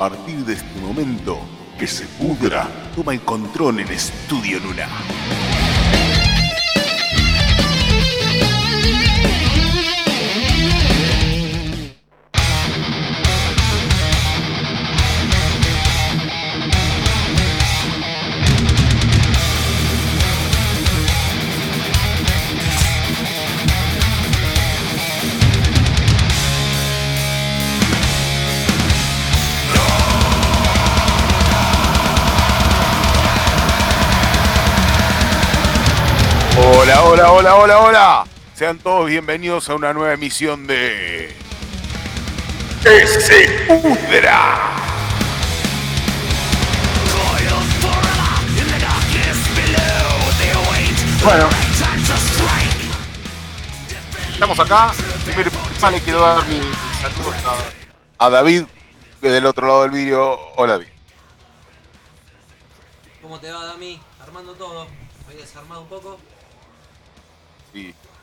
partir de este momento, que se pudra, toma el control en Estudio Luna. Hola, hola, hola. Sean todos bienvenidos a una nueva emisión de. ¡Ese Pudra! Bueno. Estamos acá. Primero le quiero dar mi saludos a, a David, que del otro lado del vídeo. Hola, David. ¿Cómo te va, Dami? Armando todo. ¿Me desarmado un poco?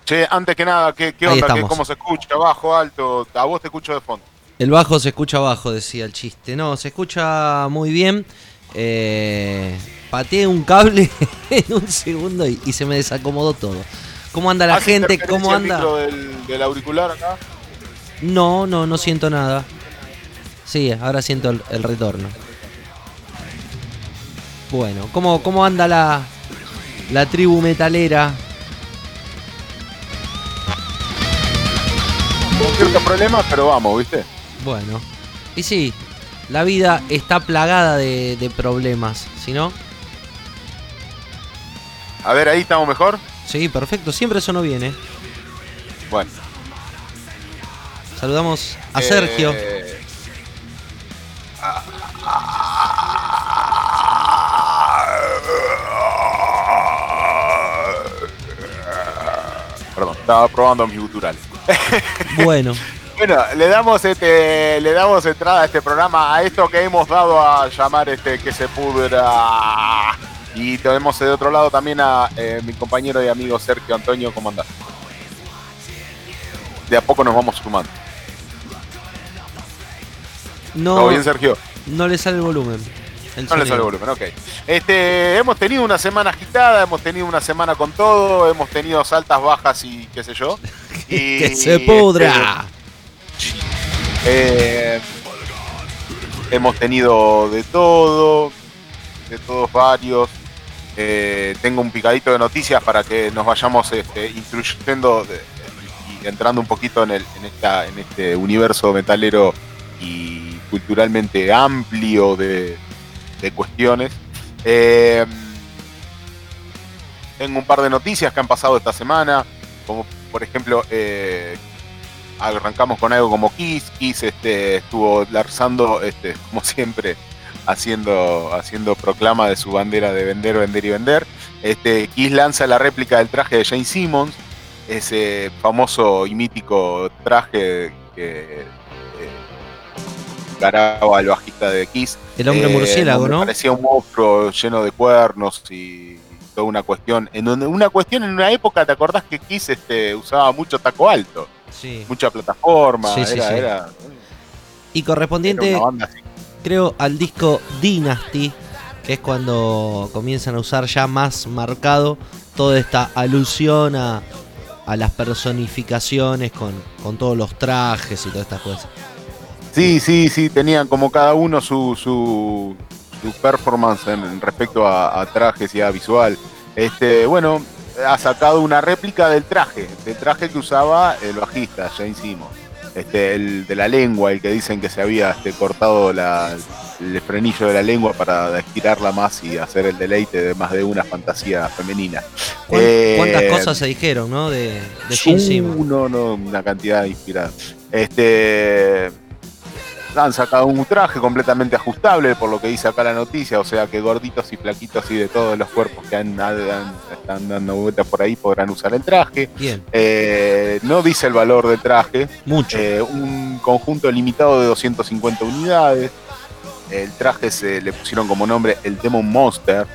Che, antes que nada, ¿qué, onda? ¿Qué-. ¿Cómo se escucha? ¿Bajo, alto? A vos te escucho de fondo. El bajo se escucha abajo, decía el chiste. No, se escucha muy bien. Eh, pateé un cable en un segundo y, y se me desacomodó todo. ¿Cómo anda la ¿Hace gente? ¿Cómo anda? del, del auricular acá? No, no, no siento nada. Sí, ahora siento el, el retorno. Bueno, ¿cómo, cómo anda la, la tribu metalera? Ciertos problemas, pero vamos, ¿viste? Bueno, y sí, la vida está plagada de, de problemas, ¿si no? A ver, ahí estamos mejor. Sí, perfecto, siempre eso no viene. Bueno. Saludamos a eh, Sergio. Perdón, estaba probando mis guturales. Bueno, Bueno, le damos este, le damos entrada a este programa, a esto que hemos dado a llamar este que se pudra. Y tenemos de otro lado también a eh, mi compañero y amigo Sergio Antonio, ¿cómo andás? De a poco nos vamos sumando. no, ¿Todo bien, Sergio? no le sale el volumen. El No le sale sonido. volumen, ok. Este, hemos tenido una semana agitada, hemos tenido una semana con todo, hemos tenido altas, bajas y qué sé yo. Y, que se pudra. Eh, hemos tenido de todo, de todos varios. Eh, tengo un picadito de noticias para que nos vayamos este, instruyendo de- y entrando un poquito en, el, en, esta, en este universo metalero y culturalmente amplio de, de cuestiones. Eh, tengo un par de noticias que han pasado esta semana, como por ejemplo, eh, arrancamos con algo como Kiss. Kiss este, estuvo lanzando, este, como siempre, haciendo, haciendo proclama de su bandera de vender, vender y vender. Este, Kiss lanza la réplica del traje de Jane Simmons, ese famoso y mítico traje que encaraba al bajista de Kiss. El hombre Eh, murciélago, ¿no? Parecía un monstruo lleno de cuernos y toda una cuestión. En donde- una cuestión en una época, ¿te acordás que Kiss este, usaba mucho taco alto? Sí. Mucha plataforma, Sí, era, sí. era- Y correspondiente, banda creo, al disco Dynasty, que es cuando comienzan a usar ya más marcado toda esta alusión a, a las personificaciones con, con todos los trajes y todas estas cosas. Sí, sí, sí, tenían como cada uno su, su, su performance en, respecto a, a trajes y a visual. Este, bueno, ha sacado una réplica del traje, del traje que usaba el bajista, Jane Simmons. Este, el de la lengua, el que dicen que se había este, cortado la, el frenillo de la lengua para estirarla más y hacer el deleite de más de una fantasía femenina. ¿Cuán- Eh, ¿Cuántas cosas se dijeron, no? De, de Simmons. No, no, una cantidad inspirada. Este. Han sacado un traje completamente ajustable, por lo que dice acá la noticia, o sea que gorditos y flaquitos y de todos los cuerpos que han, han- están dando vueltas por ahí podrán usar el traje. Bien, Eh, no dice el valor del traje, mucho. eh, un conjunto limitado de 250 unidades. El traje se le pusieron como nombre el Demon Monster.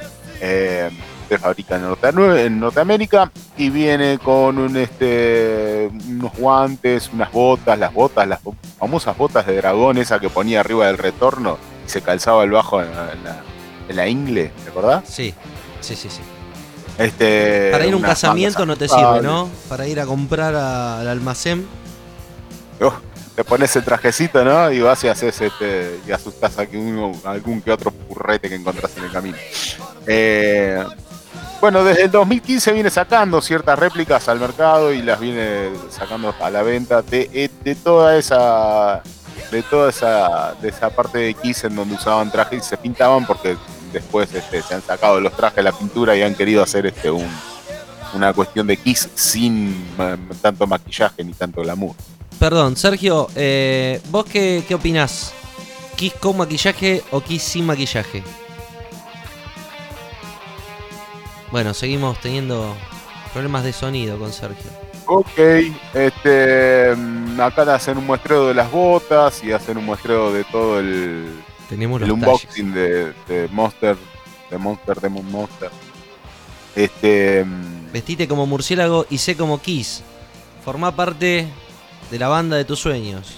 eh, se fabrica en, Norte- en Norteamérica y viene con un, este, unos guantes, unas botas, las botas, las famosas botas de dragón, esa que ponía arriba del retorno, se calzaba el bajo en la, ingle, ¿te acordás? Sí, sí, sí, sí. Este, Para ir a un casamiento no te sirve, ¿no? Para ir a comprar al almacén. te pones el trajecito, ¿no? Y vas y haces este, y asustas a algún que otro purrete que encontrás en el camino. Eh, bueno, desde el 2015 viene sacando ciertas réplicas al mercado y las viene sacando a la venta de, eh, toda esa de toda esa de esa parte de Kiss en donde usaban trajes y se pintaban porque después este, se han sacado los trajes la pintura y han querido hacer este un, una cuestión de Kiss sin tanto maquillaje ni tanto glamour. Perdón, Sergio, eh, ¿vos qué, qué opinás? ¿Kiss con maquillaje o Kiss sin maquillaje? Bueno, seguimos teniendo problemas de sonido con Sergio. Ok, este, mm, acá hacen un muestreo de las botas y hacen un muestreo de todo el, Tenemos el unboxing de, Monster, de Monster Demon Monster. Este, mm, Vestite como murciélago y sé como Kiss. Formá parte de la banda de tus sueños.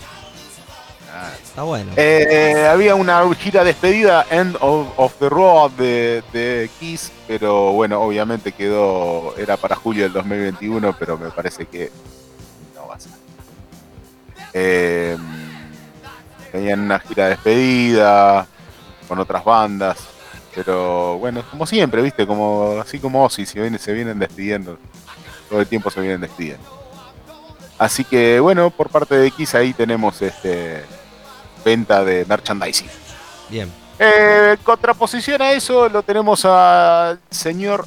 Está bueno. Eh, había una gira despedida, End of, the Road de, Kiss, pero bueno, obviamente quedó, era para julio del 2021, pero me parece que no va a ser. Eh, tenían una gira despedida con otras bandas, pero bueno, como siempre, viste, como así como Ozzy, se vienen despidiendo, todo el tiempo se vienen despidiendo. Así que bueno, por parte de Kiss ahí tenemos este venta de merchandising. Bien. Eh, contraposición a eso lo tenemos al señor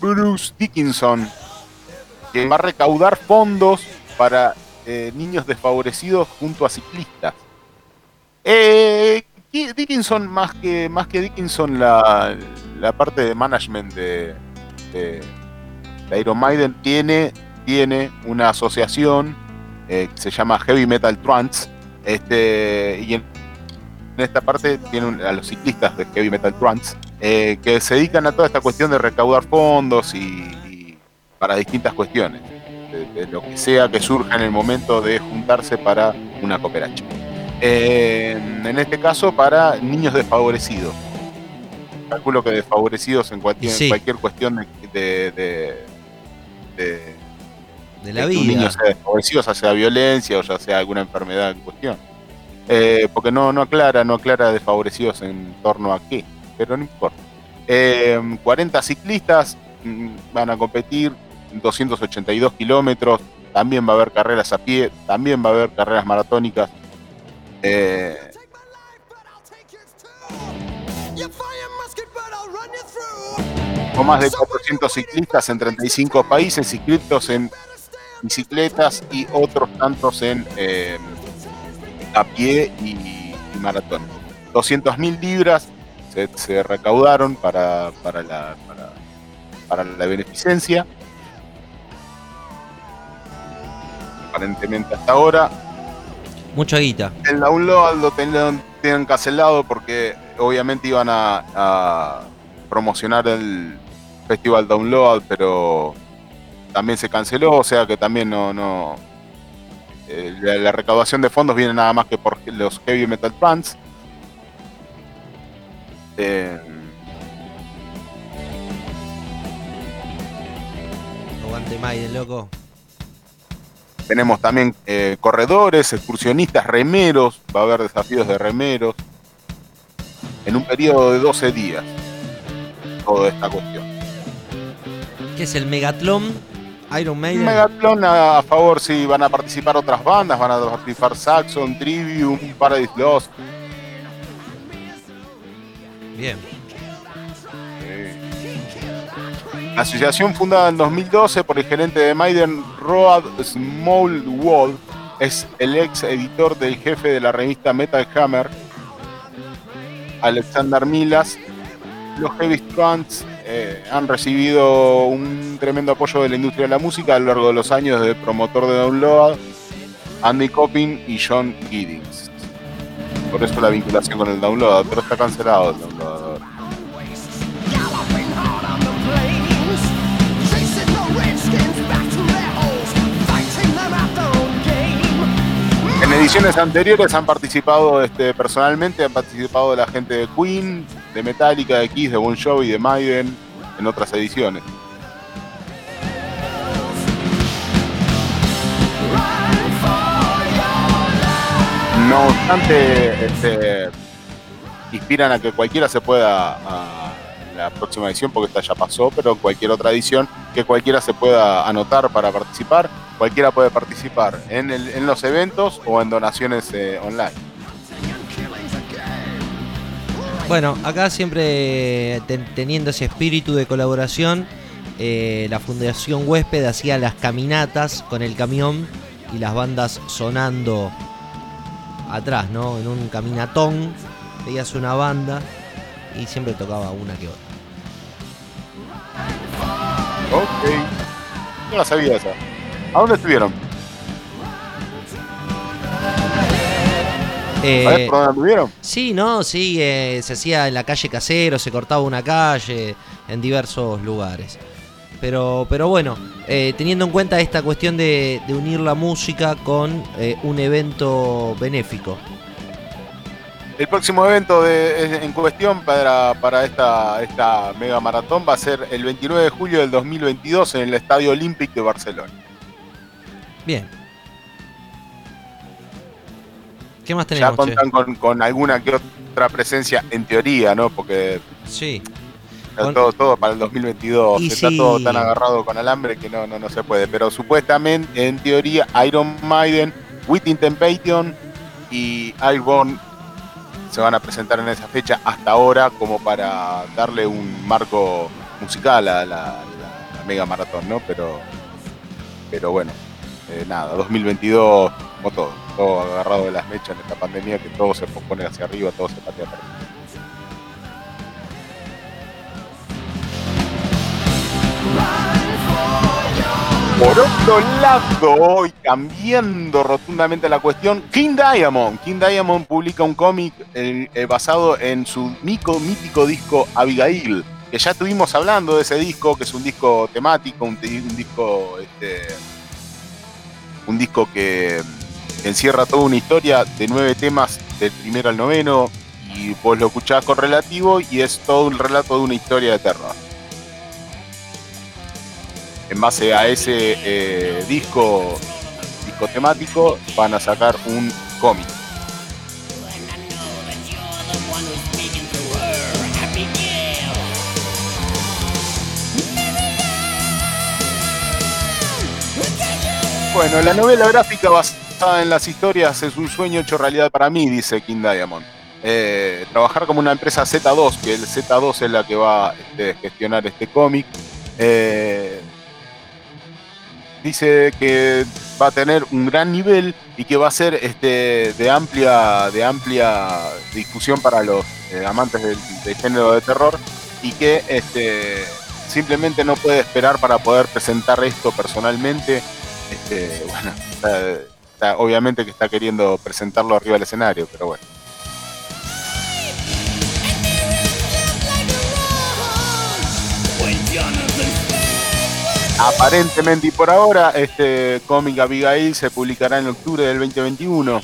Bruce Dickinson, que va a recaudar fondos para eh, niños desfavorecidos junto a ciclistas. Eh, Dickinson, más que, más que Dickinson, la, parte de management de, de, Iron Maiden tiene, tiene una asociación que se llama Heavy Metal Trance, este, y en, esta parte tienen a los ciclistas de Heavy Metal Trance eh, que se dedican a toda esta cuestión de recaudar fondos y, para distintas cuestiones, de, lo que sea que surja en el momento de juntarse para una cooperación. Eh, en este caso, para niños desfavorecidos. Calculo que desfavorecidos en cualquier, cualquier cuestión de, de, de la vida. Un niño sea desfavorecido, ya sea violencia o ya sea alguna enfermedad en cuestión. Eh, porque no, no aclara, no aclara desfavorecidos en torno a qué, pero no importa. 40 eh, ciclistas mm, van a competir 282 kilómetros, también va a haber carreras a pie, también va a haber carreras maratónicas. Eh, con más de 400 ciclistas en 35 países inscritos en bicicletas y otros tantos en eh, a pie y, maratón. 200.000 libras se, recaudaron para, para, la, para, la beneficencia. Aparentemente hasta ahora. Mucha guita. El download lo tenían, cancelado porque obviamente iban a, a promocionar el festival download, pero también se canceló, o sea que también no, no eh, la, recaudación de fondos viene nada más que por los heavy metal fans. Eh, Aguante Maiden, loco. Tenemos también eh, corredores, excursionistas, remeros. Va a haber desafíos de remeros. En un periodo de 12 días. Toda esta cuestión. ¿Qué es el Megatlón? Iron Maiden. Megatlon a, favor, sí, van a participar otras bandas, van a participar Saxon, Trivium, Paradise Lost. Bien. La asociación fundada en 2012 por el gerente de Maiden, Road Smallwood, es el ex editor del jefe de la revista Metal Hammer, Alexander Milas. Los Heavy Trance eh, han recibido un tremendo apoyo de la industria de la música a lo largo de los años de promotor de Download, Andy Copping y John Giddings. Por eso la vinculación con el Download, pero está cancelado el Download. Ediciones anteriores han participado este, personalmente, han participado la gente de Queen, de Metallica, de Kiss, de Bon Jovi, de Maiden, en otras ediciones. No obstante, este, inspiran a que cualquiera se pueda, la próxima edición, porque esta ya pasó, pero cualquier otra edición, que cualquiera se pueda anotar para participar. Cualquiera puede participar en, los eventos o en donaciones eh, online. Bueno, acá siempre teniendo ese espíritu de colaboración, eh, la Fundación Huésped hacía las caminatas con el camión y las bandas sonando atrás, ¿no? En un caminatón, veías una banda y siempre tocaba una que otra. Ok. No la sabía esa. ¿A dónde estuvieron? Eh, ¿Por dónde estuvieron? Sí, no, sí, eh, se hacía en la calle Casero, se cortaba una calle, en diversos lugares. Pero, pero bueno, eh, teniendo en cuenta esta cuestión de, unir la música con eh, un evento benéfico. El próximo evento de, en cuestión para, para esta, esta mega maratón va a ser el 29 de julio del 2022 en el Estadio Olímpico de Barcelona. Bien. ¿Qué más tenemos? Ya contan con, con, alguna que otra presencia en teoría, ¿no? Porque sí. Todo, todo para el 2022. Está todo tan agarrado con alambre que no, no, no se puede. Pero supuestamente, en teoría, Iron Maiden, Within Temptation y Iron se van a presentar en esa fecha hasta ahora como para darle un marco musical a la, mega maratón, ¿no? Pero, pero bueno, eh, nada, 2022 como todo, todo agarrado de las mechas en esta pandemia que todo se pone hacia arriba, todo se patea para arriba. Por otro lado, y cambiando rotundamente la cuestión, King Diamond. King Diamond publica un cómic eh, basado en su mítico disco Abigail, que ya estuvimos hablando de ese disco, que es un disco temático, un, disco este, un disco que encierra toda una historia de nueve temas del primero al noveno, y vos lo escuchás correlativo y es todo un relato de una historia de terror en base a ese eh, disco, disco temático, van a sacar un cómic. Bueno, la novela gráfica basada en las historias es un sueño hecho realidad para mí, dice King Diamond. Eh, trabajar como una empresa Z2, que el Z2 es la que va a este, gestionar este cómic. Eh, dice que va a tener un gran nivel y que va a ser este, de, amplia, de amplia discusión para los eh, amantes del, género de terror y que este, simplemente no puede esperar para poder presentar esto personalmente. Este, bueno, obviamente que está queriendo presentarlo arriba del escenario, pero bueno. Aparentemente y por ahora, este cómic Abigail se publicará en octubre del 2021.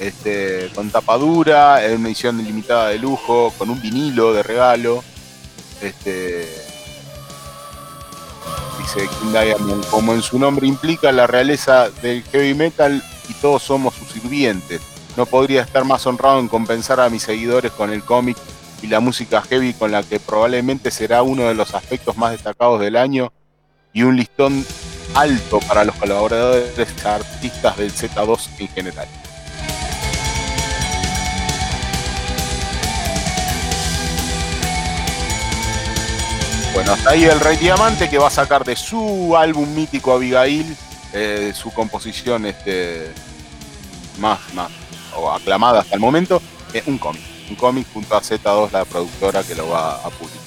Este, con tapadura, en una edición limitada de lujo, con un vinilo de regalo. Este, dice King Diamond, como en su nombre implica la realeza del heavy metal y todos somos sus sirvientes. No podría estar más honrado en compensar a mis seguidores con el cómic y la música heavy con la que probablemente será uno de los aspectos más destacados del año y un listón alto para los colaboradores artistas del Z2 en general. Bueno, hasta ahí el Rey Diamante que va a sacar de su álbum mítico Abigail eh, su composición este, más, más o aclamada hasta el momento, es un cómic. Un cómic junto a Z2, la productora que lo va a publicar.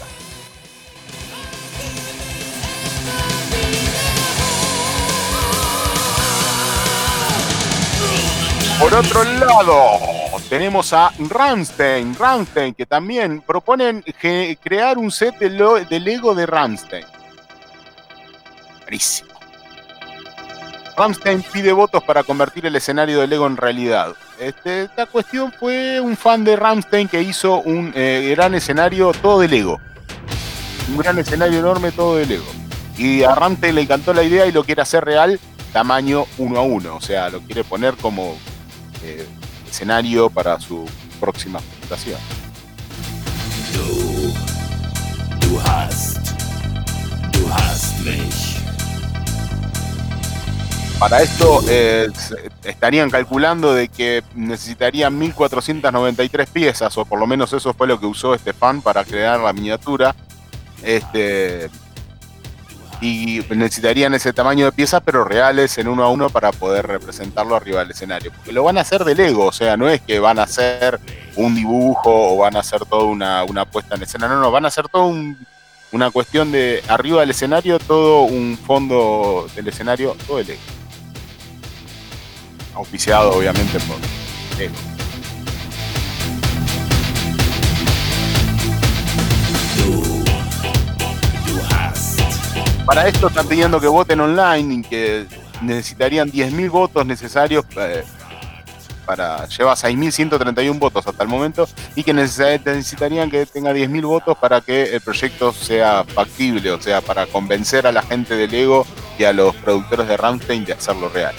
Por otro lado, tenemos a Ramstein, Ramstein, que también proponen crear un set de, Lego de Ramstein. Buenísimo. Ramstein pide votos para convertir el escenario de Lego en realidad. Este, esta cuestión fue un fan de Ramstein que hizo un eh, gran escenario todo de Lego. Un gran escenario enorme todo de Lego. Y a Ramstein le encantó la idea y lo quiere hacer real tamaño uno a uno. O sea, lo quiere poner como eh, escenario para su próxima presentación. Du, hast, du hast mich. Para esto eh, estarían calculando de que necesitarían 1493 piezas, o por lo menos eso fue lo que usó este fan para crear la miniatura. Este, y necesitarían ese tamaño de piezas, pero reales en uno a uno para poder representarlo arriba del escenario. Porque lo van a hacer de Lego, o sea, no es que van a hacer un dibujo o van a hacer toda una, una puesta en escena, no, no, van a hacer todo una cuestión de arriba del escenario, todo un fondo del escenario, todo de Lego auspiciado obviamente por Para esto están pidiendo que voten online y que necesitarían 10.000 votos necesarios eh, para... Lleva 6.131 votos hasta el momento y que necesitarían que tenga 10.000 votos para que el proyecto sea factible, o sea, para convencer a la gente del Lego y a los productores de Ramstein de hacerlo real.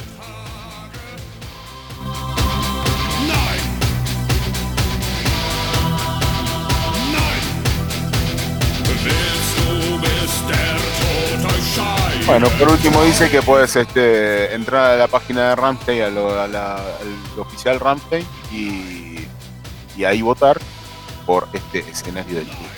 Bueno, por último dice que puedes este, entrar a la página de Ramstein, al oficial Ramstein, y, ahí votar por este escenario del grupo.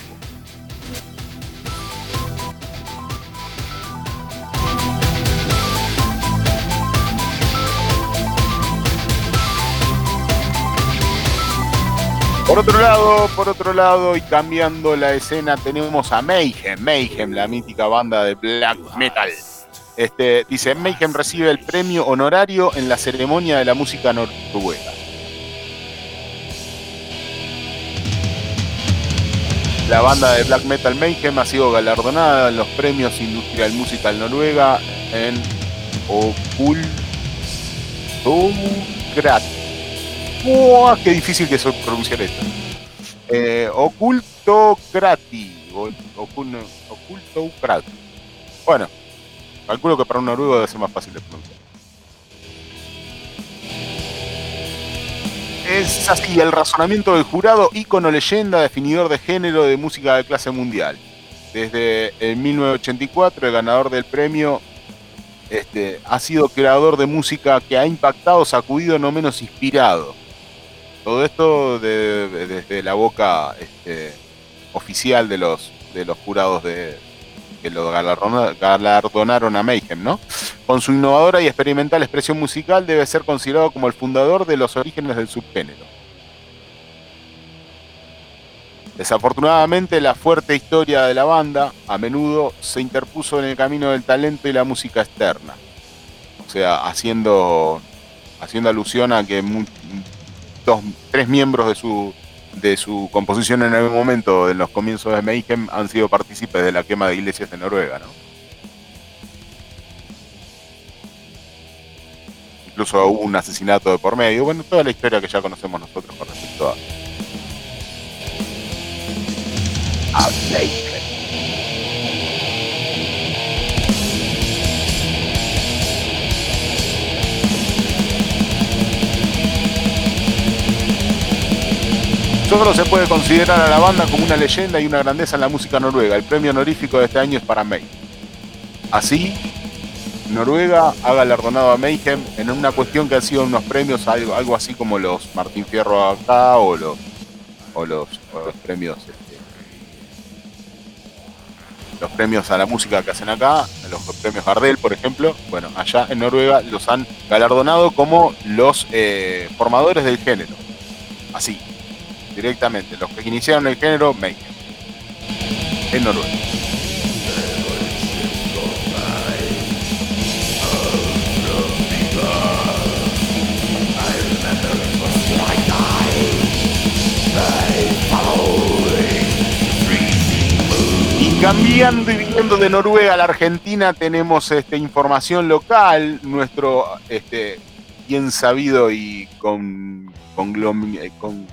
Por otro lado, por otro lado, y cambiando la escena, tenemos a Mayhem, Mayhem, la mítica banda de black metal. Este, dice, Mayhem recibe el premio honorario en la ceremonia de la música noruega. La banda de black metal Mayhem ha sido galardonada en los premios Industrial Musical Noruega en Okultokrat ¡Wow! ¡Qué difícil que es pronunciar esto! Eh, ocultocrati. Ocultocrati. Bueno, calculo que para un noruego debe ser más fácil de pronunciar. Es así el razonamiento del jurado, ícono leyenda, definidor de género de música de clase mundial. Desde el 1984, el ganador del premio este, ha sido creador de música que ha impactado, sacudido, no menos inspirado. Todo esto desde la boca este, oficial de los, de los jurados de, que lo galardonaron a Mayhem, ¿no? Con su innovadora y experimental expresión musical debe ser considerado como el fundador de los orígenes del subgénero. Desafortunadamente, la fuerte historia de la banda a menudo se interpuso en el camino del talento y la música externa. O sea, haciendo, haciendo alusión a que tres miembros de su, de su composición en algún momento, en los comienzos de Mayhem, han sido partícipes de la quema de iglesias en Noruega, ¿no? Incluso hubo un asesinato de por medio. Bueno, toda la historia que ya conocemos nosotros con respecto a, a Solo se puede considerar a la banda como una leyenda y una grandeza en la música noruega. El premio honorífico de este año es para May. Así, Noruega ha galardonado a Mayhem en una cuestión que ha sido unos premios, algo, algo así como los Martín Fierro acá o los, o los, premios este, los premios a la música que hacen acá, los premios Gardel, por ejemplo, bueno, allá en Noruega los han galardonado como los eh, formadores del género. Así, directamente. Los que iniciaron el género, Mayhem. En Noruega. Cambiando y viniendo de Noruega a la Argentina, tenemos este, información local. Nuestro este, bien sabido y con, con, con.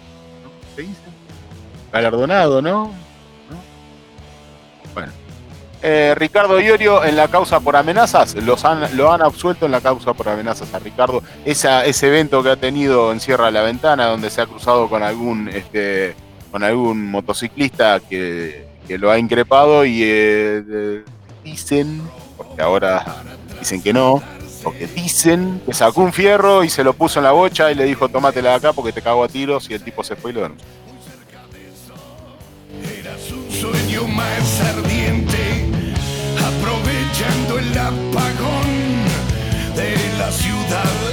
Galardonado, ¿no? Bueno. Eh, Ricardo Iorio en la causa por amenazas, los han, lo han absuelto en la causa por amenazas a Ricardo. Esa, ese evento que ha tenido en Sierra la Ventana, donde se ha cruzado con algún, este, con algún motociclista que que lo ha increpado y eh, dicen, porque ahora dicen que no, porque dicen que sacó un fierro y se lo puso en la bocha y le dijo tómatela de acá porque te cago a tiros y el tipo se fue y lo. Sueño más ardiente, aprovechando el apagón de la ciudad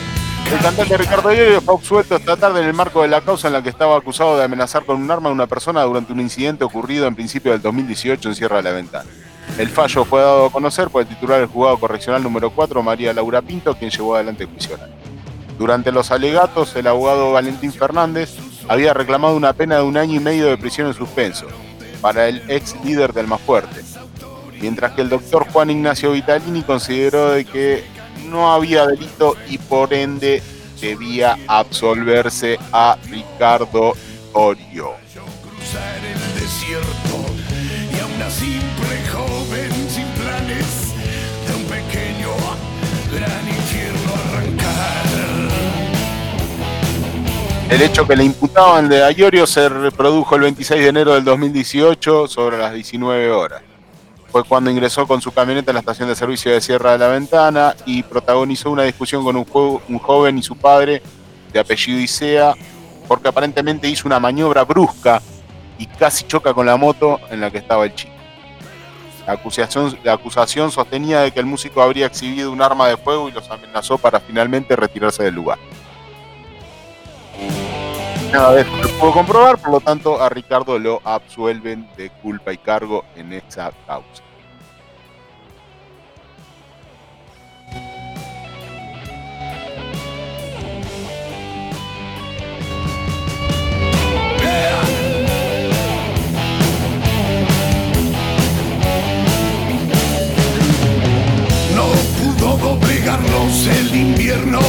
el cantante Ricardo Diego fue absuelto esta tarde en el marco de la causa en la que estaba acusado de amenazar con un arma a una persona durante un incidente ocurrido en principio del 2018 en Sierra de la Ventana. El fallo fue dado a conocer por el titular del juzgado correccional número 4, María Laura Pinto, quien llevó adelante el juicio Durante los alegatos, el abogado Valentín Fernández había reclamado una pena de un año y medio de prisión en suspenso para el ex líder del más fuerte, mientras que el doctor Juan Ignacio Vitalini consideró de que no había delito y por ende debía absolverse a Ricardo Orio. El hecho que le imputaban de Ayorio se reprodujo el 26 de enero del 2018 sobre las 19 horas fue cuando ingresó con su camioneta en la estación de servicio de Sierra de la Ventana y protagonizó una discusión con un, joven y su padre de apellido Isea, porque aparentemente hizo una maniobra brusca y casi choca con la moto en la que estaba el chico. La acusación, la acusación sostenía de que el músico habría exhibido un arma de fuego y los amenazó para finalmente retirarse del lugar. Nada de eso se pudo comprobar, por lo tanto a Ricardo lo absuelven de culpa y cargo en esa causa. No pudo doblegarlos el invierno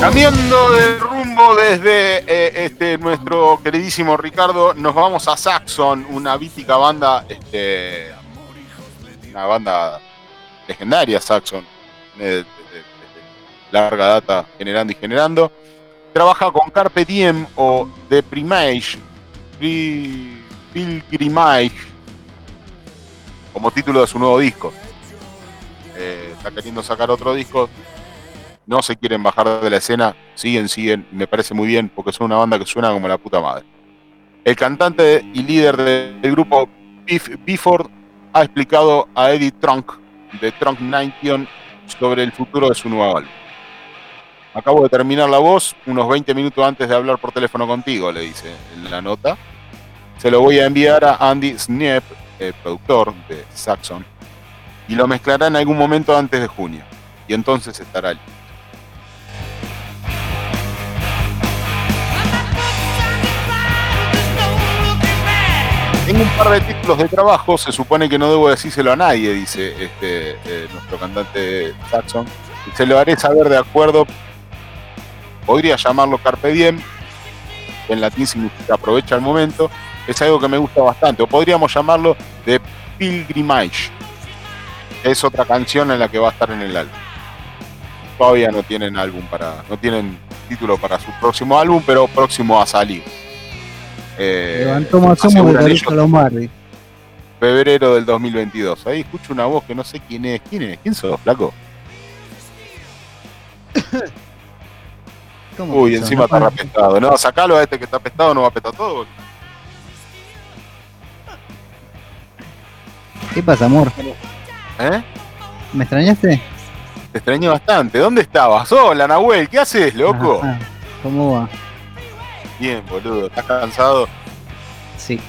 Cambiando de rumbo desde eh, este nuestro queridísimo Ricardo, nos vamos a Saxon, una vítica banda, este, una banda legendaria Saxon, de, larga data generando y generando. Trabaja con Carpe Diem o The Primage, Pilgrimage, como título de su nuevo disco. Eh, está queriendo sacar otro disco, no se quieren bajar de la escena, siguen, siguen, me parece muy bien, porque son una banda que suena como la puta madre. El cantante y líder del grupo Biff Bifford ha explicado a Eddie Trunk de Trunk 19 sobre el futuro de su nuevo álbum. Acabo de terminar la voz unos 20 minutos antes de hablar por teléfono contigo, le dice en la nota. Se lo voy a enviar a Andy Sneap, el productor de Saxon, y lo mezclará en algún momento antes de junio. Y entonces estará listo. Tengo un par de títulos de trabajo, se supone que no debo decírselo a nadie, dice este, eh, nuestro cantante Saxon. Se lo haré saber de acuerdo. Podría llamarlo Carpe Diem, en latín significa aprovecha el momento. Es algo que me gusta bastante. O podríamos llamarlo de Pilgrimage, es otra canción en la que va a estar en el álbum. Todavía no tienen álbum para, no tienen título para su próximo álbum, pero próximo a salir. Eh, Levantó más de. Febrero del 2022. Ahí escucho una voz que no sé quién es. ¿Quién es? ¿Quién sos, flaco? Uy, encima está apestado. No, sacalo a este que está apestado, no va a apestar todo. ¿Qué pasa, amor? ¿Eh? ¿Me extrañaste? Te extrañé bastante. ¿Dónde estabas? Hola, Nahuel. ¿Qué haces, loco? ¿Cómo va? Bien, boludo. ¿Estás cansado? Sí.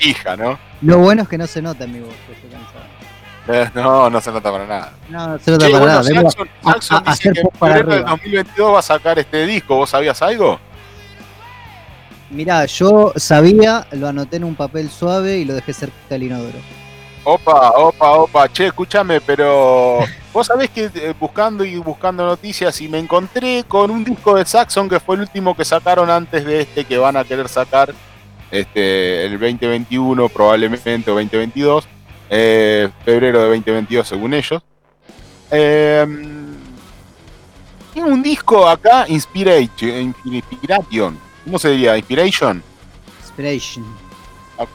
Hija, ¿no? Lo bueno es que no se nota en mi voz que estoy cansado. Eh, no, no se nota para nada. No, no se nota para nada. Saxon dice que en febrero del 2022 va a sacar este disco. ¿Vos sabías algo? Mirá, yo sabía, lo anoté en un papel suave y lo dejé cerca del inodoro. Opa, opa, opa, che, escúchame, pero vos sabés que eh, buscando y buscando noticias y me encontré con un disco de Saxon que fue el último que sacaron antes de este que van a querer sacar este el 2021 probablemente o 2022, eh, febrero de 2022 según ellos. Eh, tiene un disco acá, Inspiration, Inspiration, ¿cómo se diría? Inspiration. Inspiration. Ok.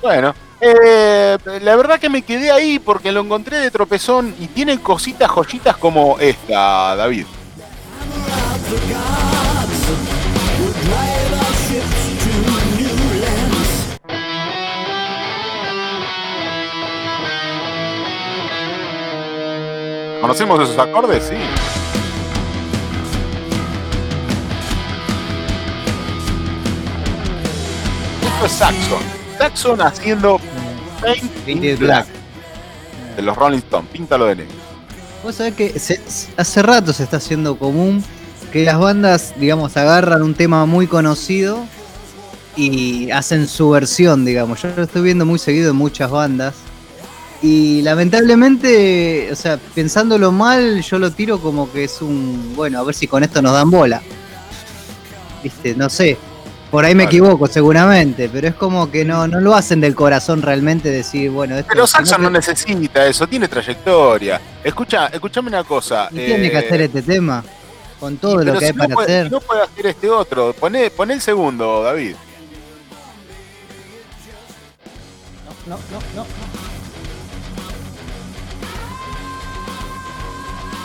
Bueno, eh, la verdad que me quedé ahí porque lo encontré de tropezón y tiene cositas joyitas como esta, David. ¿Conocemos esos acordes? Sí. Esto es Saxon. Saxon haciendo Paint in Black Black. de los Rolling Stones. Píntalo de negro. Vos sabés que se- hace rato se está haciendo común que las bandas, digamos, agarran un tema muy conocido y hacen su versión, digamos. Yo lo estoy viendo muy seguido en muchas bandas. Y lamentablemente, o sea, pensándolo mal, yo lo tiro como que es un, bueno, a ver si con esto nos dan bola. Viste, no sé. Por ahí me Claro. equivoco seguramente, pero es como que no, no lo hacen del corazón realmente decir, bueno, esto Pero no Saxon no necesita eso, tiene trayectoria. Escucha, escúchame una cosa. y tiene que eh, hacer este tema con todo lo que si hay no para puede, hacer. no puede hacer este otro. Poné, poné el segundo, David. No, no, no.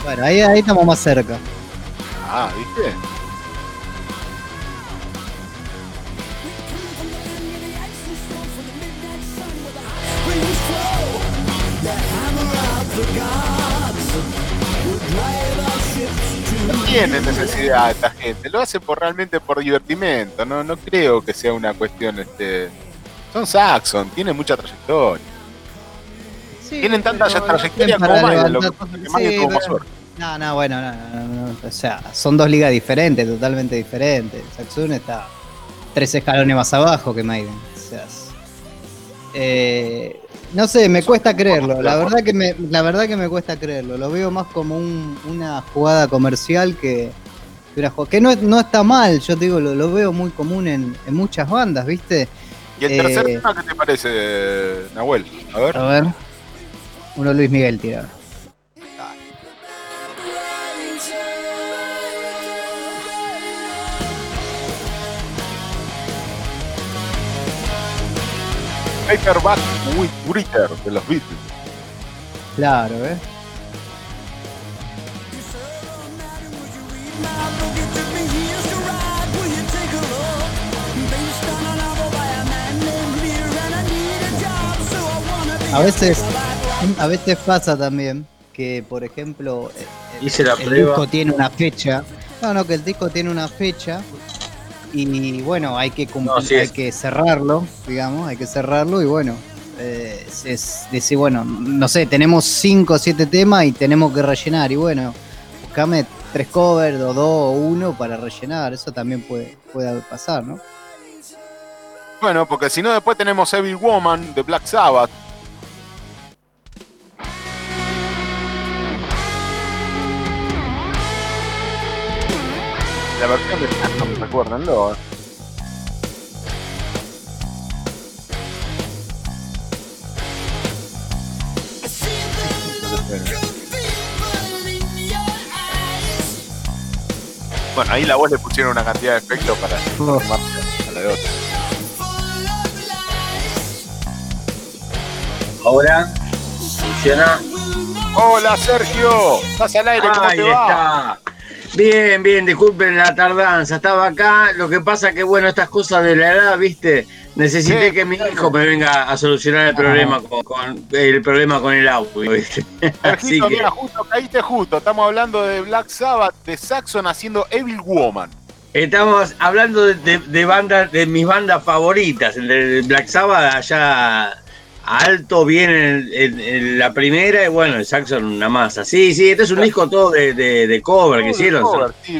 Bueno, ahí, ahí estamos más cerca. Ah, ¿viste? No tiene necesidad esta gente, lo hace por realmente por divertimento, no, no creo que sea una cuestión este. Son Saxon, tienen mucha trayectoria. Tienen tanta trayectoria como Maiden, lo que sí, tuvo más suerte. No, no, bueno, no, no, no, no, O sea, son dos ligas diferentes, totalmente diferentes. Saxon está tres escalones más abajo que Maiden. O sea, eh, no sé, me cuesta creerlo. La verdad que me, la verdad que me cuesta creerlo. Lo veo más como un- una jugada comercial que, que una jugada- que no, es- no está mal. Yo te digo, lo, lo veo muy común en, en muchas bandas, ¿viste? ¿Y el tercer Eh, tema qué te parece, Nahuel? A ver. A ver. Uno Luis Miguel tira. Paperback with Britter de los Beatles. Claro, ¿eh? A veces, a veces pasa también que, por ejemplo, el, el disco tiene una fecha. No, no, que el disco tiene una fecha y bueno, hay que cumplir, No, sí hay que cerrarlo, digamos, hay que cerrarlo y bueno, eh, es, es decir, bueno, no sé, tenemos cinco o siete temas y tenemos que rellenar y bueno, buscame tres covers o dos o uno para rellenar, eso también puede, puede pasar, ¿no? Bueno, porque si no, después tenemos Evil Woman de Black Sabbath. La versión de Saxon, recuérdenlo. Bueno, ahí la voz le pusieron una cantidad de efectos para Oh. a la de otra. Ahora funciona. Hola Sergio, estás al aire, ¿cómo Ahí te va? está. Bien, bien, disculpen la tardanza. Estaba acá. Lo que pasa que, bueno, estas cosas de la edad, viste, necesité Sí, que mi hijo me venga a solucionar el problema con, con- el problema con el audio, viste. Así que mira, justo caíste justo. Estamos hablando de Black Sabbath, de Saxon haciendo Evil Woman. estamos hablando de, de- de bandas, de mis bandas favoritas, el de Black Sabbath allá alto viene en, la primera y bueno, el Saxon una masa. Sí, sí, este es un disco todo de, cover que hicieron.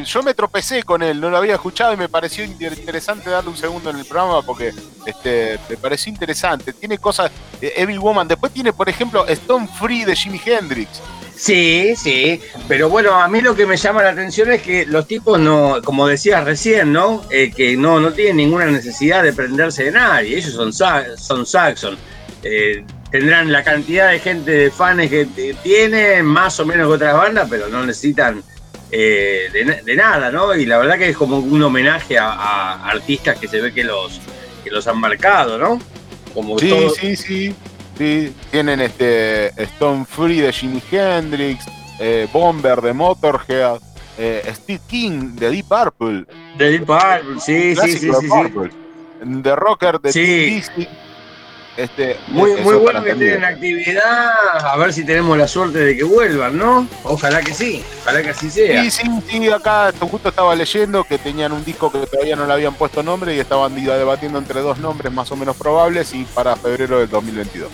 Yo me tropecé con él, no lo había escuchado y me pareció interesante darle un segundo en el programa porque este, me pareció interesante. Tiene cosas, de Evil Woman, después tiene por ejemplo Stone Free de Jimi Hendrix. Sí, sí, pero bueno, a mí lo que me llama la atención es que los tipos no, como decías recién, ¿no? Eh, que no, no tienen ninguna necesidad de prenderse de nadie, ellos son, son Saxon eh, tendrán la cantidad de gente de fans que tienen, más o menos que otras bandas, pero no necesitan eh, de, nada, ¿no? Y la verdad que es como un homenaje a, artistas que se ve que los, que los han marcado, ¿no? Como sí, sí, sí, sí. Tienen este Stone Free de Jimi Hendrix, eh, Bomber de Motorhead, Steve King de Deep Purple. De Deep Purple, sí, sí, sí, sí, The Rocker de sí. Este, muy muy bueno que estén en actividad, a ver si tenemos la suerte de que vuelvan, ¿no? Ojalá que sí, ojalá que así sea. Sí, sí, sí, acá justo estaba leyendo que tenían un disco que todavía no le habían puesto nombre y estaban debatiendo entre dos nombres más o menos probables y para febrero del 2022.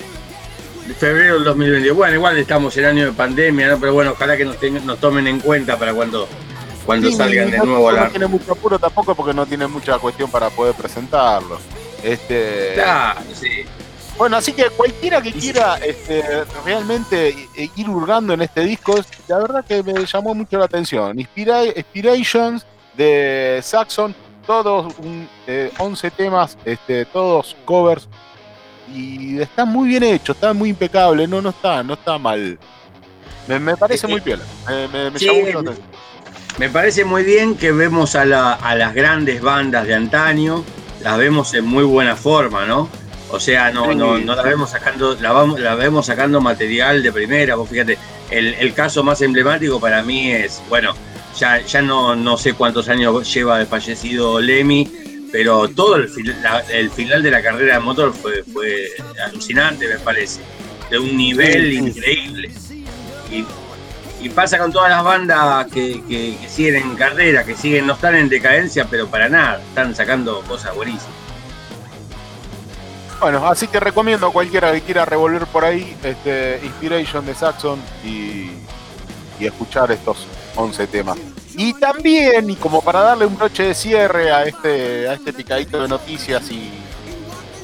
Febrero del 2022. Bueno, igual estamos en año de pandemia, ¿no? Pero bueno, ojalá que nos, nos tomen en cuenta para cuando cuando salgan de nuevo no, No tiene mucho apuro tampoco porque no tiene mucha cuestión para poder presentarlo. Este, claro, sí. Bueno, así que cualquiera que quiera este, realmente ir hurgando en este disco, la verdad que me llamó mucho la atención. Inspirations de Saxon, todos 11 eh, temas, este, todos covers, y está muy bien hecho, está muy impecable, no, no está, no está mal. Me, parece muy piola, me, me, Me parece muy bien que vemos a, a las grandes bandas de antaño, las vemos en muy buena forma, ¿no? O sea, no, no, no la vemos sacando, la, vamos, la vemos sacando material de primera. Vos fíjate, el, caso más emblemático para mí es, bueno, ya, ya no, no sé cuántos años lleva de fallecido Lemmy, pero todo el, el final de la carrera de motor fue, fue alucinante, me parece. De un nivel increíble. Y, pasa con todas las bandas que, que, que siguen en carrera, que siguen, no están en decadencia, pero para nada, están sacando cosas buenísimas. Bueno, así que recomiendo a cualquiera que quiera revolver por ahí este Inspiration de Saxon y, escuchar estos 11 temas. Y también, y como para darle un broche de cierre a este, a este picadito de noticias y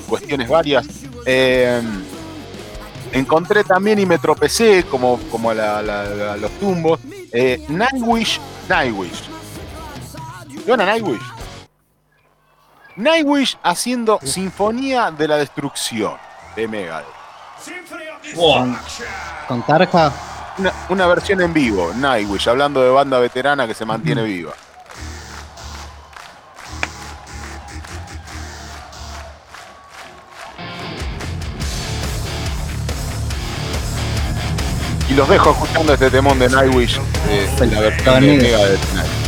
cuestiones varias, eh, encontré también y me tropecé como, como a, los tumbos, eh, Nightwish, Nightwish. ¿Qué Nightwish? Nightwish haciendo Sinfonía de la Destrucción de Megadeth. ¿Con, Tarja? Una, versión en vivo, Nightwish, hablando de banda veterana que se mantiene viva. Y los dejo escuchando este temón de Nightwish, de, la versión de Megadeth.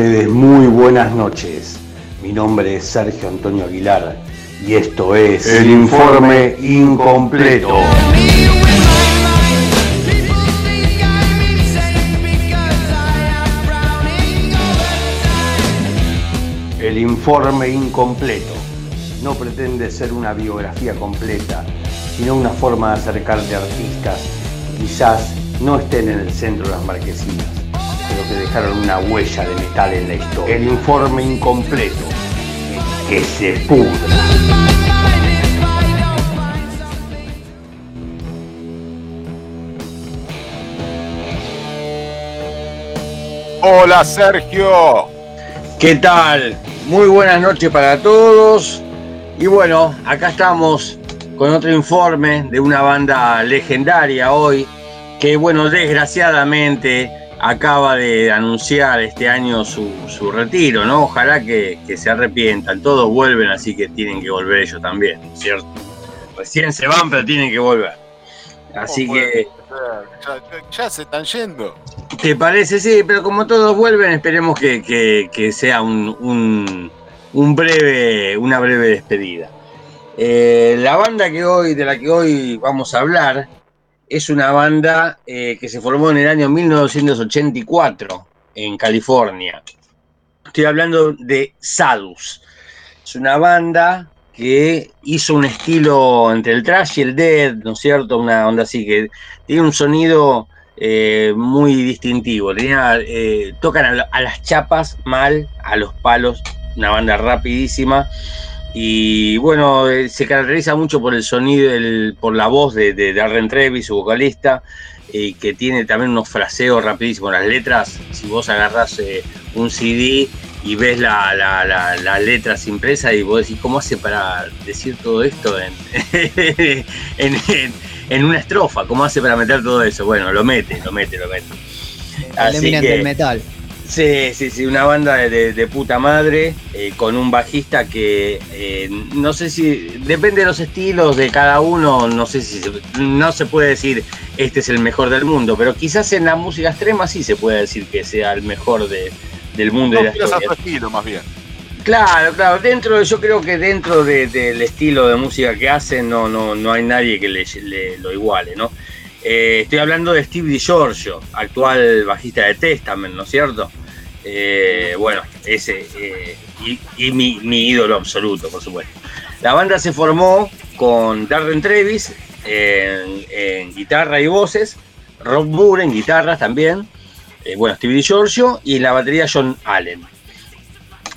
Ustedes muy buenas noches. Mi nombre es Sergio Antonio Aguilar y esto es el informe incompleto. El informe incompleto no pretende ser una biografía completa, sino una forma de acercarte a artistas que quizás no estén en el centro de las marquesinas, que dejaron una huella de metal en la historia. El informe incompleto, que se pudra. Hola Sergio. ¿Qué tal? Muy buenas noches para todos. Y bueno, acá estamos con otro informe de una banda legendaria hoy, que bueno, desgraciadamente acaba de anunciar este año su, retiro, ¿no? Ojalá que, se arrepientan, todos vuelven, así que tienen que volver ellos también, ¿cierto? Recién se van, pero tienen que volver. Así que... Ya, se están yendo. ¿Te parece? Sí, pero como todos vuelven, esperemos que, sea un, breve, una breve despedida. Eh, la banda que hoy, de la que hoy vamos a hablar es una banda eh, que se formó en el año 1984 en California. Estoy hablando de Sadus. Es una banda que hizo un estilo entre el trash y el dead, ¿no es cierto? Una onda así que tiene un sonido eh, muy distintivo. Eh, tocan a, las chapas mal, a los palos, una banda rapidísima. Y bueno, eh, se caracteriza mucho por el sonido, por la voz de, de Darren Trevis, su vocalista, y que tiene también unos fraseos rapidísimos. Las letras, si vos agarrás un CD y ves las la, letras impresas y vos decís, ¿cómo hace para decir todo esto en, en, una estrofa? ¿Cómo hace para meter todo eso? Bueno, lo mete, lo mete, lo mete. Así que, el metal. Sí, sí, sí, una banda de, puta madre eh, con un bajista que eh, no sé si, depende de los estilos de cada uno, no sé si, no se puede decir este es el mejor del mundo, pero quizás en la música extrema sí se puede decir que sea el mejor de, del mundo de la estilo, más bien. Claro, claro. Dentro, yo creo que dentro del estilo de música que hacen, no, no, no hay nadie que le, lo iguale, ¿no? Eh, estoy hablando de Steve DiGiorgio, actual bajista de Testament, ¿no es cierto? Eh, bueno, ese eh, y, mi, ídolo absoluto, por supuesto. La banda se formó con Darren Trevis en, guitarra y voces, Rob Moore en guitarras también, bueno, Steve Giorgio y la batería John Allen.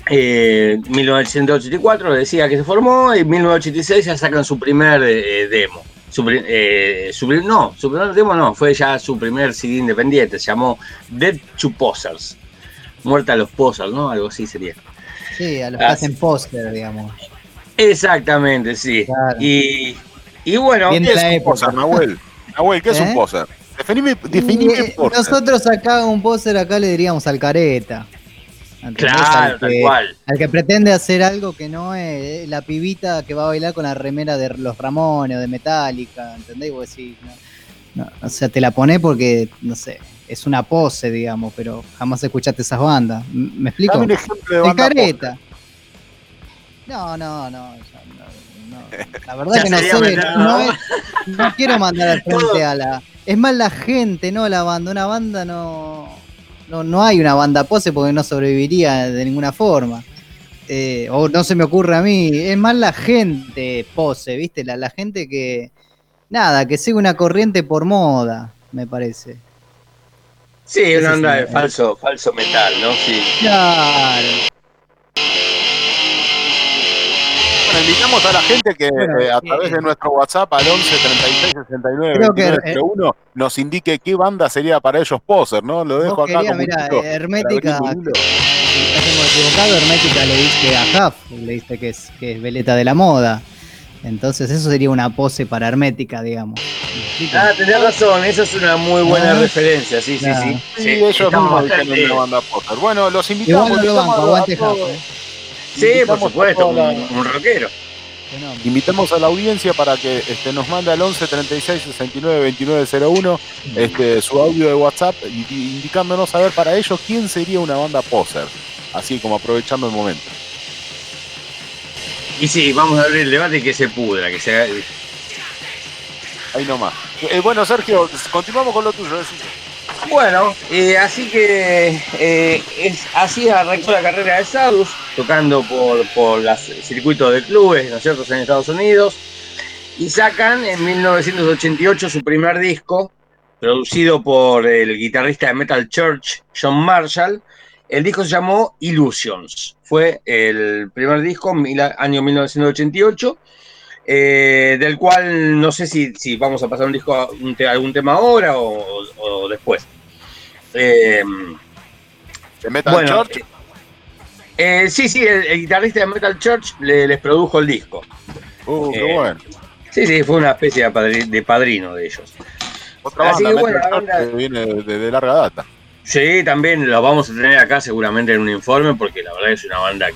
Eh, 1984 decía que se formó y en 1986 ya sacan su primer demo. Eh, su, no, su primer demo no, fue ya su primer CD independiente, se llamó Dead to Posers. Muerta a los posers, ¿no? Algo así sería. Sí, a los que hacen poster, digamos. Exactamente, sí. Y, y, bueno, ¿qué es un poser, Nahuel? Nahuel, ¿qué es un poser? Definime, definime Nosotros acá, un póster acá le diríamos al careta. Claro, tal cual. Al que pretende hacer algo que no es la pibita que va a bailar con la remera de los Ramones o de Metallica, ¿entendés? vos decís, no, o sea, te la pone porque, no sé, es una pose, digamos, pero jamás escuchaste esas bandas. ¿Me explico? un ejemplo de, careta. No, no, no, La verdad que no sé, no, no, quiero mandar al frente a la es más la gente, no la banda. Una banda no, no, hay una banda pose porque no sobreviviría de ninguna forma. Eh, o no se me ocurre a mí. Es más la gente pose, ¿viste? La, la gente que. Nada, que sigue una corriente por moda, me parece. Sí, una onda de falso, falso metal, ¿no? Sí. Claro invitamos a la gente que eh, a través de nuestro WhatsApp al 11 36 69 1 nos indique qué banda sería para ellos poser, ¿no? Lo dejo acá. como mira, Hermética, si equivocado, Hermética le diste a Huff, le diste que es, que es veleta de la moda. Entonces eso sería una pose para Hermética, digamos. Ah, tenés razón, esa es una muy buena ah, referencia, sí, sí, sí. Sí, ellos mismos bastante... una banda poser. Bueno, los invitamos. Igual lo banco, aguante Huff, Sí, por supuesto, un, rockero. Invitamos a la audiencia para que este, nos mande al 11 36 69 29 01 este, su audio de WhatsApp indicándonos a ver para ellos quién sería una banda poser. Así como aprovechando el momento. Y sí, vamos a abrir el debate y que se pudra, que se Ahí nomás. Eh, bueno, Sergio, continuamos con lo tuyo. Bueno, eh, así que eh, es, así arrancó la carrera de Sadus, tocando por, por los circuitos de clubes, ¿no es cierto?, en Estados Unidos. Y sacan en 1988 su primer disco, producido por el guitarrista de Metal Church, John Marshall. El disco se llamó Illusions. Fue el primer disco, año 1988. Eh, del cual no sé si, si, vamos a pasar un disco, algún tema ahora o, después. Eh, ¿De Metal Church? Eh, sí, sí, el, guitarrista de Metal Church les produjo el disco. Uh, qué bueno. Sí, sí, fue una especie de, padrino de ellos. Otra Así que, bueno, que viene de larga data. Sí, también lo vamos a tener acá seguramente en un informe, porque la verdad es una banda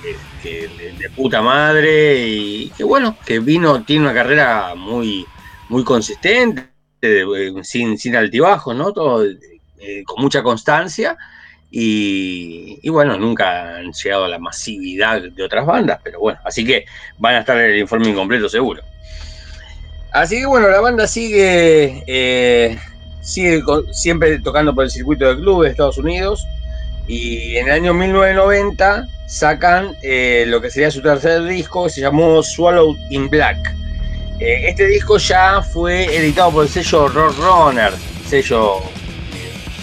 que, de, puta madre y que bueno, que vino, tiene una carrera muy, muy consistente, sin, sin altibajos, ¿no? Todo eh, con mucha constancia. Y, bueno, nunca han llegado a la masividad de otras bandas, pero bueno, así que van a estar en el informe incompleto seguro. Así que bueno, la banda sigue eh, sigue siempre tocando por el circuito de clubes de Estados Unidos y en el año 1990 sacan eh, lo que sería su tercer disco que se llamó Swallowed in Black. Este disco ya fue editado por el sello Roadrunner, sello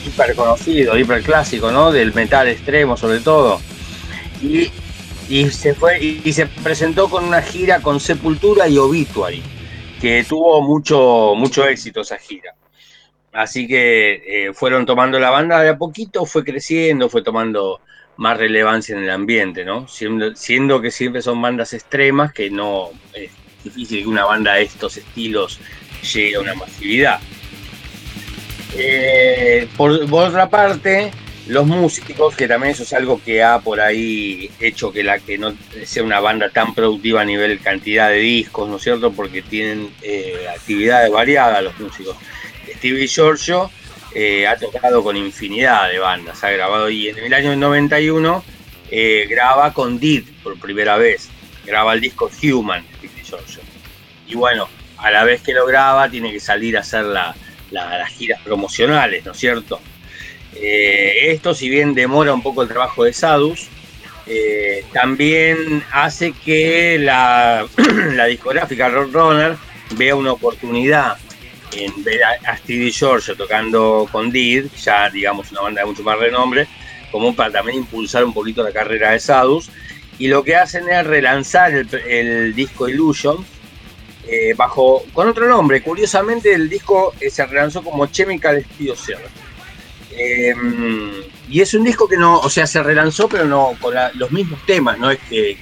hiper conocido, hiper clásico, ¿no? Del metal extremo sobre todo. Y, y se fue y, se presentó con una gira con Sepultura y Obituary, que tuvo mucho, mucho éxito esa gira. Así que eh, fueron tomando la banda de a poquito, fue creciendo, fue tomando más relevancia en el ambiente, ¿no? Siendo, que siempre son bandas extremas, que no es difícil que una banda de estos estilos llegue a una masividad. Eh, por, otra parte, los músicos, que también eso es algo que ha por ahí hecho que la que no sea una banda tan productiva a nivel cantidad de discos, ¿no es cierto? Porque tienen eh, actividades variadas los músicos. Stevie Giorgio eh, ha tocado con infinidad de bandas, ha grabado y en el año 91 eh, graba con Did por primera vez, graba el disco Human, Stevie Giorgio. Y bueno, a la vez que lo graba tiene que salir a hacer las giras promocionales, ¿no es cierto? Eh, esto, si bien demora un poco el trabajo de Sadus, también hace que la, la discográfica Roadrunner vea una oportunidad en ver a, Stevie George tocando con Did, ya digamos una banda de mucho más renombre, como para también impulsar un poquito la carrera de Sadus. Y lo que hacen es relanzar el, disco Illusion eh, bajo con otro nombre. Curiosamente el disco eh, se relanzó como Chemical Spiocer. Eh, y es un disco que no, o sea, se relanzó, pero no con los mismos temas, no es que,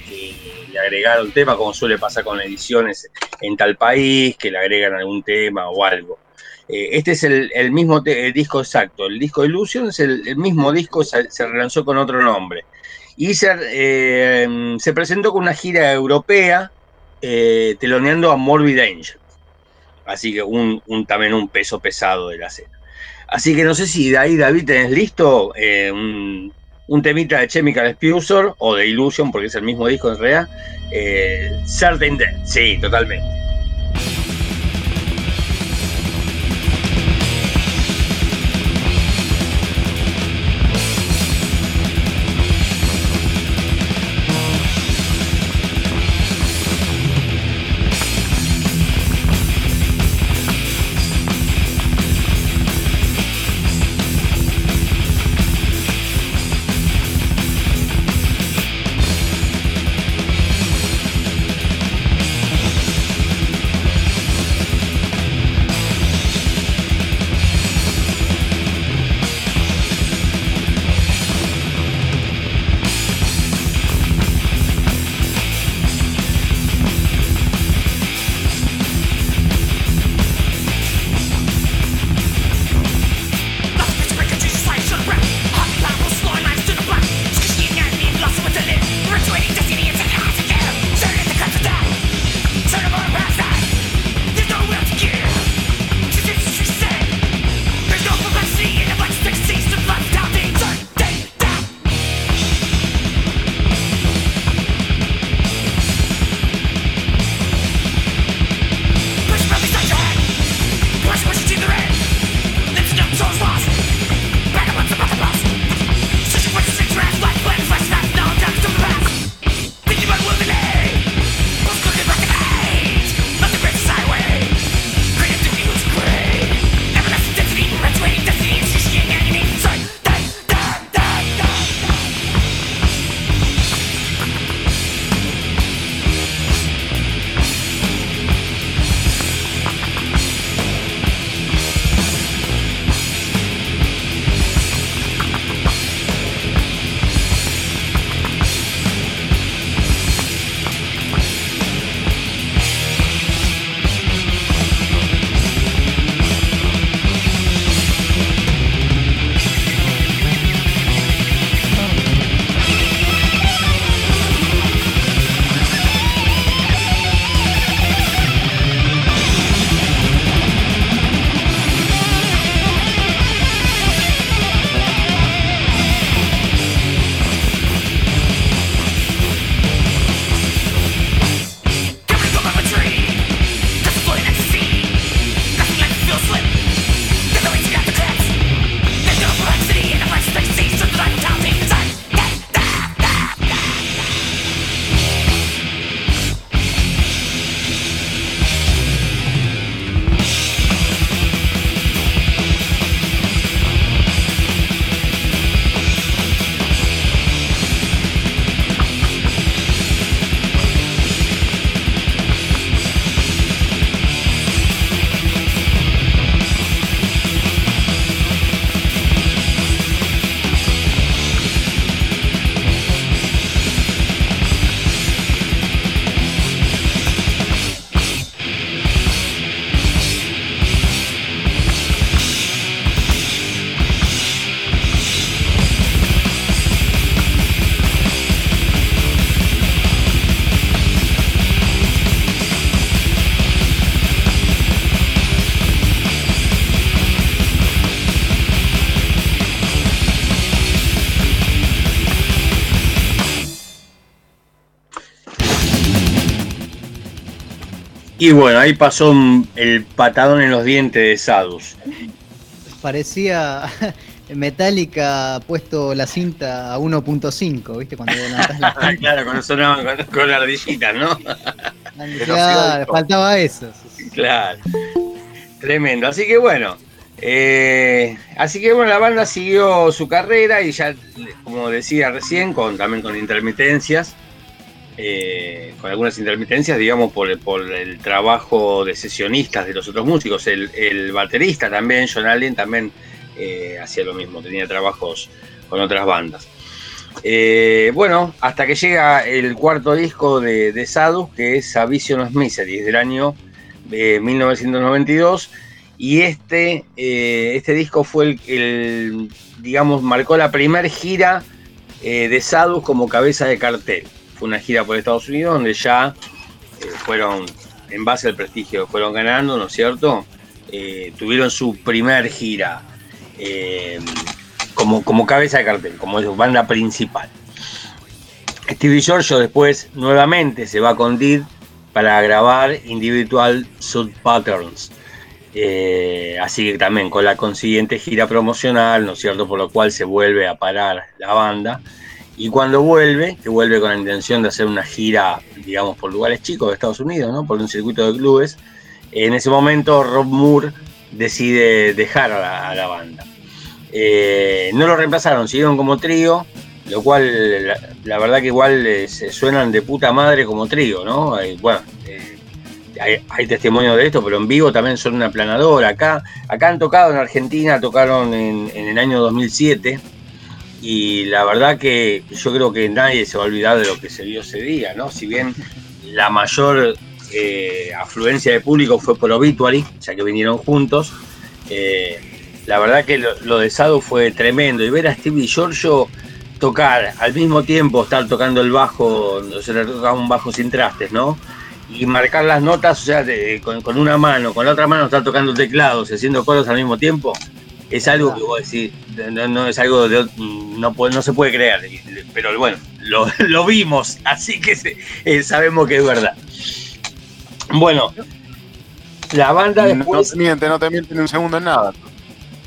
le agregaron tema como suele pasar con ediciones en tal país, que le agregan algún tema o algo. Eh, este es el, mismo disco exacto, el disco Illusion es el, mismo disco, se, relanzó con otro nombre. Y se, se presentó con una gira europea eh, teloneando a Morbid Angel. Así que un, también un peso pesado de la escena. Así que no sé si de ahí, David, tenés listo un, un temita de Chemical Spusor o de Illusion, porque es el mismo disco en realidad. Eh, Certain Dead, sí, totalmente. Y bueno, ahí pasó el patadón en los dientes de Sadus. Parecía Metallica puesto la cinta a 1.5, ¿viste? Cuando la cinta. claro, cuando sonaban con, con ardillitas, ¿no? claro, faltaba eso. Claro. Tremendo. Así que bueno. Eh, así que bueno, la banda siguió su carrera y ya, como decía recién, con, también con intermitencias. Eh, con algunas intermitencias, digamos, por, el trabajo de sesionistas de los otros músicos. El, baterista también, John Allen, también eh, hacía lo mismo, tenía trabajos con otras bandas. Eh, bueno, hasta que llega el cuarto disco de, de Sadus, que es A Vision of Misery, del año 1992. Y este, este disco fue el, digamos, marcó la primera gira de Sadus como cabeza de cartel una gira por Estados Unidos donde ya eh, fueron, en base al prestigio fueron ganando, ¿no es cierto? Eh, tuvieron su primer gira eh, como, como cabeza de cartel, como banda principal. Stevie Giorgio después nuevamente se va con Did para grabar Individual Sub Patterns. así que también con la consiguiente gira promocional, ¿no es cierto? Por lo cual se vuelve a parar la banda. Y cuando vuelve, que vuelve con la intención de hacer una gira, digamos, por lugares chicos de Estados Unidos, ¿no? por un circuito de clubes, en ese momento Rob Moore decide dejar a la, banda. Eh, no lo reemplazaron, siguieron como trío, lo cual la, verdad que igual eh, se suenan de puta madre como trío, ¿no? Eh, bueno, hay, hay, testimonio de esto, pero en vivo también son una planadora. Acá, acá han tocado en Argentina, tocaron en, en el año 2007 y la verdad que yo creo que nadie se va a olvidar de lo que se vio ese día, ¿no? Si bien la mayor eh, afluencia de público fue por Obituary, ya que vinieron juntos, eh, la verdad que lo, de Sado fue tremendo y ver a Stevie Giorgio tocar al mismo tiempo, estar tocando el bajo, se le tocaba un bajo sin trastes, ¿no? Y marcar las notas, o sea, con, una mano, con la otra mano estar tocando teclados y haciendo coros al mismo tiempo, es algo que vos decís, no, es algo de, no, no se puede creer, pero bueno, lo, vimos, así que eh, sabemos que es verdad. Bueno, la banda después... No te miente, no te miente ni un segundo en nada.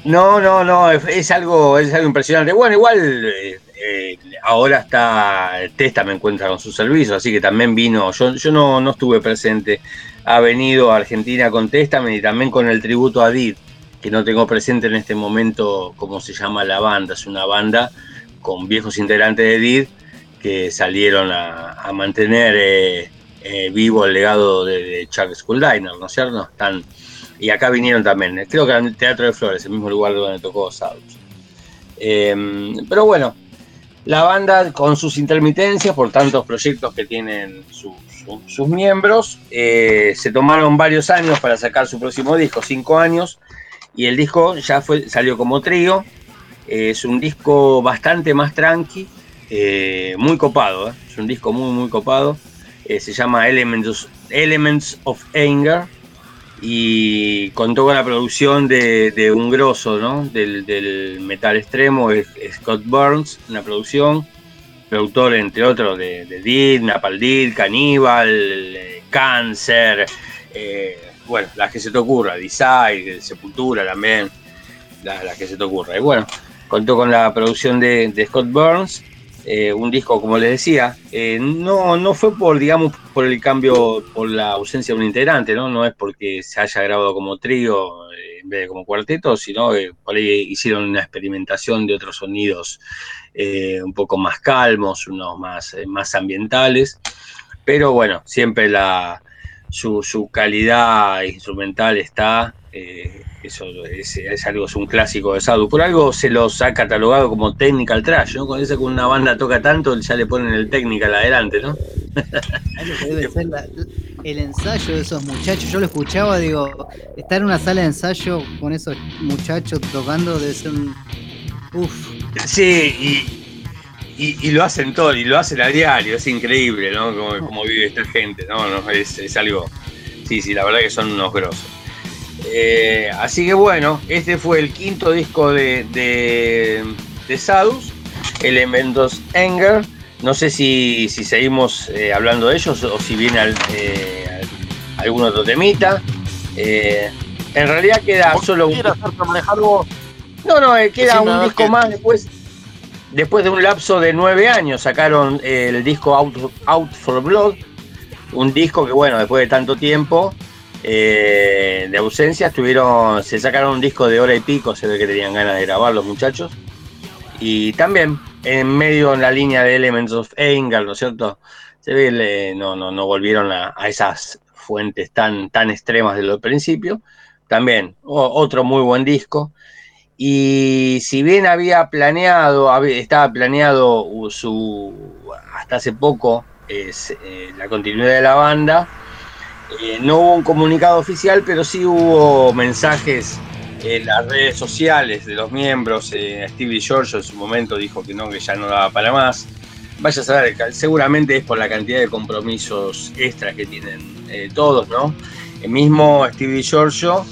No, no, no, es, algo, es algo impresionante. Bueno, igual eh, eh, ahora está Testa me encuentra con su servicio, así que también vino, yo, yo no, no estuve presente, ha venido a Argentina con Testament y también con el tributo a Did que no tengo presente en este momento cómo se llama la banda. Es una banda con viejos integrantes de DID que salieron a, mantener eh, eh, vivo el legado de, Chuck Schuldiner, ¿no es cierto? Están, y acá vinieron también, creo que el Teatro de Flores, el mismo lugar donde tocó Sadus. Em, pero bueno, la banda con sus intermitencias por tantos proyectos que tienen sus miembros, eh, se tomaron varios años para sacar su próximo disco, cinco años, y el disco ya fue, salió como trío. es un disco bastante más tranqui, eh, muy copado. ¿eh? Es un disco muy, muy copado. Eh, se llama Elements, Elements of Anger y contó con la producción de, un grosso ¿no? del, metal extremo, Scott Burns, una producción, productor entre otros de, de Did, Napal Did, Cannibal, Cancer, bueno, las que se te ocurra, Design, Sepultura también, las, que se te ocurra. Y bueno, contó con la producción de, Scott Burns, eh, un disco, como les decía, eh, no, no fue por, digamos, por el cambio, por la ausencia de un integrante, ¿no? No es porque se haya grabado como trío eh, en vez de como cuarteto, sino que por ahí hicieron una experimentación de otros sonidos un poco más calmos, unos más, más ambientales. Pero bueno, siempre la, su, calidad instrumental está, eh, eso es, algo, es un clásico de Sadu. Por algo se los ha catalogado como technical trash, ¿no? Cuando dice que una banda toca tanto, ya le ponen el technical adelante, ¿no? el ensayo de esos muchachos, yo lo escuchaba, digo, estar en una sala de ensayo con esos muchachos tocando debe ser un... Uf. Sí, y, y, lo hacen todo, y lo hacen a diario, es increíble, ¿no? Como, vive esta gente, ¿no? es, algo. Sí, sí, la verdad que son unos grosos. Eh, así que bueno, este fue el quinto disco de, de, de Sadus, Elementos Anger. No sé si, si seguimos eh, hablando de ellos o si viene al, eh, algún otro temita. Eh, en realidad queda solo un. No, no, eh, queda un disco más después. Después de un lapso de nueve años sacaron el disco Out, for Blood, un disco que bueno, después de tanto tiempo de ausencia, se sacaron un disco de hora y pico, se ve que tenían ganas de grabar los muchachos. Y también en medio en la línea de Elements of Anger, ¿no es cierto? Se ve, no, no, no volvieron a, esas fuentes tan, tan extremas del principio. También otro muy buen disco. Y si bien había planeado, estaba planeado su, hasta hace poco eh, la continuidad de la banda, eh, no hubo un comunicado oficial, pero sí hubo mensajes en las redes sociales de los miembros. Eh, Stevie George en su momento dijo que no, que ya no daba para más. Vaya a saber, seguramente es por la cantidad de compromisos extras que tienen eh, todos, ¿no? El mismo Stevie Giorgio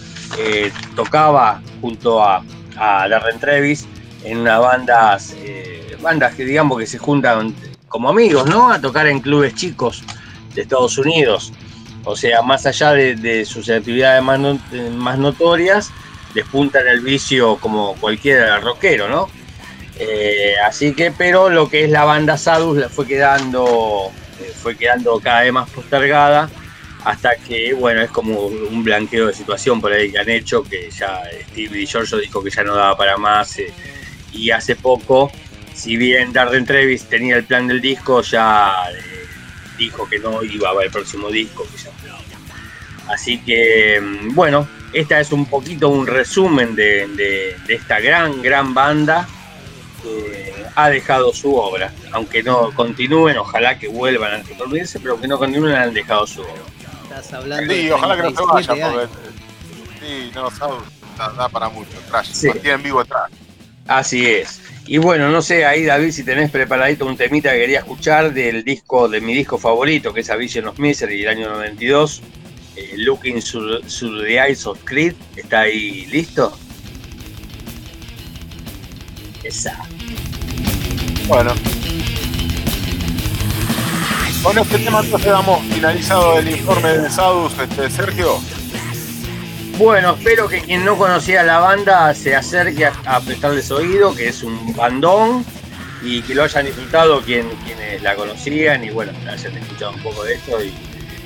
tocaba junto a, a Darren Trevis en una bandas, bandas que digamos que se juntan como amigos, ¿no? A tocar en clubes chicos de Estados Unidos. O sea, más allá de, sus actividades más, más notorias, despunta en el vicio como cualquier rockero, ¿no? Eh, así que, pero lo que es la banda Sadus fue quedando, eh, fue quedando cada vez más postergada hasta que, bueno, es como un blanqueo de situación por ahí que han hecho, que ya Steve Giorgio dijo que ya no daba para más eh, y hace poco, si bien Darren Trevis tenía el plan del disco, ya dijo que no iba a haber el próximo disco, Así que, mm, bueno, esta es un poquito un resumen de, esta gran, gran banda que ha dejado su obra. Aunque no continúen, ojalá que vuelvan a reunirse, pero que no continúen, han dejado su obra. Estás hablando sí, ojalá que no se vaya, porque, sí, no, da, da para mucho. Trash, sí. en vivo atrás. Así es. Y bueno, no sé, ahí David, si tenés preparadito un temita que quería escuchar del disco, de mi disco favorito, que es Avicii of Misery del año 92. Eh, looking through, the Eyes of Creed. ¿Está ahí listo? Esa. Bueno. Con este tema entonces damos finalizado el informe de Sadus, este, Sergio. Bueno, espero que quien no conocía la banda se acerque a, prestarles oído, que es un bandón, y que lo hayan disfrutado quien, quienes la conocían y bueno, hayan escuchado un poco de esto.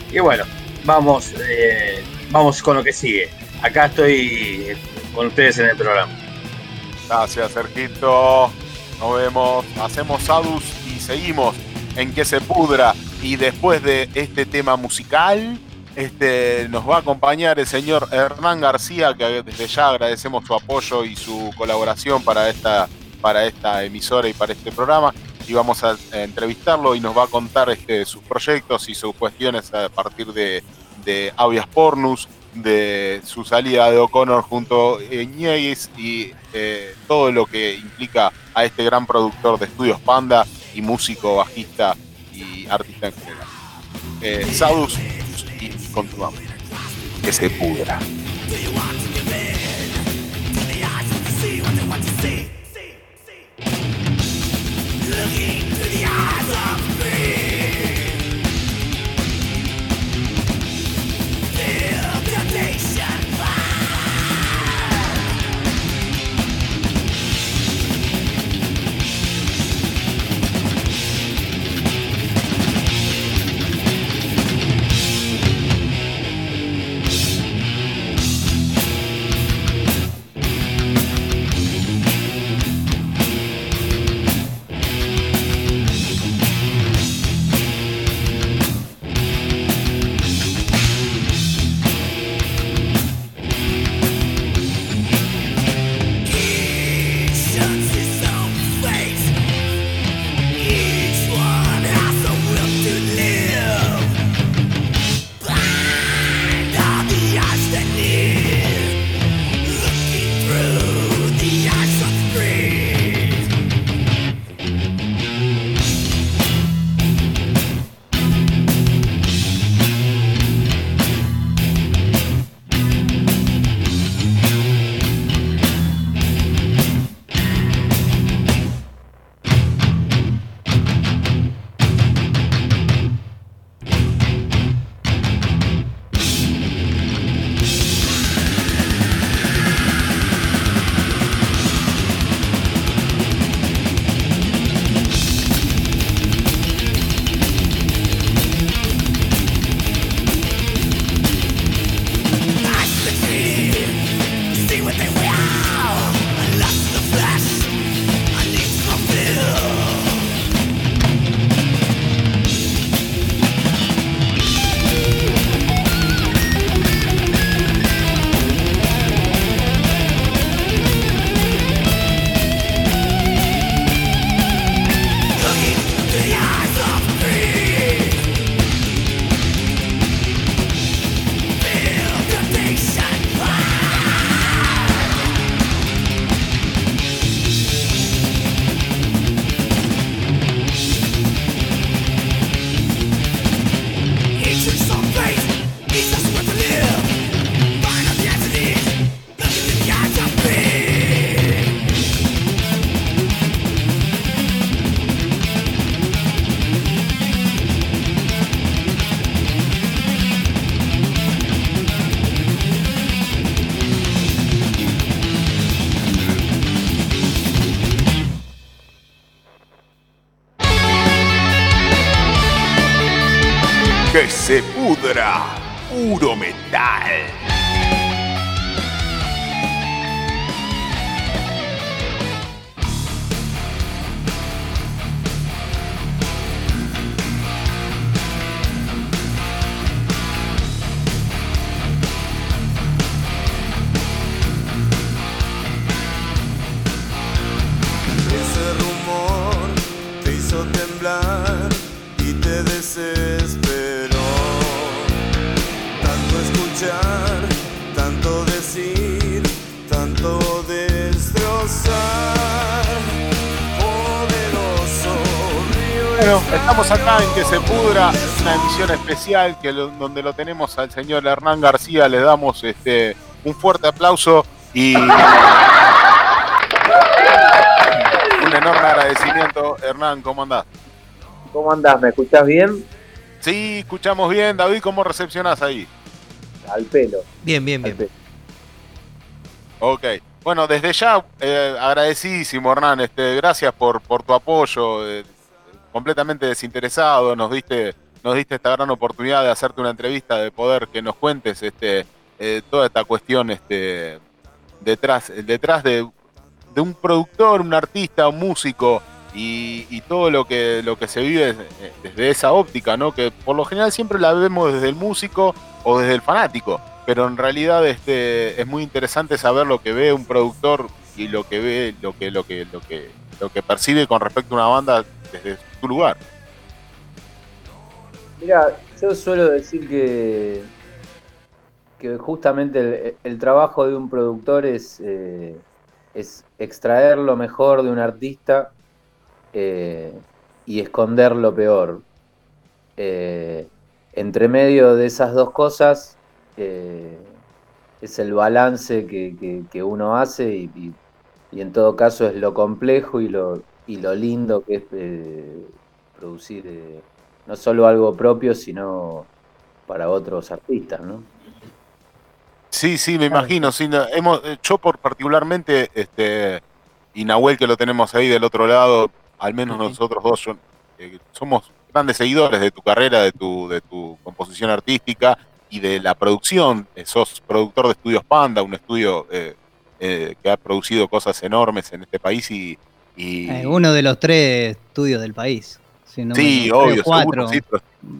y bueno, vamos, eh, vamos con lo que sigue. Acá estoy con ustedes en el programa. Gracias, Sergito. Nos vemos, hacemos Sadus y seguimos en que se pudra. Y después de este tema musical, este, nos va a acompañar el señor Hernán García, que desde ya agradecemos su apoyo y su colaboración para esta, para esta emisora y para este programa. Y vamos a, entrevistarlo y nos va a contar este, sus proyectos y sus cuestiones a partir de, de Avias Pornus, de su salida de O'Connor junto a Ñeguis y eh, todo lo que implica a este gran productor de estudios Panda y músico, bajista y artista en general. Eh, Sadus y continuamos. Que se pudra. looking through the eyes of me. Especial que donde lo tenemos al señor Hernán García. Le damos este un fuerte aplauso y un enorme agradecimiento. Hernán, ¿cómo andás? ¿Cómo andás? ¿Me escuchás bien? Sí, escuchamos bien. David, ¿cómo recepcionás ahí? Al pelo. Bien, bien, bien. Ok. Bueno, desde ya eh, agradecidísimo, Hernán. Este, gracias por, por tu apoyo. Eh, completamente desinteresado, nos diste, nos diste esta gran oportunidad de hacerte una entrevista, de poder que nos cuentes este, eh, toda esta cuestión este, detrás, detrás de, un productor, un artista, un músico y, todo lo que, lo que se vive desde esa óptica, ¿no? Que por lo general siempre la vemos desde el músico o desde el fanático, pero en realidad este, es muy interesante saber lo que ve un productor y lo que ve, lo que, lo que, lo que, lo que percibe con respecto a una banda desde tu lugar. Mira, yo suelo decir que, justamente el, trabajo de un productor es, eh, es extraer lo mejor de un artista eh, y esconder lo peor. Eh, entre medio de esas dos cosas es el balance que, uno hace y, en todo caso es lo complejo y lo, lindo que es producir no solo algo propio, sino para otros artistas, ¿no? Sí, sí, me imagino. Sí, hemos, eh, yo por particularmente, este, y Nahuel que lo tenemos ahí del otro lado, al menos nosotros dos, somos grandes seguidores de tu carrera, de tu, de tu composición artística y de la producción. sos productor de Estudios Panda, un estudio que ha producido cosas enormes en este país y, eh, uno de los tres estudios del país. Sí, obvio, seguro,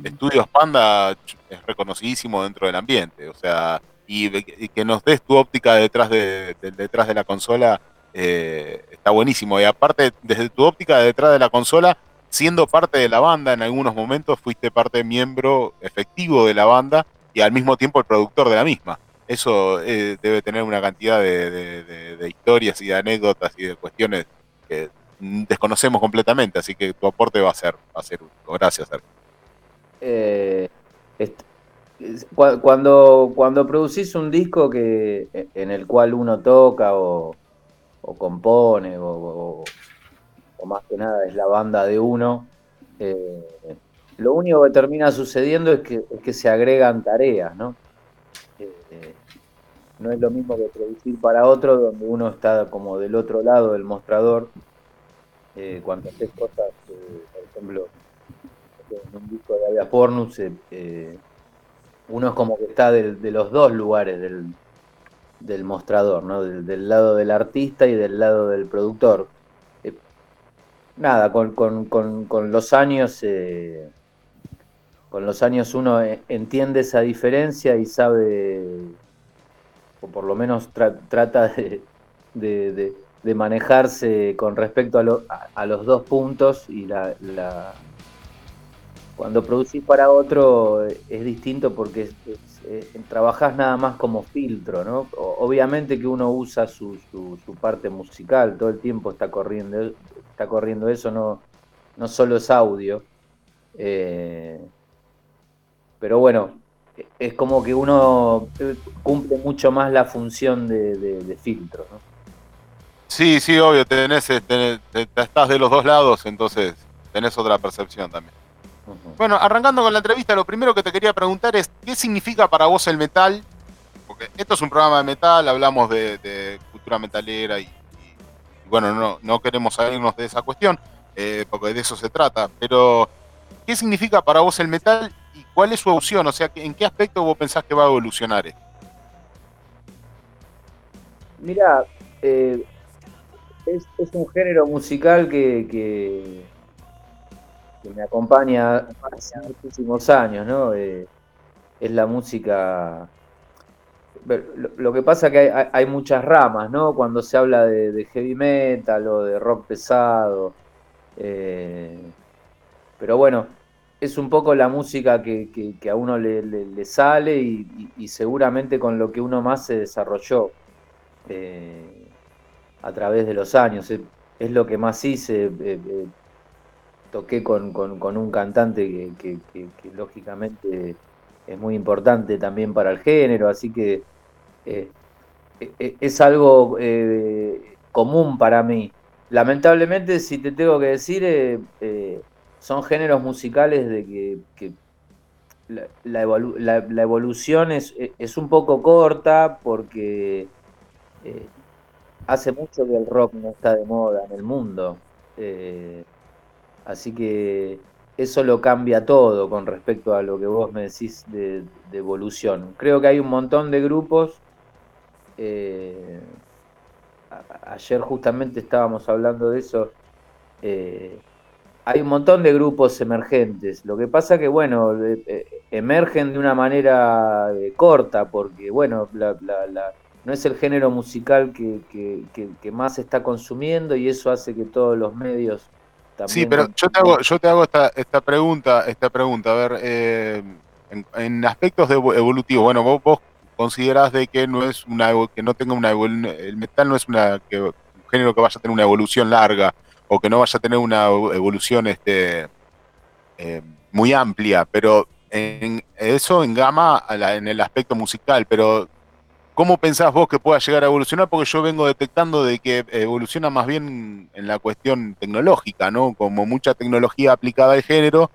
Estudios Panda es reconocidísimo dentro del ambiente, o sea, y, que nos des tu óptica detrás de, detrás de la consola eh, está buenísimo. Y aparte, desde tu óptica detrás de la consola, siendo parte de la banda en algunos momentos, fuiste parte miembro efectivo de la banda y al mismo tiempo el productor de la misma. Eso eh, debe tener una cantidad de historias y de anécdotas y de cuestiones que desconocemos completamente, así que tu aporte va a ser, va a ser Gracias, eh, cuando, cuando producís un disco que, en el cual uno toca o, compone o, más que nada es la banda de uno, eh, lo único que termina sucediendo es que, es que se agregan tareas, ¿no? Eh, no es lo mismo que producir para otro, donde uno está como del otro lado del mostrador, eh, cuando haces cosas, eh, por ejemplo, en un disco de Avia Pornus, eh, uno es como que está de, los dos lugares del, mostrador, ¿no? Del, lado del artista y del lado del productor. nada, con, los años con los años uno entiende esa diferencia y sabe o por lo menos trata de, manejarse con respecto a, los dos puntos y la, cuando producís para otro es distinto porque trabajás nada más como filtro, ¿no? Obviamente que uno usa su, su, parte musical, todo el tiempo está corriendo, está corriendo eso, no, no solo es audio. Eh, pero bueno, es como que uno eh, cumple mucho más la función de, filtro. Sí, sí, obvio, tenés, este, estás de los dos lados, entonces tenés otra percepción también. Bueno, arrancando con la entrevista, lo primero que te quería preguntar es, ¿qué significa para vos el metal? Porque esto es un programa de metal, hablamos de, cultura metalera y, bueno, no, no queremos salirnos de esa cuestión, eh, porque de eso se trata, pero ¿qué significa para vos el metal cuál es su evolución? O sea, ¿en qué aspecto vos pensás que va a evolucionar esto? Mira, eh, es, un género musical que, que, me acompaña hace muchísimos años, ¿no? Eh, es la música. Lo, que pasa es que hay, muchas ramas, ¿no? Cuando se habla de, heavy metal o de rock pesado. Eh, pero bueno, es un poco la música que, a uno le, sale y, seguramente con lo que uno más se desarrolló. Eh, a través de los años. Es, lo que más hice. Eh, eh, toqué con, un cantante que, lógicamente es muy importante también para el género, así que es algo común para mí. Lamentablemente, si te tengo que decir, son géneros musicales de que, la, evolución es, es, un poco corta porque hace mucho que el rock no está de moda en el mundo. Eh, así que eso lo cambia todo con respecto a lo que vos me decís de, evolución. Creo que hay un montón de grupos. Eh, ayer justamente estábamos hablando de eso. Eh, hay un montón de grupos emergentes. Lo que pasa que, bueno, emergen de una manera corta, porque, bueno, la, no es el género musical que, que, más se está consumiendo y eso hace que todos los medios también... Sí, pero yo te hago, yo te hago esta, esta pregunta, esta pregunta, a ver, eh, en, aspectos de evolutivo, bueno, vos, vos considerás de que no es una que no tenga una el metal no es una que, un género que vaya a tener una evolución larga o que no vaya a tener una evolución este eh, muy amplia, pero en eso en gama en el aspecto musical, pero ¿Cómo pensás vos que pueda llegar a evolucionar? Porque yo vengo detectando de que evoluciona más bien en la cuestión tecnológica, ¿no? Como mucha tecnología aplicada al género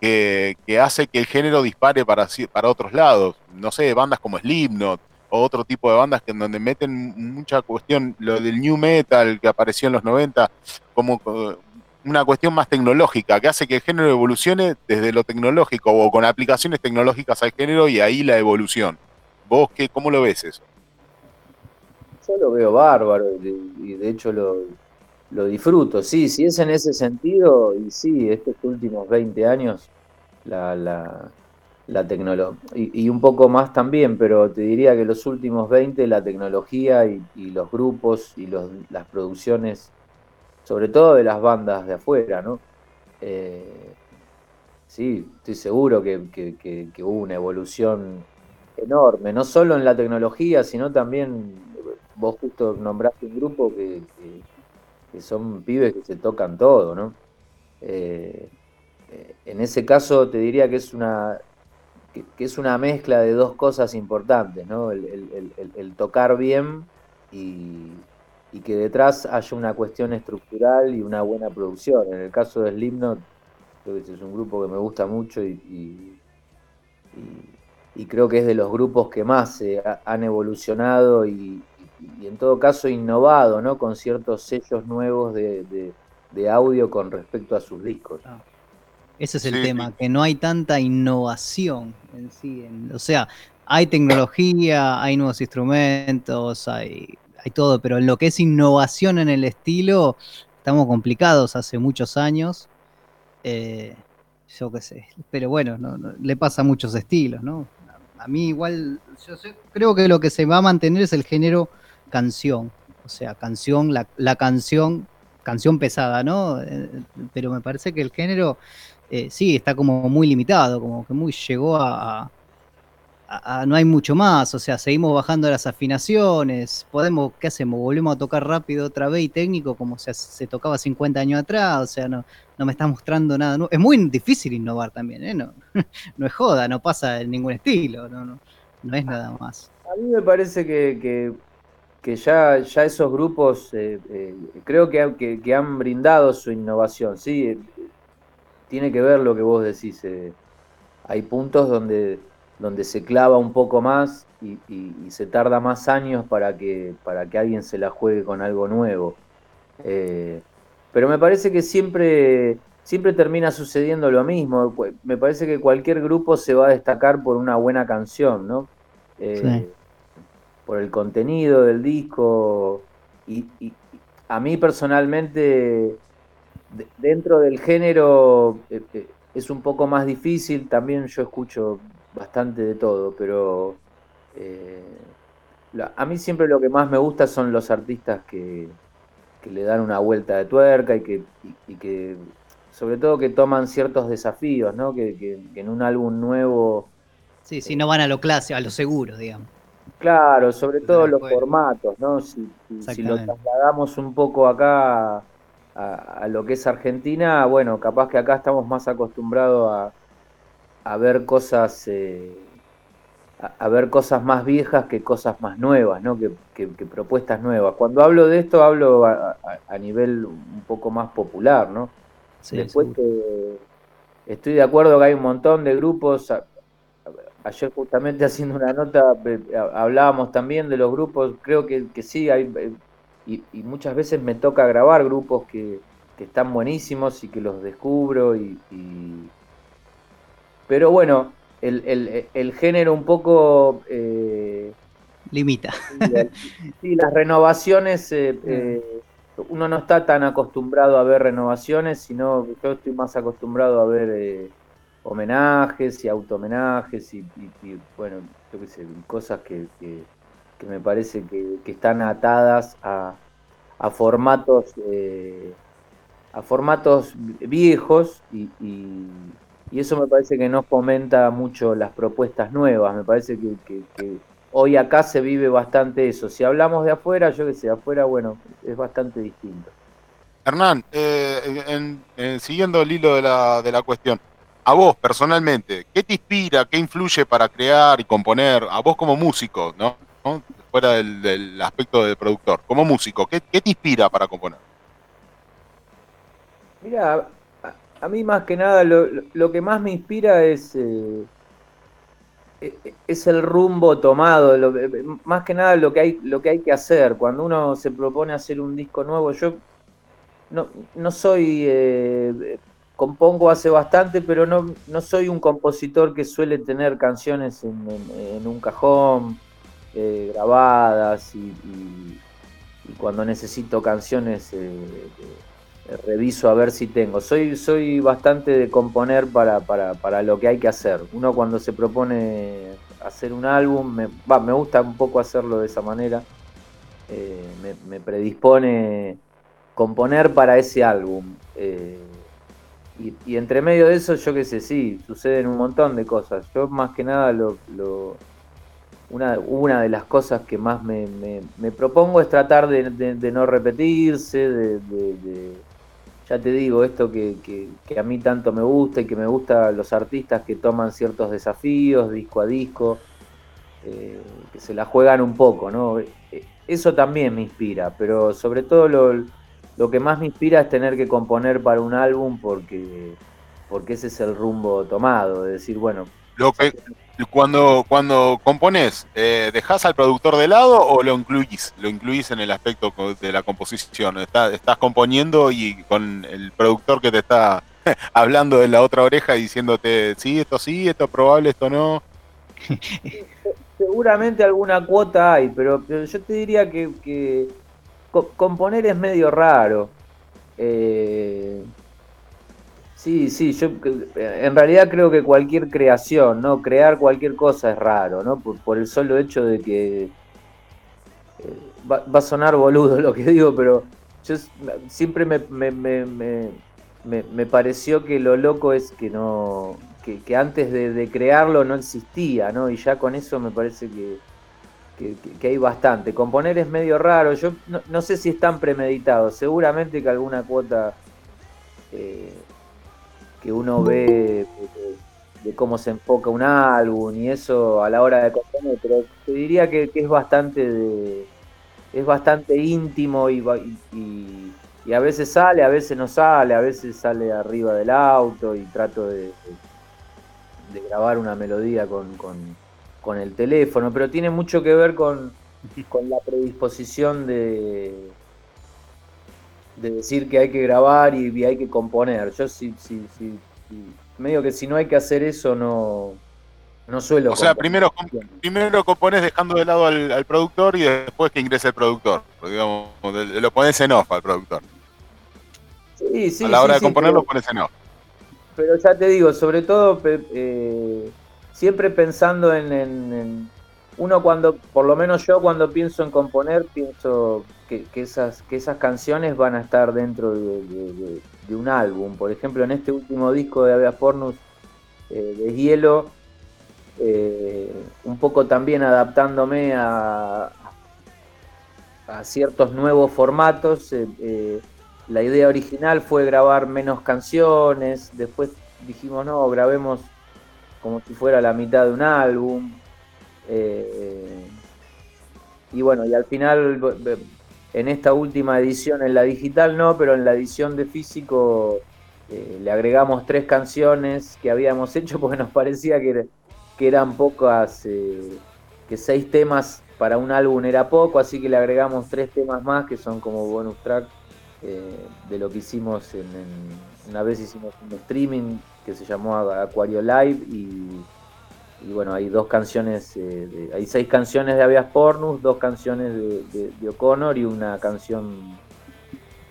que, hace que el género dispare para, para otros lados. No sé, bandas como Slipknot o otro tipo de bandas que en donde meten mucha cuestión, lo del new metal que apareció en los 90, como eh, una cuestión más tecnológica, que hace que el género evolucione desde lo tecnológico o con aplicaciones tecnológicas al género y ahí la evolución. ¿Vos qué, cómo lo ves eso? Yo lo veo bárbaro y de hecho lo, disfruto. Sí, si es en ese sentido, y sí, estos últimos 20 años, la, la, tecnología, y, un poco más también, pero te diría que los últimos 20, la tecnología y, los grupos y los, las producciones, sobre todo de las bandas de afuera, ¿no? Eh, sí, estoy seguro que, que hubo una evolución enorme, no solo en la tecnología, sino también, vos justo nombraste un grupo que, son pibes que se tocan todo, ¿no? Eh, eh, en ese caso te diría que es una que, es una mezcla de dos cosas importantes, ¿no? El, tocar bien y, que detrás haya una cuestión estructural y una buena producción. En el caso de Slipknot, creo que es un grupo que me gusta mucho y y creo que es de los grupos que más se han evolucionado y, en todo caso innovado, ¿no? Con ciertos sellos nuevos de, audio con respecto a sus discos. Ah. Ese es el tema, que no hay tanta innovación en sí. o sea, hay tecnología, hay nuevos instrumentos, hay, hay todo, pero en lo que es innovación en el estilo, estamos complicados hace muchos años. Eh, yo qué sé, pero bueno, le pasa a muchos estilos, ¿no? A mí igual, yo creo que lo que se va a mantener es el género canción, o sea, canción, la, canción, canción pesada, ¿no? Eh, pero me parece que el género eh, sí está como muy limitado, como que muy llegó a, no hay mucho más, o sea, seguimos bajando las afinaciones, podemos, ¿qué hacemos? Volvemos a tocar rápido otra vez y técnico como se, tocaba 50 años atrás, o sea, no, no me está mostrando nada. Es muy difícil innovar también, ¿eh? No, no es joda, no pasa en ningún estilo, no, no, no es nada más. A mí me parece que, que, ya, ya esos grupos eh, eh, creo que, que, han brindado su innovación, ¿sí? Tiene que ver lo que vos decís. hay puntos donde donde se clava un poco más y, se tarda más años para que, para que alguien se la juegue con algo nuevo. Eh, pero me parece que siempre siempre termina sucediendo lo mismo. Me parece que cualquier grupo se va a destacar por una buena canción, ¿no? Eh, por el contenido del disco. Y, a mí personalmente, dentro del género, eh, es un poco más difícil. También yo escucho bastante de todo, pero a mí siempre lo que más me gusta son los artistas que, le dan una vuelta de tuerca y que, y que sobre todo que toman ciertos desafíos, ¿no? Que, en un álbum nuevo... Sí, si no van a lo clásico, a lo seguro, digamos. Claro, sobre todo los formatos, ¿no? Si, lo trasladamos un poco acá a, lo que es Argentina, bueno, capaz que acá estamos más acostumbrados a, ver cosas... Eh, a, ver cosas más viejas que cosas más nuevas, ¿no? Que, propuestas nuevas. Cuando hablo de esto hablo a, nivel un poco más popular, ¿no? Después estoy de acuerdo que hay un montón de grupos. Ayer justamente haciendo una nota hablábamos también de los grupos, creo que, sí, hay, eh, y, muchas veces me toca grabar grupos que, están buenísimos y que los descubro. Y, Pero bueno, el, género un poco... Eh, Limita. Sí, las renovaciones... Eh, uno no está tan acostumbrado a ver renovaciones, sino yo estoy más acostumbrado a ver eh, homenajes y autohomenajes y, y, bueno, yo qué sé, cosas que, me parece que, están atadas a, formatos eh, a formatos viejos y, eso me parece que no fomenta mucho las propuestas nuevas, me parece que hoy acá se vive bastante eso. Si hablamos de afuera, yo que sé, afuera, bueno, es bastante distinto. Hernán, eh, siguiendo el hilo de la, de la cuestión, a vos personalmente, ¿qué te inspira, qué influye para crear y componer? A vos como músico, ¿no? Fuera del, aspecto de productor, como músico, ¿qué, te inspira para componer? Mira, a, mí más que nada lo, que más me inspira es eh, es el rumbo tomado, más que nada lo que, hay, lo que hay que hacer. Cuando uno se propone hacer un disco nuevo, yo no, no soy, eh, compongo hace bastante, pero no, no soy un compositor que suele tener canciones en, un cajón eh, grabadas y, cuando necesito canciones... Reviso a ver si tengo. Soy, soy bastante de componer para, para, lo que hay que hacer. Uno cuando se propone hacer un álbum, me, me gusta un poco hacerlo de esa manera. Eh, me, predispone componer para ese álbum. Eh, y, entre medio de eso, yo qué sé, sí, suceden un montón de cosas. Yo más que nada lo, una, una, de las cosas que más me, propongo es tratar de, no repetirse, de, ya te digo, esto que, a mí tanto me gusta y que me gusta los artistas que toman ciertos desafíos disco a disco, eh, que se la juegan un poco, ¿no? Eh, eso también me inspira, pero sobre todo lo, que más me inspira es tener que componer para un álbum porque, porque ese es el rumbo tomado, de decir, bueno... Lo que, cuando, cuando compones, eh, ¿dejas al productor de lado o lo incluís? Lo incluís en el aspecto de la composición. estás componiendo y con el productor que te está hablando de la otra oreja diciéndote, sí, esto sí, esto es probable, esto no. Seguramente alguna cuota hay, pero, yo te diría que, componer es medio raro. Eh, Sí, sí, yo en realidad creo que cualquier creación, ¿no? Crear cualquier cosa es raro, ¿no? Por, el solo hecho de que eh, va, a sonar boludo lo que digo, pero yo siempre me, me, pareció que lo loco es que no, que, antes de, crearlo no existía, ¿no? Y ya con eso me parece que, que, hay bastante. Componer es medio raro, yo no, sé si están premeditados, seguramente que alguna cuota... Eh, que uno ve de, cómo se enfoca un álbum y eso a la hora de componer, pero te diría que, es bastante es bastante íntimo y, y, a veces sale, a veces no sale, a veces sale arriba del auto y trato de, de grabar una melodía con, con, el teléfono, pero tiene mucho que ver con, con la predisposición de de decir que hay que grabar y, hay que componer. Yo sí, sí, sí, medio que si no hay que hacer eso no, no suelo. O sea, primero, primero compones dejando de lado al, productor y después que ingrese el productor. digamos, lo pones en off al productor. Sí, sí, a la hora de componer lo pones en off. Pero ya te digo, sobre todo eh, siempre pensando en, uno cuando, por lo menos yo cuando pienso en componer, pienso que, esas, que esas canciones van a estar dentro de, un álbum. Por ejemplo, en este último disco de Avias Pornus eh, de Hielo, eh, un poco también adaptándome a, a ciertos nuevos formatos. Eh, la idea original fue grabar menos canciones, después dijimos no, grabemos como si fuera la mitad de un álbum. Y bueno, y al final en esta última edición, en la digital no, pero en la edición de físico eh, le agregamos tres canciones que habíamos hecho porque nos parecía que, que eran pocas, eh, que seis temas para un álbum era poco, así que le agregamos tres temas más que son como bonus track eh, de lo que hicimos en, una vez hicimos un streaming que se llamó Acuario Live y y bueno, hay dos canciones, eh, hay seis canciones de Avias Pornus, dos canciones de, O'Connor y una canción...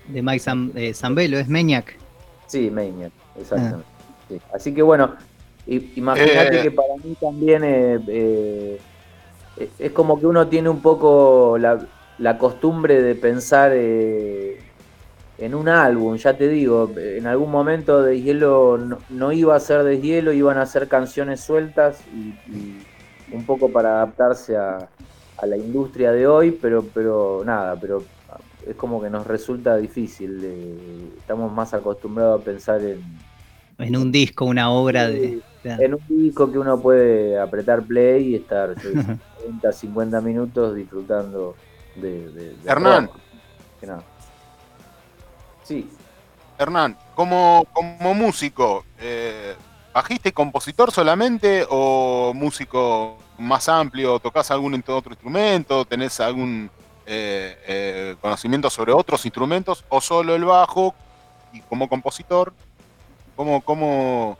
De Mike eh, Zambello, ¿es Maniac? Sí, Maniac, exactamente. Ah. Así que bueno, imagínate eh. que para mí también es como que uno tiene un poco la, la costumbre de pensar en un álbum, ya te digo, en algún momento de hielo no, iba a ser de hielo, iban a ser canciones sueltas y, un poco para adaptarse a, la industria de hoy, pero, pero nada, pero es como que nos resulta difícil, estamos más acostumbrados a pensar en... En un disco, una obra de... En un disco que uno puede apretar play y estar 30, 50 minutos disfrutando de... Hernán. Sí. Hernán, como, como músico, eh, ¿bajiste compositor solamente o músico más amplio? ¿Tocás algún otro instrumento? ¿Tenés algún eh, eh, conocimiento sobre otros instrumentos? ¿O solo el bajo? Y como compositor, ¿cómo, cómo,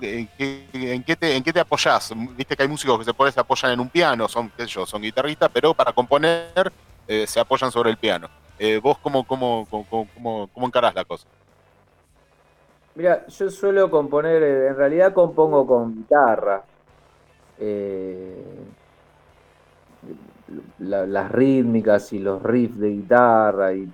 en, qué, te, ¿En qué te apoyás? Viste que hay músicos que se, se apoyan en un piano, son, qué sé yo, son guitarristas, pero para componer se apoyan sobre el piano. Eh, ¿Vos cómo, cómo, cómo, cómo, encarás la cosa? Mira, yo suelo componer, eh, en realidad compongo con guitarra. Eh, las rítmicas y los riffs de guitarra y,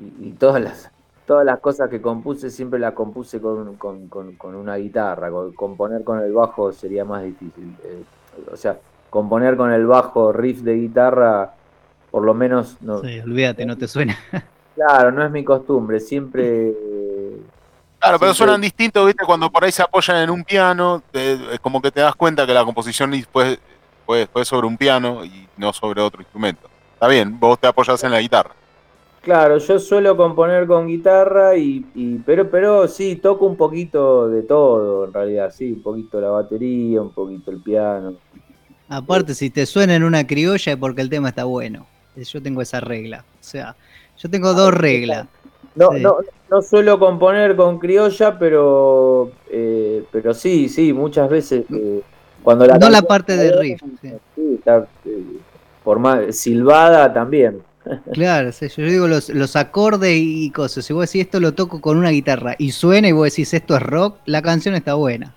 y, todas las todas las cosas que compuse siempre las compuse con, con, una guitarra. Componer con el bajo sería más difícil. o sea, componer con el bajo riff de guitarra por lo menos no. Sí, olvídate, no te suena. Claro, no es mi costumbre, siempre. Claro, pero suenan distintos, ¿viste? Cuando por ahí se apoyan en un piano, es como que te das cuenta que la composición fue, fue, sobre un piano y no sobre otro instrumento. Está bien, vos te apoyas en la guitarra. Claro, yo suelo componer con guitarra y, y, pero pero sí toco un poquito de todo en realidad, sí, un poquito la batería, un poquito el piano. Aparte, si te suena en una criolla es porque el tema está bueno. Yo tengo esa regla. O sea, yo tengo dos reglas. No, no, no suelo componer con criolla, pero eh, pero sí, sí, muchas veces eh, cuando la no la parte de riff. Sí, está eh, por más, silbada también. Claro, yo digo los, los acordes y cosas. Si vos decís esto lo toco con una guitarra y suena y vos decís esto es rock, la canción está buena.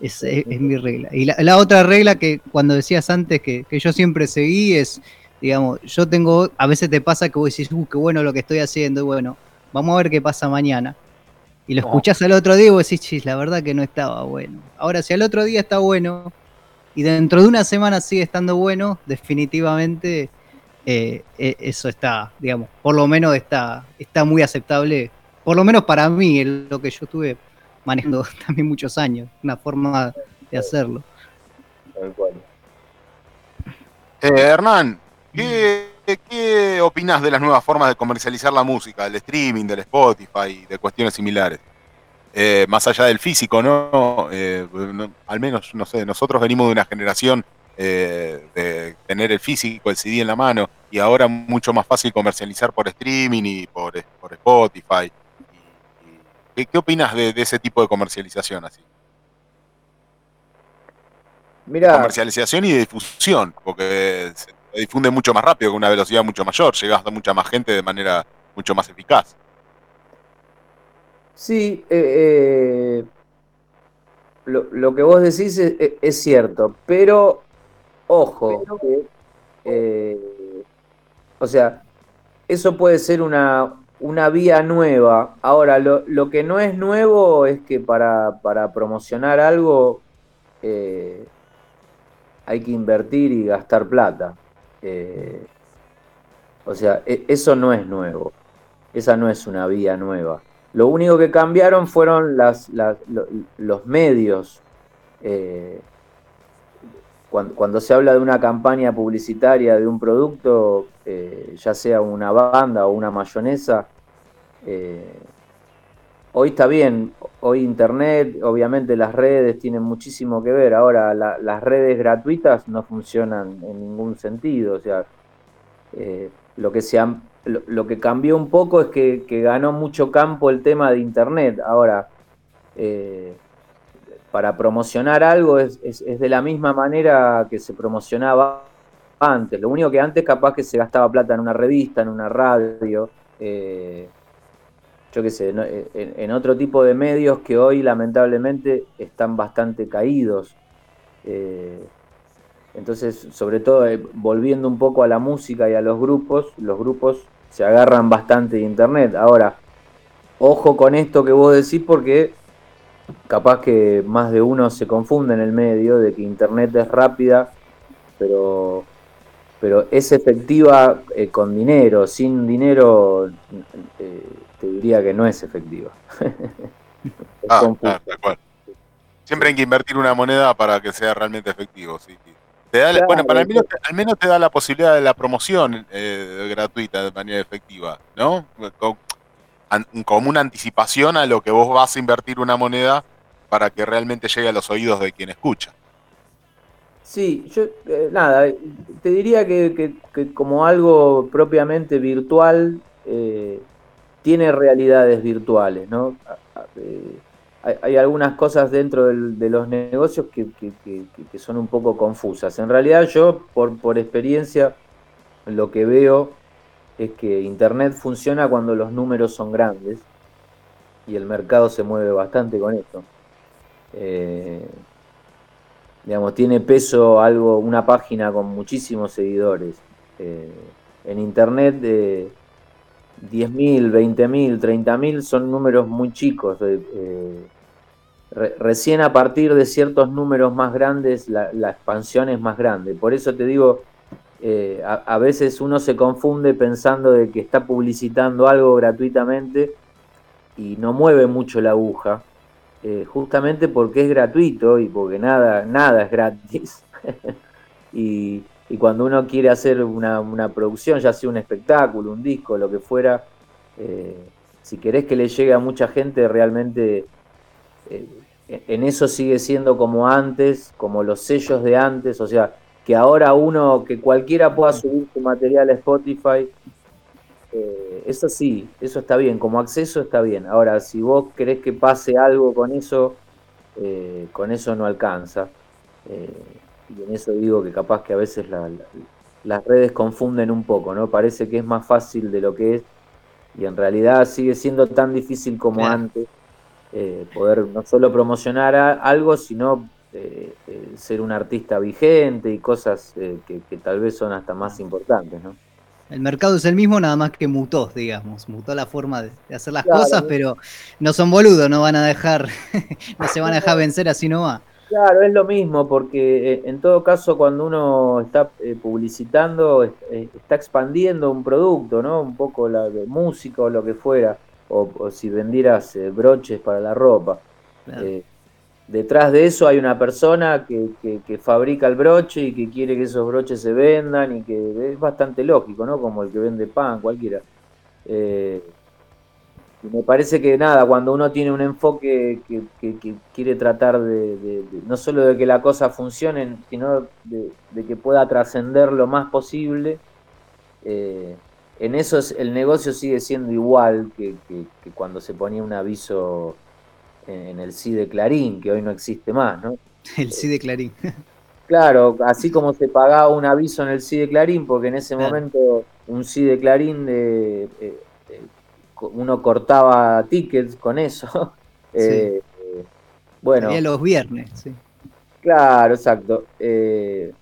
Es, mi regla. Y la, otra regla que cuando decías antes que, que yo siempre seguí es digamos, yo tengo, a veces te pasa que vos decís, uh, qué bueno lo que estoy haciendo, y bueno, vamos a ver qué pasa mañana. Y lo escuchás al otro día y vos decís, chis, la verdad que no estaba bueno. Ahora, si al otro día está bueno y dentro de una semana sigue estando bueno, definitivamente eh, e, eso está, digamos, por lo menos está, está muy aceptable, por lo menos para mí, lo que yo estuve manejando también muchos años, una forma de hacerlo. Eh, Hernán, ¿Qué, ¿Qué opinás de las nuevas formas de comercializar la música, del streaming, del Spotify, de cuestiones similares? Eh, más allá del físico, ¿no? Eh, ¿no? Al menos, no sé, nosotros venimos de una generación eh, de tener el físico, el CD en la mano, y ahora mucho más fácil comercializar por streaming y por, por Spotify. ¿Qué, opinas de, ese tipo de comercialización así? Mira, comercialización y difusión, porque se difunde mucho más rápido, con una velocidad mucho mayor, llegas a mucha más gente de manera mucho más eficaz. Sí, eh, eh, lo, que vos decís es, cierto, pero ojo, eh, o sea, eso puede ser una, una vía nueva. Ahora, lo, lo, que no es nuevo es que para, para promocionar algo hay que invertir y gastar plata. O sea, e, eso no es nuevo. Esa no es una vía nueva. Lo único que cambiaron fueron los medios. Eh, cuando, se habla de una campaña publicitaria de un producto, eh, ya sea una banda o una mayonesa, eh, hoy está bien, hoy Internet, obviamente las redes tienen muchísimo que ver. Ahora, las redes gratuitas no funcionan en ningún sentido. O sea, lo que se han lo, que cambió un poco es que, ganó mucho campo el tema de Internet. Ahora, eh, para promocionar algo es, de la misma manera que se promocionaba antes. Lo único que antes capaz que se gastaba plata en una revista, en una radio, eh, yo qué sé, en, otro tipo de medios que hoy lamentablemente están bastante caídos. Eh, entonces, sobre todo, eh, volviendo un poco a la música y a los grupos, los grupos se agarran bastante de internet. Ahora, ojo con esto que vos decís porque capaz que más de uno se confunde en el medio de que internet es rápida, pero, pero es efectiva eh, con dinero. Sin dinero, eh, te diría que no es efectiva. ah, Siempre hay que invertir una moneda para que sea realmente efectivo, sí bueno, para al menos, al menos, te da la posibilidad de la promoción eh, gratuita de manera efectiva, ¿no? Como una anticipación a lo que vos vas a invertir una moneda para que realmente llegue a los oídos de quien escucha. Sí, yo, eh, nada, te diría que, como algo propiamente virtual, eh, tiene realidades virtuales, ¿no? hay, algunas cosas dentro de los negocios que, son un poco confusas. En realidad yo, por, por experiencia, lo que veo es que Internet funciona cuando los números son grandes y el mercado se mueve bastante con esto. Eh, digamos, tiene peso algo, una página con muchísimos seguidores. Eh, en Internet 10.000, 20.000, 30.000 son números muy chicos. Eh, recién a partir de ciertos números más grandes la, expansión es más grande. Por eso te digo, eh, a, veces uno se confunde pensando de que está publicitando algo gratuitamente y no mueve mucho la aguja, eh, justamente porque es gratuito y porque nada, nada es gratis. y, y cuando uno quiere hacer una, una, producción, ya sea un espectáculo, un disco, lo que fuera, eh, si querés que le llegue a mucha gente, realmente eh, en eso sigue siendo como antes, como los sellos de antes, o sea, que ahora uno, que cualquiera pueda subir su material a Spotify, eh, eso sí, eso está bien, como acceso está bien. Ahora, si vos querés que pase algo con eso, con eso no alcanza. Y en eso digo que capaz que a veces las redes confunden un poco, ¿no? Parece que es más fácil de lo que es y en realidad sigue siendo tan difícil como antes eh, poder no solo promocionar algo, sino eh, eh, ser un artista vigente y cosas que, tal vez son hasta más importantes, ¿no? El mercado es el mismo, nada más que mutó, digamos, mutó la forma de, hacer las cosas, pero no son boludos, no van a dejar, no se van a dejar vencer así no va. Claro, es lo mismo, porque eh, en todo caso cuando uno está eh, publicitando, eh, está expandiendo un producto, ¿no? Un poco la de música o lo que fuera, o, si vendieras broches para la ropa. detrás de eso hay una persona que, que, fabrica el broche y que quiere que esos broches se vendan y que es bastante lógico, ¿no? Como el que vende pan, cualquiera. Me parece que nada, cuando uno tiene un enfoque que, quiere tratar de, no solo de que la cosa funcione, sino de, que pueda trascender lo más posible, eh, en eso el negocio sigue siendo igual que, cuando se ponía un aviso en, el sí de Clarín, que hoy no existe más, ¿no? El sí de Clarín. Claro, así como se pagaba un aviso en el sí de Clarín, porque en ese momento un sí de Clarín de... Eh, uno cortaba tickets con eso. Eh, bueno. los viernes, sí. Claro, exacto. Eh,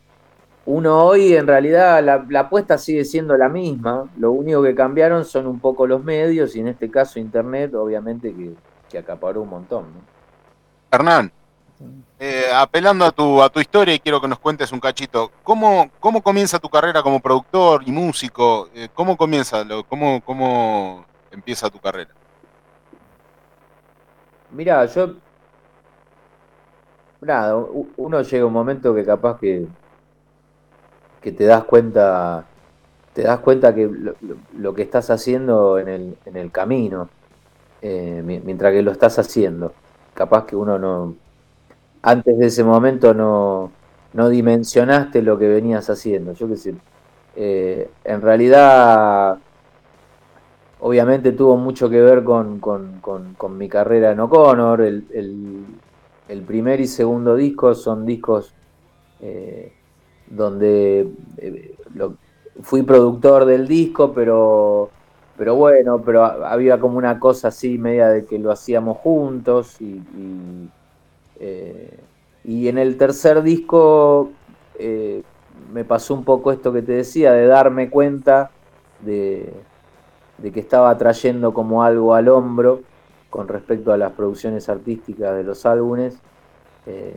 uno hoy, en realidad, la, apuesta sigue siendo la misma. Lo único que cambiaron son un poco los medios y en este caso Internet, obviamente, que, acaparó un montón. Hernán, eh, apelando a tu, a tu historia y quiero que nos cuentes un cachito, ¿cómo, cómo comienza tu carrera como productor y músico? ¿Cómo comienza? ¿Cómo, cómo empieza tu carrera? Mira, yo. Nada, uno llega un momento que capaz que. que te das cuenta. Te das cuenta que lo, que estás haciendo en el, en el camino, eh, mientras que lo estás haciendo, capaz que uno no. Antes de ese momento no, no dimensionaste lo que venías haciendo. Yo qué sé. Eh, en realidad obviamente tuvo mucho que ver con, mi carrera en O'Connor. El, el, primer y segundo disco son discos eh, donde eh, fui productor del disco, pero, pero bueno, pero había como una cosa así media de que lo hacíamos juntos y, y, eh, y en el tercer disco me pasó un poco esto que te decía, de darme cuenta de, de que estaba trayendo como algo al hombro con respecto a las producciones artísticas de los álbumes. Eh,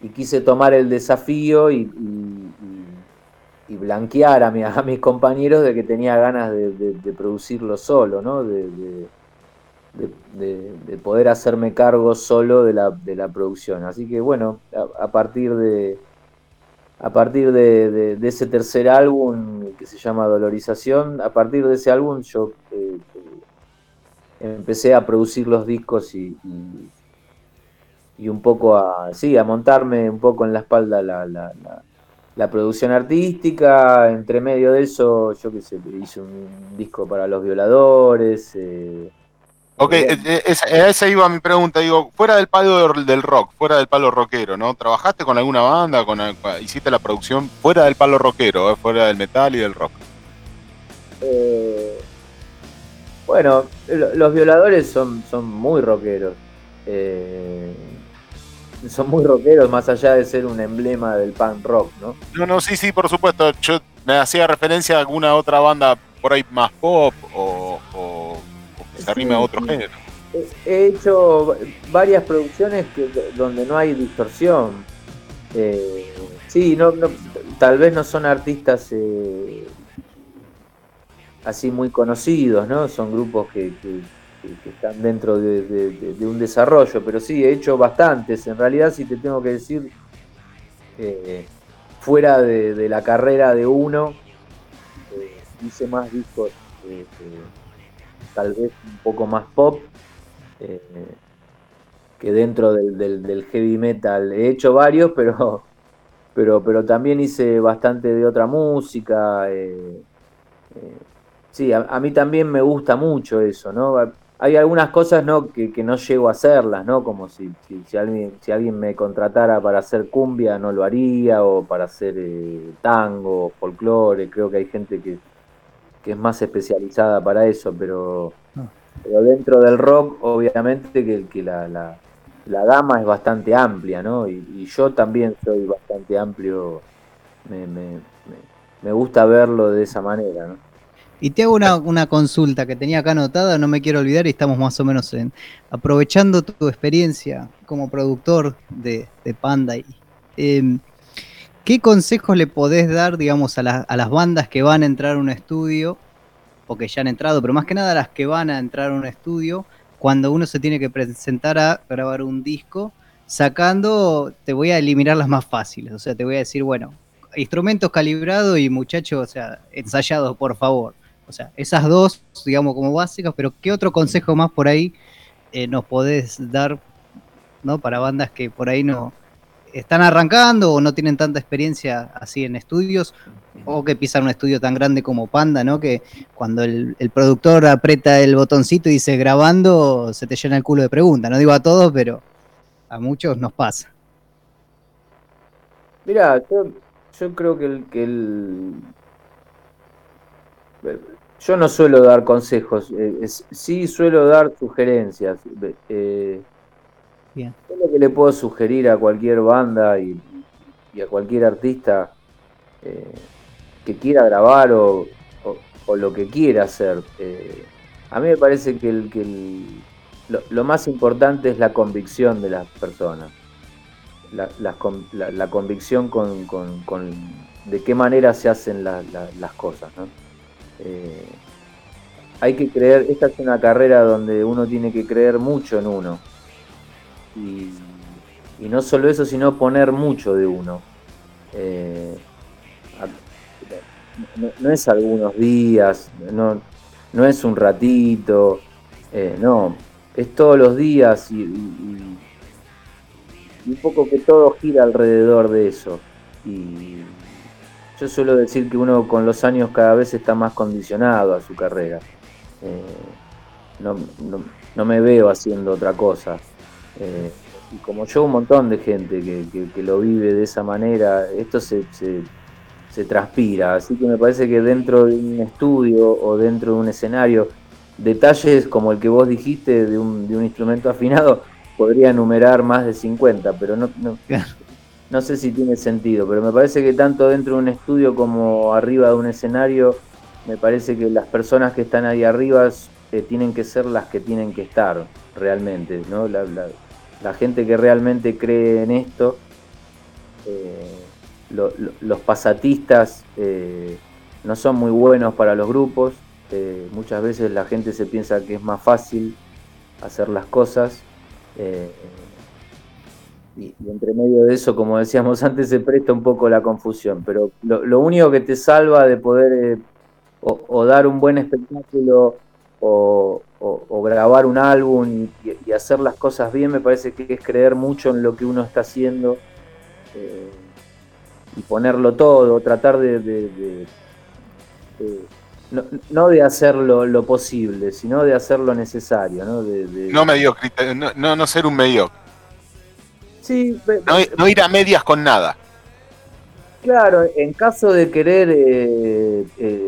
y quise tomar el desafío y, blanquear a, a, mis compañeros de que tenía ganas de, producirlo solo, ¿no? de, poder hacerme cargo solo de la, producción. Así que bueno, a partir de, a partir de, ese tercer álbum que se llama Dolorización, a partir de ese álbum yo eh, empecé a producir los discos y, y, un poco a, sí, a montarme un poco en la espalda la, la, la, producción artística, entre medio de eso yo qué sé, hice un disco para los violadores. Eh, Ok, eh, eh, esa, iba mi pregunta. Digo, fuera del palo del rock, fuera del palo rockero, ¿no? ¿Trabajaste con alguna banda? Con, ¿Hiciste la producción fuera del palo rockero, eh, fuera del metal y del rock? bueno, los violadores son, son muy rockeros. son muy rockeros, más allá de ser un emblema del punk rock, ¿no? No, no, sí, sí, por supuesto. Yo me hacía referencia a alguna otra banda por ahí más pop o se a otro género. He hecho varias producciones donde no hay distorsión. Eh, sí, no, tal vez no son artistas eh, así muy conocidos, ¿no? Son grupos que, están dentro de, un desarrollo, pero sí, he hecho bastantes. En realidad, si te tengo que decir, eh, fuera de, la carrera de uno, hice más discos tal vez un poco más pop, eh, que dentro del, heavy metal. He hecho varios, pero, pero, pero también hice bastante de otra música. Eh, eh, sí, a, mí también me gusta mucho eso, ¿no? Hay algunas cosas ¿no? Que, no llego a hacerlas, ¿no? Como si, si, alguien, si alguien me contratara para hacer cumbia, no lo haría, o para hacer tango, folclore, creo que hay gente que, que es más especializada para eso, pero, pero dentro del rock, obviamente que, que la, la, la, gama es bastante amplia, ¿no? Y, yo también soy bastante amplio, me, me, me, gusta verlo de esa manera, ¿no? Y te hago una, una, consulta que tenía acá anotada, no me quiero olvidar y estamos más o menos en, aprovechando tu experiencia como productor de, de Panda. Y, eh, ¿Qué consejos le podés dar, digamos, a, las bandas que van a entrar a un estudio, o que ya han entrado, pero más que nada a las que van a entrar a un estudio, cuando uno se tiene que presentar a grabar un disco, sacando, te voy a eliminar las más fáciles, o sea, te voy a decir, bueno, instrumentos calibrados y muchachos, o sea, ensayados, por favor. O sea, esas dos, digamos, como básicas, pero ¿qué otro consejo más por ahí eh, nos podés dar, ¿no? Para bandas que por ahí no están arrancando o no tienen tanta experiencia así en estudios, o que pisan un estudio tan grande como Panda, ¿no? Que cuando el, productor aprieta el botoncito y dice grabando, se te llena el culo de preguntas. No digo a todos, pero a muchos nos pasa. Mira, yo, creo que el, que el. Yo no suelo dar consejos, eh, sí suelo dar sugerencias. eh, Bien. yo lo que le puedo sugerir a cualquier banda y, a cualquier artista eh, que quiera grabar o, lo que quiera hacer. eh, a mí me parece que, el, que lo, más importante es la convicción de las personas. La, convicción con, con- de qué manera se hacen la- la- las cosas. Eh, hay que creer, esta es una carrera donde uno tiene que creer mucho en uno. Y, no solo eso, sino poner mucho de uno. Eh, no, es algunos días, no, no es un ratito, eh, no, es todos los días y- y un poco que todo gira alrededor de eso. Y yo suelo decir que uno con los años cada vez está más condicionado a su carrera. Eh, no, no- no me veo haciendo otra cosa. Eh, y como yo, un montón de gente que, que- que lo vive de esa manera, esto se, se- se transpira. Así que me parece que dentro de un estudio o dentro de un escenario, detalles como el que vos dijiste de un, de un instrumento afinado, podría enumerar más de 50, pero no, no, no sé si tiene sentido. Pero me parece que tanto dentro de un estudio como arriba de un escenario, me parece que las personas que están ahí arriba eh, tienen que ser las que tienen que estar realmente, ¿no? La, la- la gente que realmente cree en esto, eh, lo- lo- los pasatistas eh, no son muy buenos para los grupos, eh, muchas veces la gente se piensa que es más fácil hacer las cosas. y, entre medio de eso, como decíamos antes, se presta un poco la confusión. Pero lo, único que te salva de poder o dar un buen espectáculo o, o- o grabar un álbum y, y hacer las cosas bien, me parece que es creer mucho en lo que uno está haciendo eh, y ponerlo todo, tratar de... de- de- de- no, no de hacer lo, posible, sino de hacer lo necesario, ¿no? No mediocre, no, no, no ser un mediocre. Sí, No, no ir a medias con nada. Claro, en caso de querer eh, eh,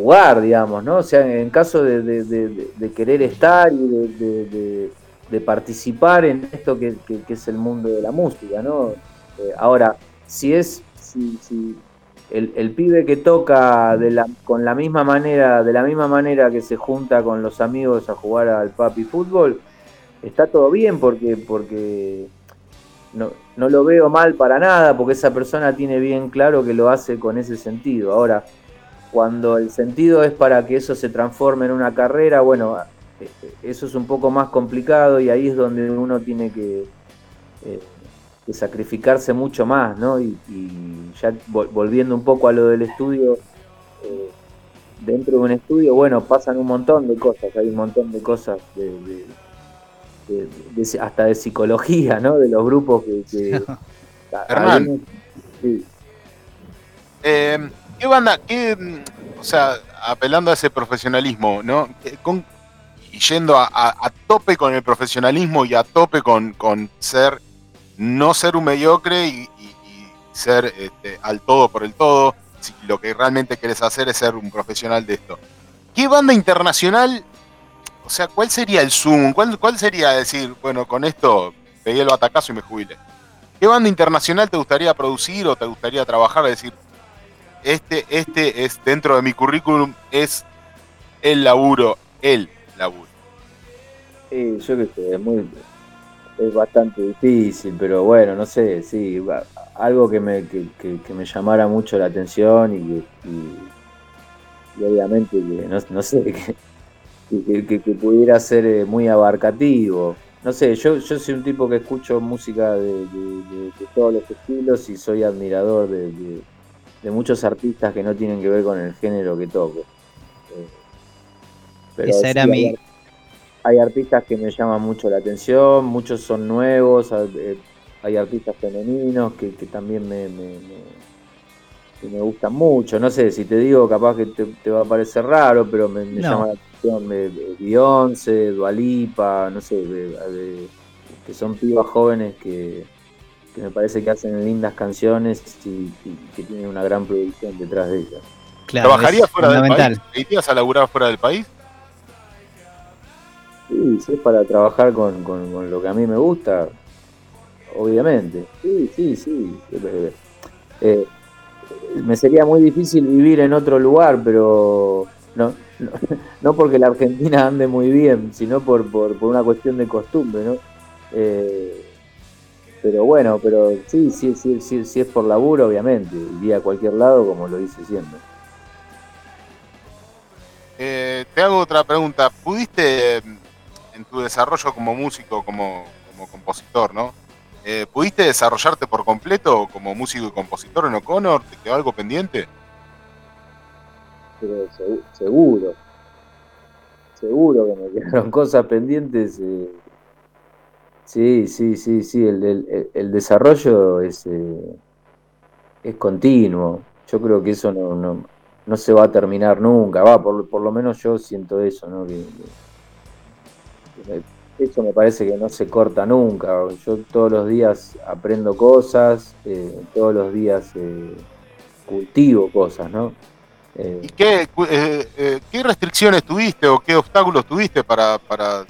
jugar, digamos, ¿no? O sea, en caso de, querer estar y de, participar en esto que, es el mundo de la música, ¿no? Eh, ahora, si es, si, si el, el pibe que toca de la, con la misma manera, de la misma manera que se junta con los amigos a jugar al papi fútbol, está todo bien porque, porque no, no lo veo mal para nada, porque esa persona tiene bien claro que lo hace con ese sentido. Ahora, cuando el sentido es para que eso se transforme en una carrera, bueno, eso es un poco más complicado y ahí es donde uno tiene que, eh, que sacrificarse mucho más, ¿no? Y, y ya vol- volviendo un poco a lo del estudio, eh, dentro de un estudio, bueno, pasan un montón de cosas, hay un montón de cosas de, de- de- de- hasta de psicología, ¿no? De los grupos que... que algunos- sí. Eh, ¿Qué banda, qué, o sea, apelando a ese profesionalismo, ¿no? Eh, y yendo a, tope con el profesionalismo y a tope con, con ser, no ser un mediocre y ser este, al todo por el todo, si lo que realmente querés hacer es ser un profesional de esto. ¿Qué banda internacional, o sea, cuál sería el zoom? ¿Cuál, cuál sería decir, bueno, con esto pegué el batacazo y me jubilé? ¿Qué banda internacional te gustaría producir o te gustaría trabajar? Es decir, este, este es dentro de mi currículum, es el laburo, el laburo. Sí, yo qué sé, es muy bastante difícil, pero bueno, no sé, sí, algo que me, que, que- que me llamara mucho la atención y, que- y, obviamente que no, no sé, que, que- que- que pudiera ser eh, muy abarcativo. No sé, yo, yo soy un tipo que escucho música de todos los estilos y soy admirador de, de- de muchos artistas que no tienen que ver con el género que toco. Eh, Esa era mi- hay, hay artistas que me llaman mucho la atención, muchos son nuevos, hay, eh, hay artistas femeninos que, que también me, me- me- que me gustan mucho. No sé, si te digo, capaz que te, te va a parecer raro, pero me, me No. llama la atención eh, eh, Beyoncé, Dualipa, no sé, de- de- que son pibas jóvenes que, que me parece que hacen lindas canciones y, y que tienen una gran producción detrás de ellas. Claro, ¿Trabajarías fuera del país? ¿Te irías a laburar fuera del país? Sí, si es para trabajar con, con- con lo que a mí me gusta, obviamente. Sí, sí, sí. Eh, me sería muy difícil vivir en otro lugar, pero no, no, no porque la Argentina ande muy bien, sino por, por, por una cuestión de costumbre, ¿no? Eh, pero bueno, pero sí, sí, sí, sí, sí es por laburo, obviamente. Iría a cualquier lado como lo hice siempre. Eh, te hago otra pregunta. ¿Pudiste, eh, en tu desarrollo como músico, como, como compositor, ¿no? Eh, ¿Pudiste desarrollarte por completo como músico y compositor en O'Connor? ¿Te quedó algo pendiente? pero segu- seguro, seguro que me quedaron cosas pendientes. eh. Sí, sí, sí, sí, el, el- desarrollo es, eh, es continuo. Yo creo que eso no, no, no se va a terminar nunca, va, por, por lo menos yo siento eso, ¿no? Eso me parece que no se corta nunca. Yo todos los días aprendo cosas, eh, todos los días eh, cultivo cosas, ¿no? Eh, ¿Y qué, eh, qué restricciones tuviste o qué obstáculos tuviste para, para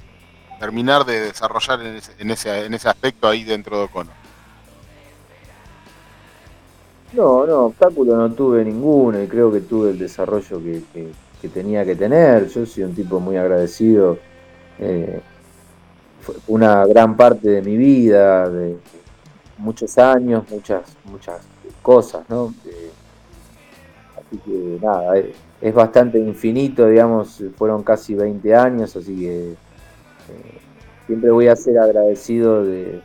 terminar de desarrollar en ese, en, ese, en ese aspecto ahí dentro de O'Connor? No, no, obstáculo no tuve ninguno y creo que tuve el desarrollo que, que- tenía que tener. Yo soy un tipo muy agradecido. eh, fue una gran parte de mi vida, de muchos años, muchas, muchas cosas, ¿no? Eh, así que nada, es, es bastante infinito, digamos, fueron casi 20 años, así que eh, siempre voy a ser agradecido de,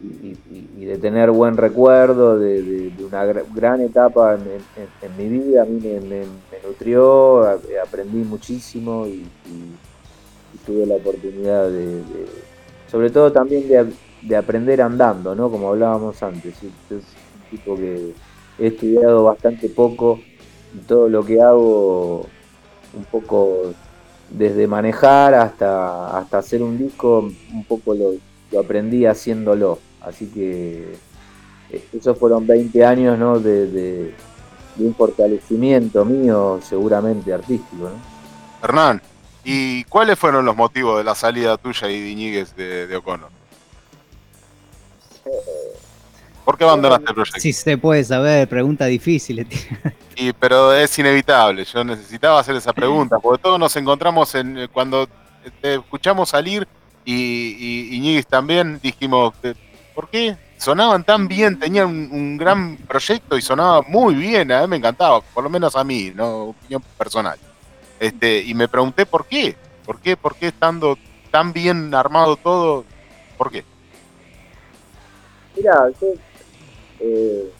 y, de tener buen recuerdo de, una gra- gran etapa en, mi vida. A mí me, nutrió, aprendí muchísimo y, tuve la oportunidad de, sobre todo también de, de aprender andando, ¿no? Como hablábamos antes. Soy un tipo que he estudiado bastante poco y todo lo que hago un poco desde manejar hasta, hasta hacer un disco, un poco lo, lo aprendí haciéndolo. Así que eh, esos fueron 20 años ¿no? de, de- de un fortalecimiento mío, seguramente artístico. ¿no? Hernán, ¿y cuáles fueron los motivos de la salida tuya y de Iñiguez de, de O'Connor? ¿Por qué abandonaste el proyecto? Si se puede saber, pregunta difícil. Y, pero es inevitable, yo necesitaba hacer esa pregunta, porque todos nos encontramos en eh, cuando te escuchamos salir y, Iñiguez también dijimos, eh, ¿por qué? Sonaban tan bien, tenían un, un gran proyecto y sonaba muy bien, a mí me encantaba, por lo menos a mí, no opinión personal. Este, y me pregunté por qué, por qué, por qué estando tan bien armado todo, ¿por qué? Mirá, yo, eh,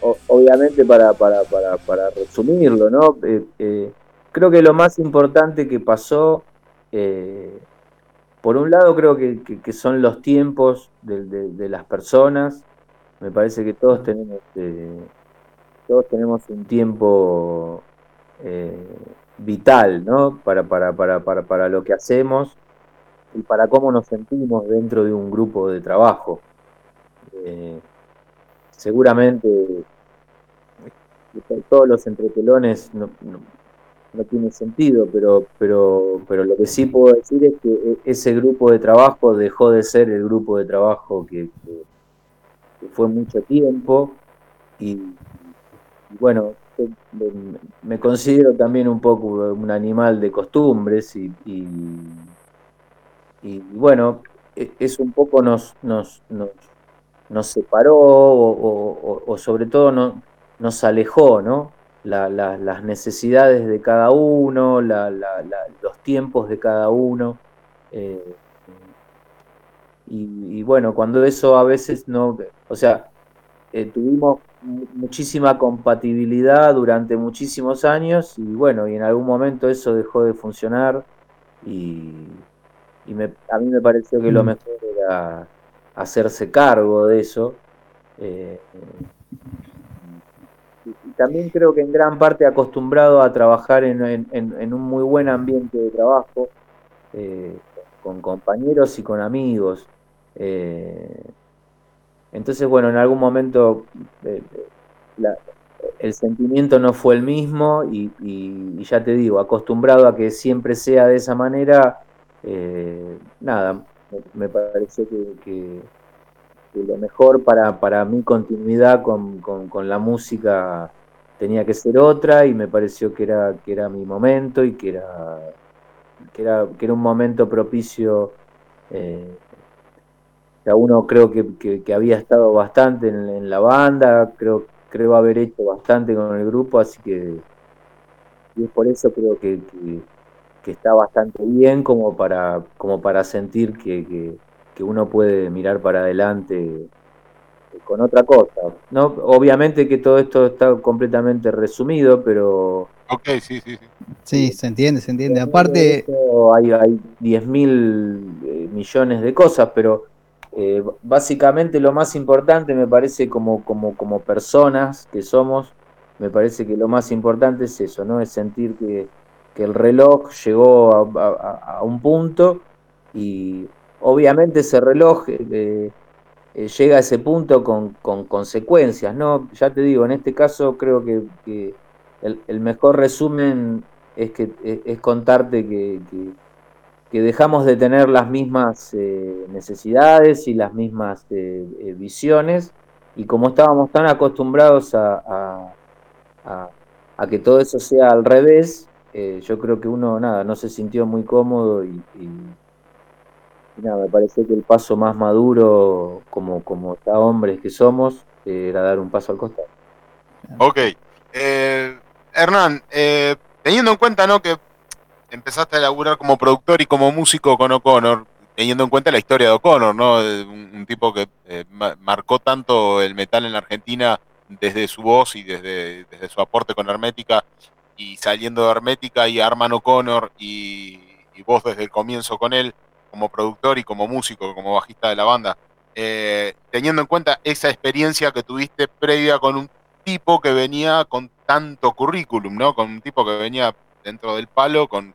o- obviamente para, para, para, para resumirlo, ¿no? Eh, eh, creo que lo más importante que pasó, por un lado creo que, que- que son los tiempos de, de- de las personas. Me parece que todos tenemos, todos tenemos un tiempo vital, ¿no? Para, para, para, para, para lo que hacemos y para cómo nos sentimos dentro de un grupo de trabajo. Eh, seguramente eh, todos los entretelones no, no, tiene sentido, pero, pero, pero lo que sí puedo decir es que e- ese grupo de trabajo dejó de ser el grupo de trabajo que, fue mucho tiempo y, y bueno, me considero también un poco un animal de costumbres y, y, y bueno, e- eso un poco nos, nos, nos, nos separó o, o- sobre todo no, nos alejó, ¿no? La- la- las necesidades de cada uno, la- los tiempos de cada uno. eh, y, y bueno, cuando eso a veces no, o sea, eh, tuvimos muchísima compatibilidad durante muchísimos años y bueno, y en algún momento eso dejó de funcionar y, a mí me pareció que lo mm. mejor era hacerse cargo de eso. Eh, y también creo que en gran parte acostumbrado a trabajar en, un muy buen ambiente de trabajo, eh, con compañeros y con amigos. Eh, entonces, bueno, en algún momento el sentimiento no fue el mismo y, ya te digo, acostumbrado a que siempre sea de esa manera, nada, me, parece que lo mejor para, para mi continuidad con, con, la música tenía que ser otra y me pareció que era, que era mi momento y que era, que era, que era un momento propicio. Eh, a uno creo que, que, había estado bastante en, la banda, creo, creo haber hecho bastante con el grupo, así que y es por eso creo que, que, está bastante bien como para, como para sentir que, que uno puede mirar para adelante con otra cosa. ¿no? Obviamente que todo esto está completamente resumido, pero... Ok, sí, sí, sí. Sí, se entiende, se entiende. Aparte... Hay, hay 10 mil eh, millones de cosas, pero eh, básicamente lo más importante me parece como, como, como personas que somos, me parece que lo más importante es eso, ¿no? Es sentir que, que el reloj llegó a un punto y obviamente ese reloj eh, eh, llega a ese punto con, consecuencias, ¿no? Ya te digo, en este caso creo que, el, mejor resumen es que es contarte que, dejamos de tener las mismas eh, necesidades y las mismas visiones y como estábamos tan acostumbrados a, que todo eso sea al revés, yo creo que uno nada no se sintió muy cómodo y me parece que el paso más maduro, como, como ya hombres que somos, era dar un paso al costado. Ok. Eh, Hernán, eh, teniendo en cuenta ¿no? que empezaste a laburar como productor y como músico con O'Connor, teniendo en cuenta la historia de O'Connor, ¿no? Un, tipo que eh, marcó tanto el metal en la Argentina desde su voz y desde, desde su aporte con Hermética, y saliendo de Hermética y Arman O'Connor y, vos desde el comienzo con él como productor y como músico, como bajista de la banda, eh, teniendo en cuenta esa experiencia que tuviste previa con un tipo que venía con tanto currículum, ¿no? Con un tipo que venía dentro del palo, con,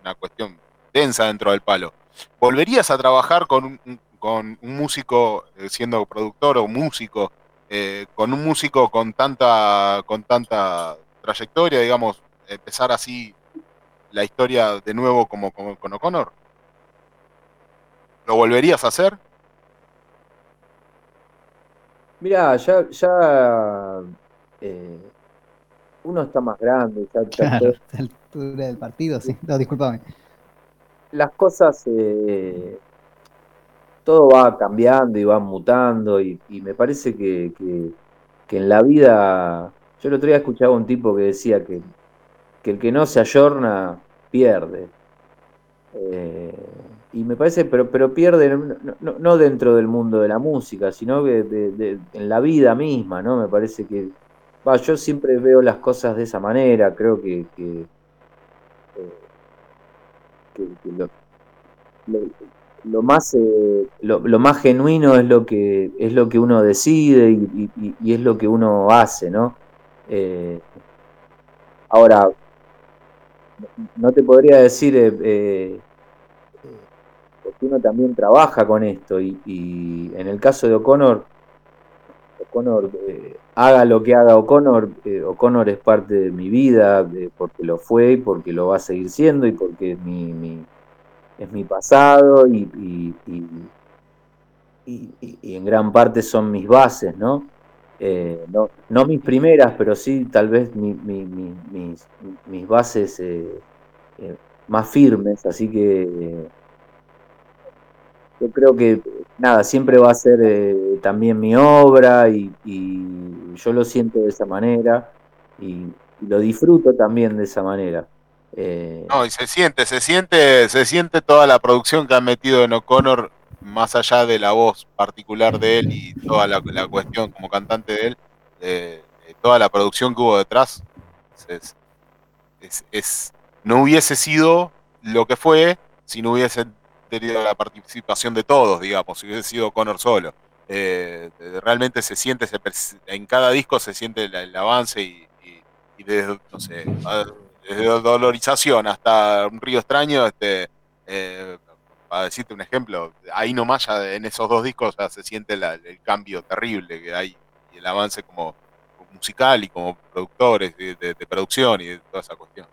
una cuestión densa dentro del palo. ¿Volverías a trabajar con un, con un músico, eh, siendo productor o músico, eh, con un músico con tanta, con tanta trayectoria, digamos, empezar así la historia de nuevo como, como con O'Connor? ¿Lo volverías a hacer? Mira, ya, ya eh, uno está más grande. Ya, claro, a la altura del partido, sí. No, discúlpame. Las cosas, eh, todo va cambiando y va mutando y, me parece que, que, en la vida, yo el otro día escuchaba un tipo que decía que, que el que no se ayorna pierde. Eh, y me parece, pero, pero pierde, no, dentro del mundo de la música, sino que en la vida misma, ¿no? Me parece que, va, yo siempre veo las cosas de esa manera, creo que, que, eh, lo, más eh, lo, más genuino es lo que es lo que uno decide y, es lo que uno hace, ¿no? Eh, ahora, no te podría decir uno también trabaja con esto y, en el caso de O'Connor, O'Connor eh, haga lo que haga O'Connor, eh, O'Connor es parte de mi vida porque lo fue y porque lo va a seguir siendo y porque es mi, es mi pasado y, y, en gran parte son mis bases, ¿no? Eh, no, no, mis primeras, pero sí tal vez mis, mis, bases más firmes, así que yo creo que nada, siempre va a ser eh, también mi obra y, yo lo siento de esa manera y, lo disfruto también de esa manera. Eh, no, y se siente, se siente, se siente toda la producción que han metido en O'Connor más allá de la voz particular de él y toda la, cuestión como cantante de él, eh, toda la producción que hubo detrás es, no hubiese sido lo que fue si no hubiese tenido la participación de todos, digamos, si hubiese sido Connor solo. Eh, realmente se siente, en cada disco se siente el, avance y, desde, no sé, desde dolorización hasta un río extraño, este, eh, para decirte un ejemplo, ahí nomás ya en esos dos discos ya se siente el cambio terrible que hay y el avance como, musical y como productores de, producción y de toda esa cuestión.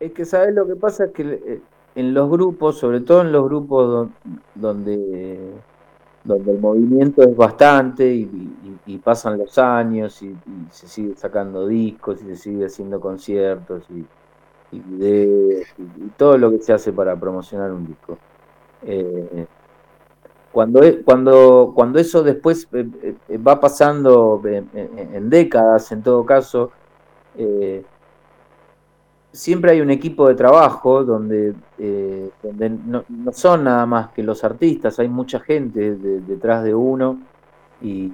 Es que sabes lo que pasa es que eh, en los grupos, sobre todo en los grupos donde donde el movimiento es bastante y, pasan los años y, se sigue sacando discos y se sigue haciendo conciertos y, videos y, todo lo que se hace para promocionar un disco. Eh, cuando, e, cuando, cuando eso después eh, eh, va pasando en, décadas, en todo caso, siempre hay un equipo de trabajo donde, no, son nada más que los artistas, hay mucha gente detrás de uno y,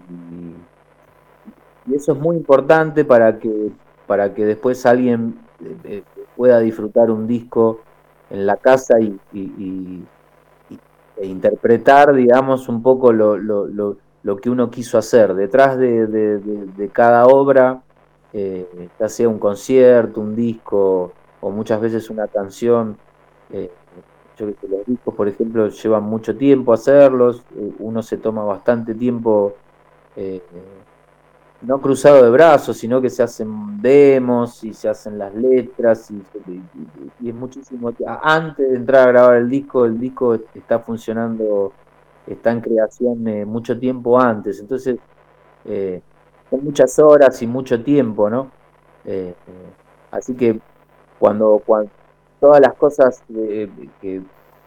eso es muy importante para que, para que después alguien pueda disfrutar un disco en la casa y, e interpretar, digamos, un poco lo, lo, que uno quiso hacer. Detrás de cada obra eh, ya sea un concierto, un disco o muchas veces una canción. Eh, yo creo que los discos, por ejemplo, llevan mucho tiempo hacerlos, eh, uno se toma bastante tiempo, no cruzado de brazos, sino que se hacen demos y se hacen las letras y, es muchísimo. Antes de entrar a grabar el disco, el disco está funcionando, está en creación mucho tiempo antes, entonces muchas horas y mucho tiempo, ¿no? Eh, así que cuando, todas las cosas, que,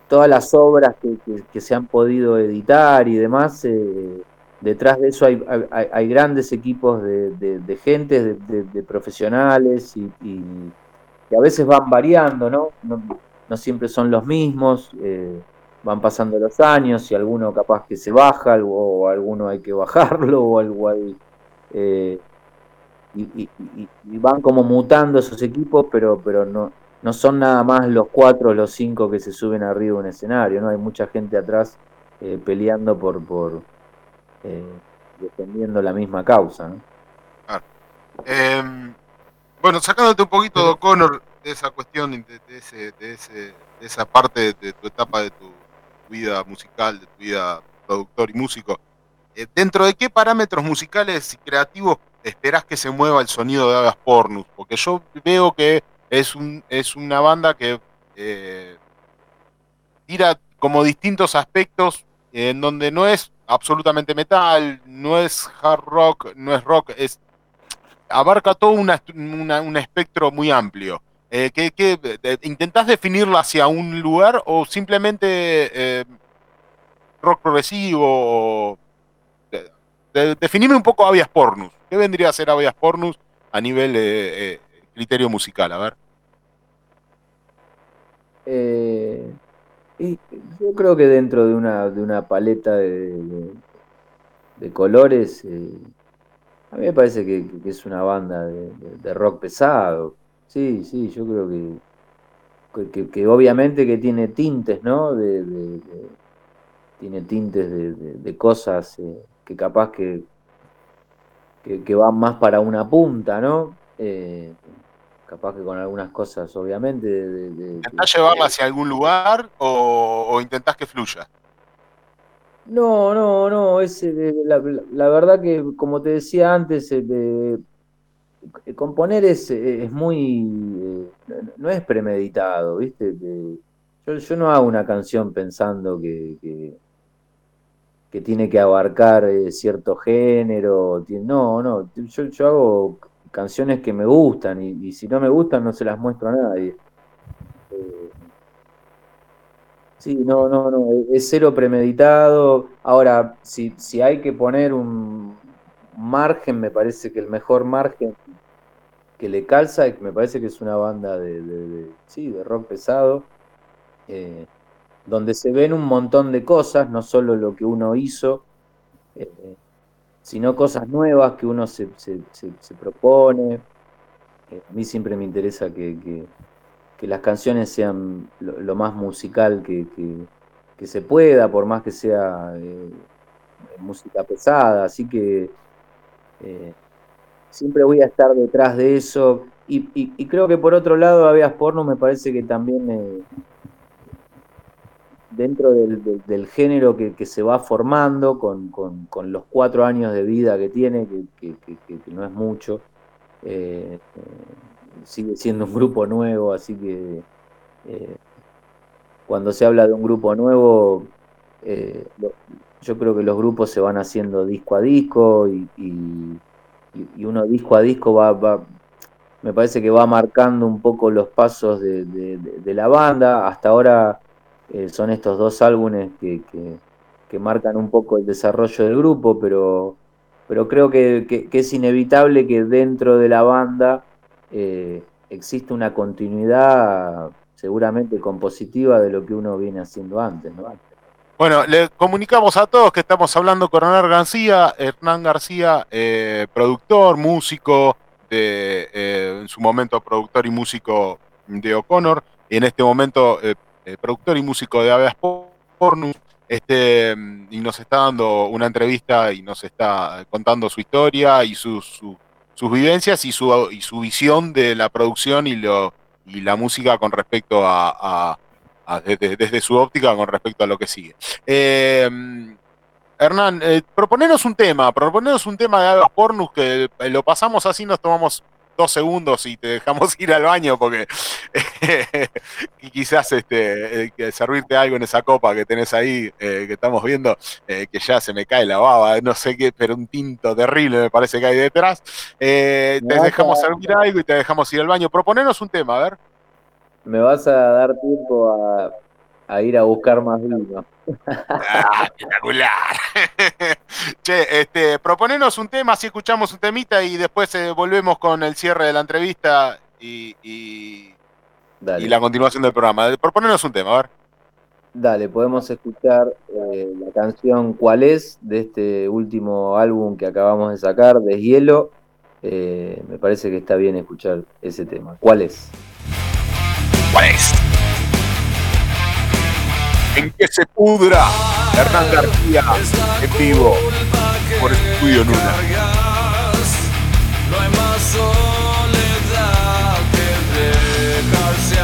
todas las obras que, se han podido editar y demás, eh, detrás de eso hay, hay, grandes equipos de, de, gente, de, profesionales y, a veces van variando, ¿no? No, siempre son los mismos. Eh, van pasando los años y alguno capaz que se baja o alguno hay que bajarlo o algo hay, eh, y, van como mutando esos equipos, pero, pero no, no son nada más los cuatro o los cinco que se suben arriba de un escenario, ¿no? Hay mucha gente atrás eh, peleando por, por eh, defendiendo la misma causa, em, bueno, sacándote un poquito, de Connor, de esa cuestión, de, ese, de, ese, de esa parte de tu etapa de tu vida musical, de tu vida productor y músico, eh, ¿Dentro de qué parámetros musicales y creativos esperás que se mueva el sonido de Agas Pornus? Porque yo veo que es, un, es una banda que eh, tira como distintos aspectos en donde no es absolutamente metal, no es hard rock, no es rock, es abarca todo un espectro muy amplio. Eh, intentás definirlo hacia un lugar o simplemente rock progresivo? definime un poco Avias Pornus. ¿Qué vendría a ser Avias Pornus a nivel eh, eh, criterio musical? A ver. Eh, yo creo que dentro de una, de una paleta de, de, colores, a mí me parece que, es una banda de, rock pesado. Sí, sí, yo creo que, que, obviamente que tiene tintes, ¿no? tiene tintes de, cosas que capaz que, que, van más para una punta, ¿no? Eh, capaz que con algunas cosas, obviamente. De, ¿Intentás llevarla hacia algún lugar o, intentás que fluya? No, no, no. Es, eh, la, verdad que, como te decía antes, eh, componer es, es muy. no es premeditado, ¿viste? Yo, yo, no hago una canción pensando que que tiene que abarcar eh, cierto género. No, no, yo, hago canciones que me gustan y, si no me gustan no se las muestro a nadie. Eh, sí, no, no, no, es cero premeditado. Ahora, si, si hay que poner un margen, me parece que el mejor margen que le calza, me parece que es una banda de, sí, de rock pesado. Eh, donde se ven un montón de cosas, no solo lo que uno hizo, eh, sino cosas nuevas que uno se, propone. Eh, a mí siempre me interesa que, las canciones sean lo, más musical que, se pueda, por más que sea eh, música pesada, así que siempre voy a estar detrás de eso. Y, creo que por otro lado, Aveas Porno me parece que también dentro del, género que, se va formando con, los cuatro años de vida que tiene, que, no es mucho, eh, eh, sigue siendo un grupo nuevo, así que eh, cuando se habla de un grupo nuevo, yo creo que los grupos se van haciendo disco a disco y, uno disco a disco va, me parece que va marcando un poco los pasos de la banda. Hasta ahora eh, son estos dos álbumes que, marcan un poco el desarrollo del grupo, pero, pero creo que, es inevitable que dentro de la banda eh, existe una continuidad seguramente compositiva de lo que uno viene haciendo antes. Bueno, le comunicamos a todos que estamos hablando con Hernán García, Hernán García, eh, productor, músico, de, en su momento productor y músico de O'Connor, en este momento eh, productor y músico de Aveas Pornus, este, y nos está dando una entrevista y nos está contando su historia y sus vivencias y su, y su visión de la producción y, lo, y la música con respecto a, desde, su óptica con respecto a lo que sigue. Eh, Hernán, eh, proponenos un tema, proponenos un tema de Aveas Pornus que lo pasamos así, nos tomamos dos segundos y te dejamos ir al baño porque y quizás este, eh, servirte algo en esa copa que tenés ahí, eh, que estamos viendo, eh, que ya se me cae la baba, no sé qué, pero un tinto terrible me parece que hay detrás. te dejamos servir algo y te dejamos ir al baño. Proponenos un tema, a ver. Me vas a dar tiempo a, a ir a buscar más vino. Ah, espectacular. che, este, proponenos un tema, si escuchamos un temita y después eh, volvemos con el cierre de la entrevista y, y, la continuación del programa. Proponenos un tema, a ver. Dale, podemos escuchar eh, la canción ¿Cuál es? de este último álbum que acabamos de sacar, Deshielo. Eh, me parece que está bien escuchar ese tema. ¿Cuál es? ¿Cuál es? en que se pudra Hernán García en vivo por Estudio Nuna. No hay más soledad que dejarse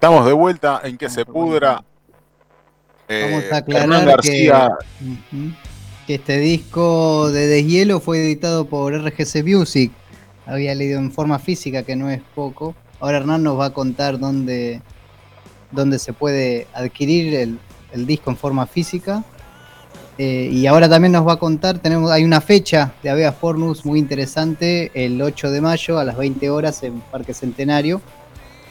Estamos de vuelta en que se pudra. Vamos a Eh, aclarar que, García, que este disco de Deshielo fue editado por RGC Music. Había leído en forma física, que no es poco. Ahora Hernán nos va a contar dónde, dónde se puede adquirir el, el disco en forma física. Eh, y ahora también nos va a contar, tenemos, hay una fecha de Avea Fornus muy interesante, el 8 de mayo a las 20 horas en Parque Centenario.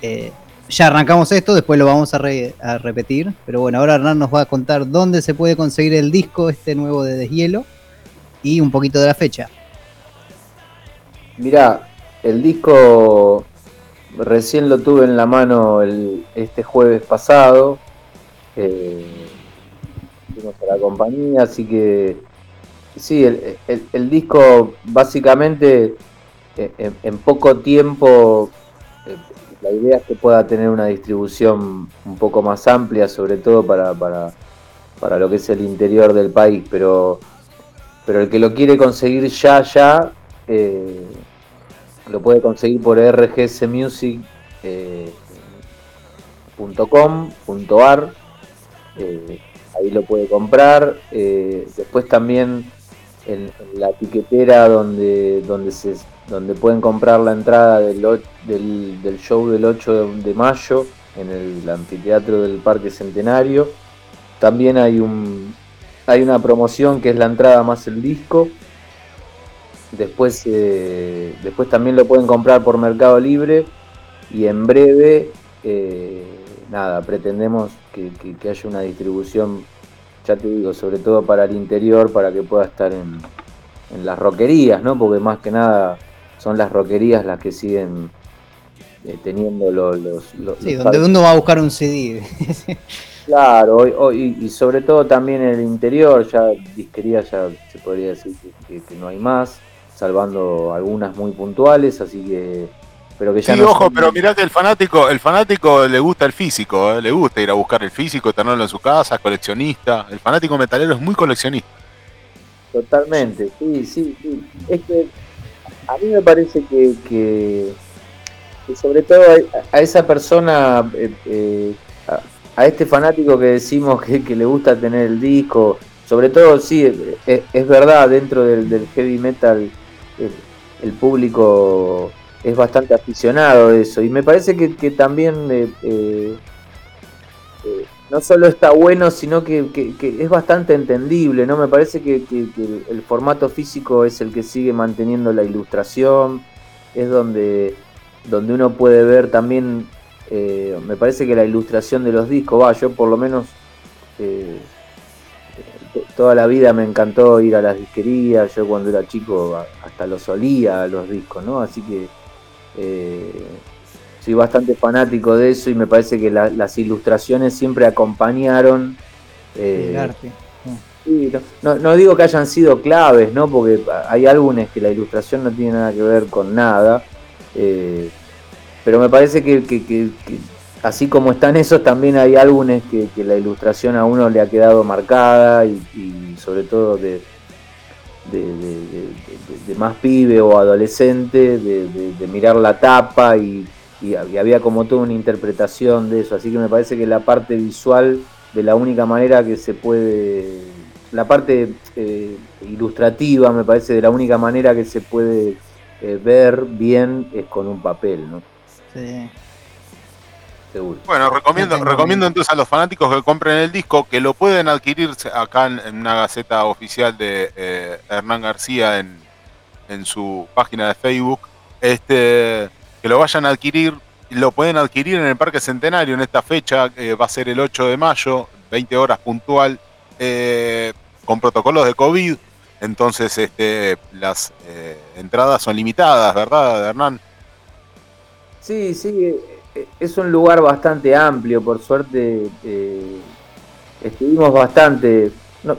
Eh, ya arrancamos esto, después lo vamos a, re- a repetir. Pero bueno, ahora Hernán nos va a contar dónde se puede conseguir el disco este nuevo de Deshielo y un poquito de la fecha. Mirá, el disco recién lo tuve en la mano este jueves pasado. Eh, a la compañía, así que sí, el, disco básicamente eh, en, poco tiempo la idea es que pueda tener una distribución un poco más amplia, sobre todo para, para, para lo que es el interior del país, pero, pero el que lo quiere conseguir ya, ya, eh, lo puede conseguir por rgsmusic.com.ar. eh, ahí lo puede comprar. eh, después también en, la tiquetera donde, donde, se, donde pueden comprar la entrada del, del, del show del 8 de, mayo en el anfiteatro del Parque Centenario. También hay un hay una promoción que es la entrada más el disco. Después, eh, después también lo pueden comprar por Mercado Libre y en breve, eh, nada, pretendemos que- que haya una distribución, ya te digo, sobre todo para el interior, para que pueda estar en, en las roquerías, ¿no? Porque más que nada son las roquerías las que siguen eh, teniendo lo- los... los- Sí, los donde uno va a buscar un CD. Claro, hoy- hoy- y, y sobre todo también en el interior, ya disquería ya se podría decir que, que- que no hay más, salvando algunas muy puntuales, así que pero que ya Sí, no ojo, son- pero mirá que el fanático, el fanático le gusta el físico, eh, le gusta ir a buscar el físico, tenerlo en su casa, coleccionista. El fanático metalero es muy coleccionista. Totalmente, sí, sí, sí. Es que a mí me parece que, que, que sobre todo a, a esa persona, eh, eh, a, a este fanático que decimos que, que le gusta tener el disco, sobre todo, sí, es, es verdad, dentro del, del heavy metal el, el público es bastante aficionado a eso. Y me parece que, también eh, eh, eh, no solo está bueno, sino que, es bastante entendible, ¿no? Me parece que, el formato físico es el que sigue manteniendo la ilustración, es donde, donde uno puede ver también, me parece que la ilustración de los discos, va, yo por lo menos to- toda la vida me encantó ir a las disquerías, yo cuando era chico hasta los olía a los discos, ¿no? Así que eh, soy bastante fanático de eso y me parece que la- las ilustraciones siempre acompañaron. eh, El arte. sí, no, no- digo que hayan sido claves, ¿no? Porque hay álbumes que la ilustración no tiene nada que ver con nada. eh, pero me parece que, que- que- que así como están esos, también hay álbumes que, que la ilustración a uno le ha quedado marcada y, y sobre todo de, de, más pibe o adolescente, de, mirar la tapa y, y había como toda una interpretación de eso. Así que me parece que la parte visual, de la única manera que se puede, la parte eh, ilustrativa, me parece de la única manera que se puede eh, ver bien es con un papel, ¿no? Sí. Seguro. Bueno, recomiendo, recomiendo entonces a los fanáticos que compren el disco que lo pueden adquirir acá en, en una gaceta oficial de eh, Hernán García en, en su página de Facebook. Este, que lo vayan a adquirir, lo pueden adquirir en el Parque Centenario en esta fecha, eh, va a ser el 8 de mayo, 20 horas puntual, eh, con protocolos de COVID. Entonces, este, las eh, entradas son limitadas, ¿verdad, Hernán? Sí, sí, es un lugar bastante amplio, por suerte eh, estuvimos bastante, no,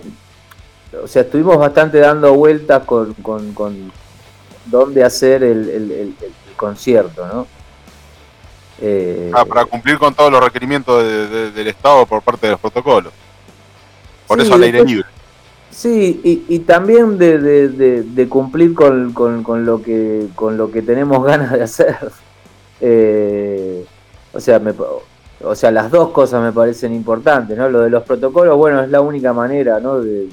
o sea, estuvimos bastante dando vueltas con, con, con dónde hacer el, el- el- el concierto, ¿no? Eh, Ah, para cumplir con todos los requerimientos de- de- del Estado por parte de los protocolos. Por Sí, eso al aire libre. Sí, y, y también de- de cumplir con, con- con lo que, con lo que tenemos ganas de hacer. Eh, o sea, me o sea, las dos cosas me parecen importantes, ¿no? Lo de los protocolos, bueno, es la única manera, ¿no? De,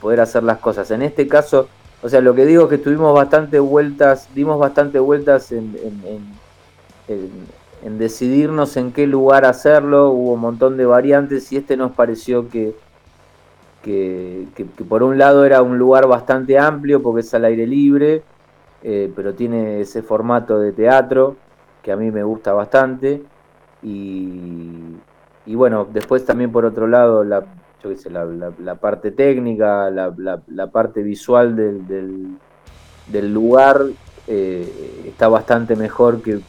poder hacer las cosas. En este caso, o sea, lo que digo es que tuvimos bastante vueltas, dimos bastante vueltas en, en, decidirnos en qué lugar hacerlo, hubo un montón de variantes y este nos pareció que, que, por un lado era un lugar bastante amplio porque es al aire libre, eh, pero tiene ese formato de teatro que a mí me gusta bastante. Y, bueno, después también por otro lado, la, yo la, parte técnica, la, parte visual del, del, lugar eh, está bastante mejor que,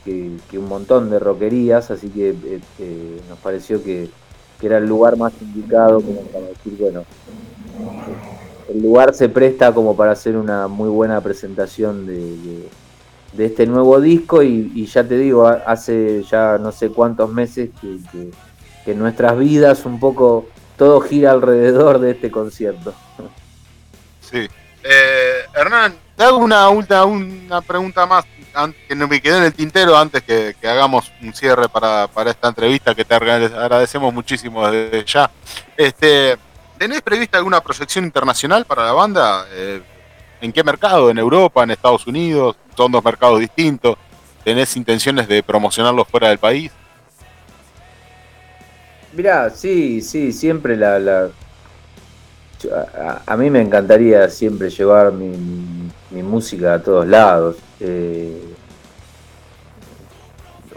un montón de roquerías, así que eh, nos pareció que, era el lugar más indicado como para decir, bueno, el lugar se presta como para hacer una muy buena presentación de este nuevo disco y, ya te digo, hace ya no sé cuántos meses que, que, nuestras vidas un poco todo gira alrededor de este concierto. Sí. Eh, Hernán, te hago una, última una pregunta más que me quedó en el tintero antes que, hagamos un cierre para, esta entrevista que te agradecemos muchísimo desde ya. Este, ¿Tenés prevista alguna proyección internacional para la banda? Eh, ¿En qué mercado? ¿En Europa? ¿En Estados Unidos? ¿Son dos mercados distintos? ¿Tenés intenciones de promocionarlos fuera del país? Mirá, sí, sí, siempre la... A, mí me encantaría siempre llevar mi, música a todos lados. Eh,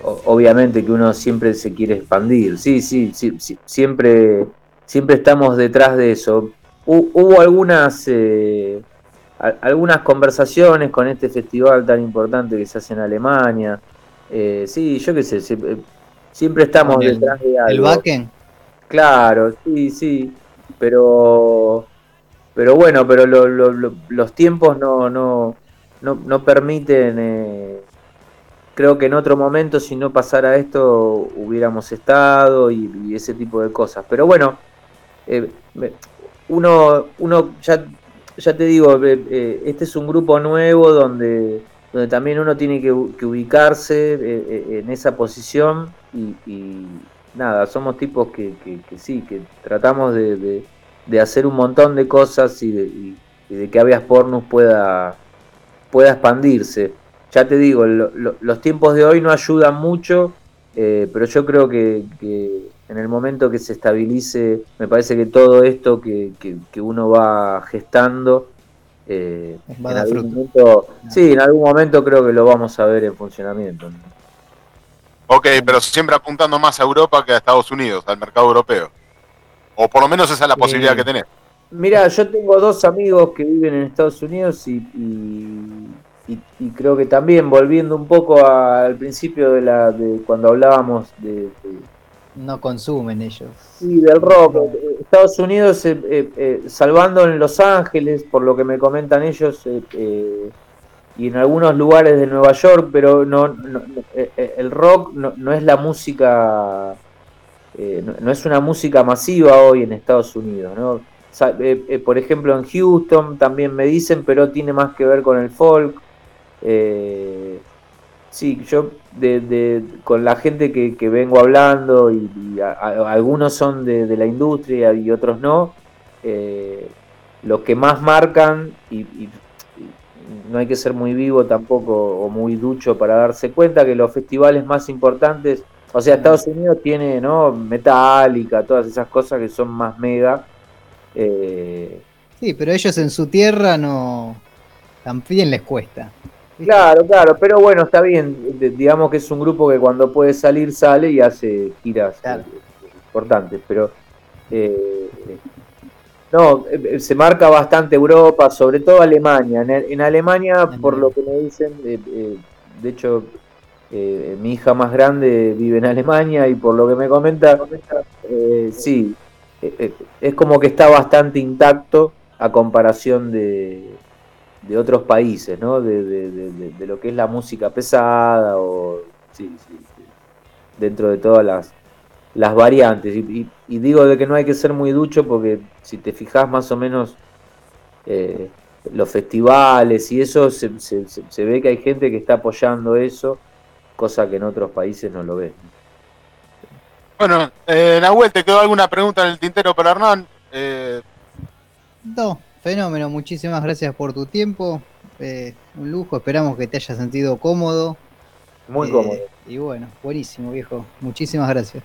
obviamente que uno siempre se quiere expandir. Sí, sí, sí, siempre, siempre estamos detrás de eso. hubo algunas... Eh, algunas conversaciones con este festival tan importante que se hace en Alemania. Eh, sí, yo qué sé, eh, siempre estamos detrás de algo. ¿El Wacken? Claro, sí, sí, pero pero bueno, pero los tiempos no, no, no, permiten, eh, creo que en otro momento si no pasara esto hubiéramos estado y, ese tipo de cosas. Pero bueno, uno, uno ya ya te digo, eh, eh, este es un grupo nuevo donde, donde también uno tiene que, ubicarse eh, en esa posición y, nada, somos tipos que, sí, que tratamos de, hacer un montón de cosas y de, que Avias Pornus pueda, pueda expandirse. Ya te digo, los tiempos de hoy no ayudan mucho, pero yo creo que en el momento que se estabilice, me parece que todo esto que, uno va gestando, eh, en algún momento, sí, en algún momento creo que lo vamos a ver en funcionamiento. Ok, pero siempre apuntando más a Europa que a Estados Unidos, al mercado europeo. O por lo menos esa es la posibilidad que tenés. Mira, yo tengo dos amigos que viven en Estados Unidos y, y, creo que también volviendo un poco al principio de la de cuando hablábamos de no consumen ellos. Sí, del rock. Estados Unidos, eh, eh, eh, salvando en Los Ángeles, por lo que me comentan ellos, y en algunos lugares de Nueva York, pero no, el rock no, es la música, no, es una música masiva hoy en Estados Unidos. ¿no? por ejemplo, en Houston también me dicen, pero tiene más que ver con el folk. Sí, yo de, con la gente que, vengo hablando y, algunos son de, la industria y otros no, eh, los que más marcan y, no hay que ser muy vivo tampoco o muy ducho para darse cuenta que los festivales más importantes, o sea, Estados Unidos tiene no Metallica, todas esas cosas que son más mega. Eh, sí, pero ellos en su tierra no también les cuesta. Claro, claro, pero bueno, está bien. digamos que es un grupo que cuando puede salir, sale y hace giras eh, importantes, pero. Eh, no, eh, se marca bastante Europa, sobre todo Alemania. En, Alemania, por lo que me dicen, de hecho, mi hija más grande vive en Alemania y por lo que me comenta, sí, es como que está bastante intacto a comparación de, de otros países, ¿no? De, de, lo que es la música pesada o sí, sí, dentro de todas las, las variantes. Y, digo de que no hay que ser muy ducho porque si te fijas más o menos eh, los festivales y eso, se, se, ve que hay gente que está apoyando eso, cosa que en otros países no lo ven. Bueno, eh, Nahuel, ¿te quedó alguna pregunta en el tintero para Hernán? Eh, No, fenómeno, muchísimas gracias por tu tiempo. eh, un lujo, esperamos que te hayas sentido cómodo. Muy eh, cómodo. Y bueno, buenísimo, viejo. Muchísimas gracias.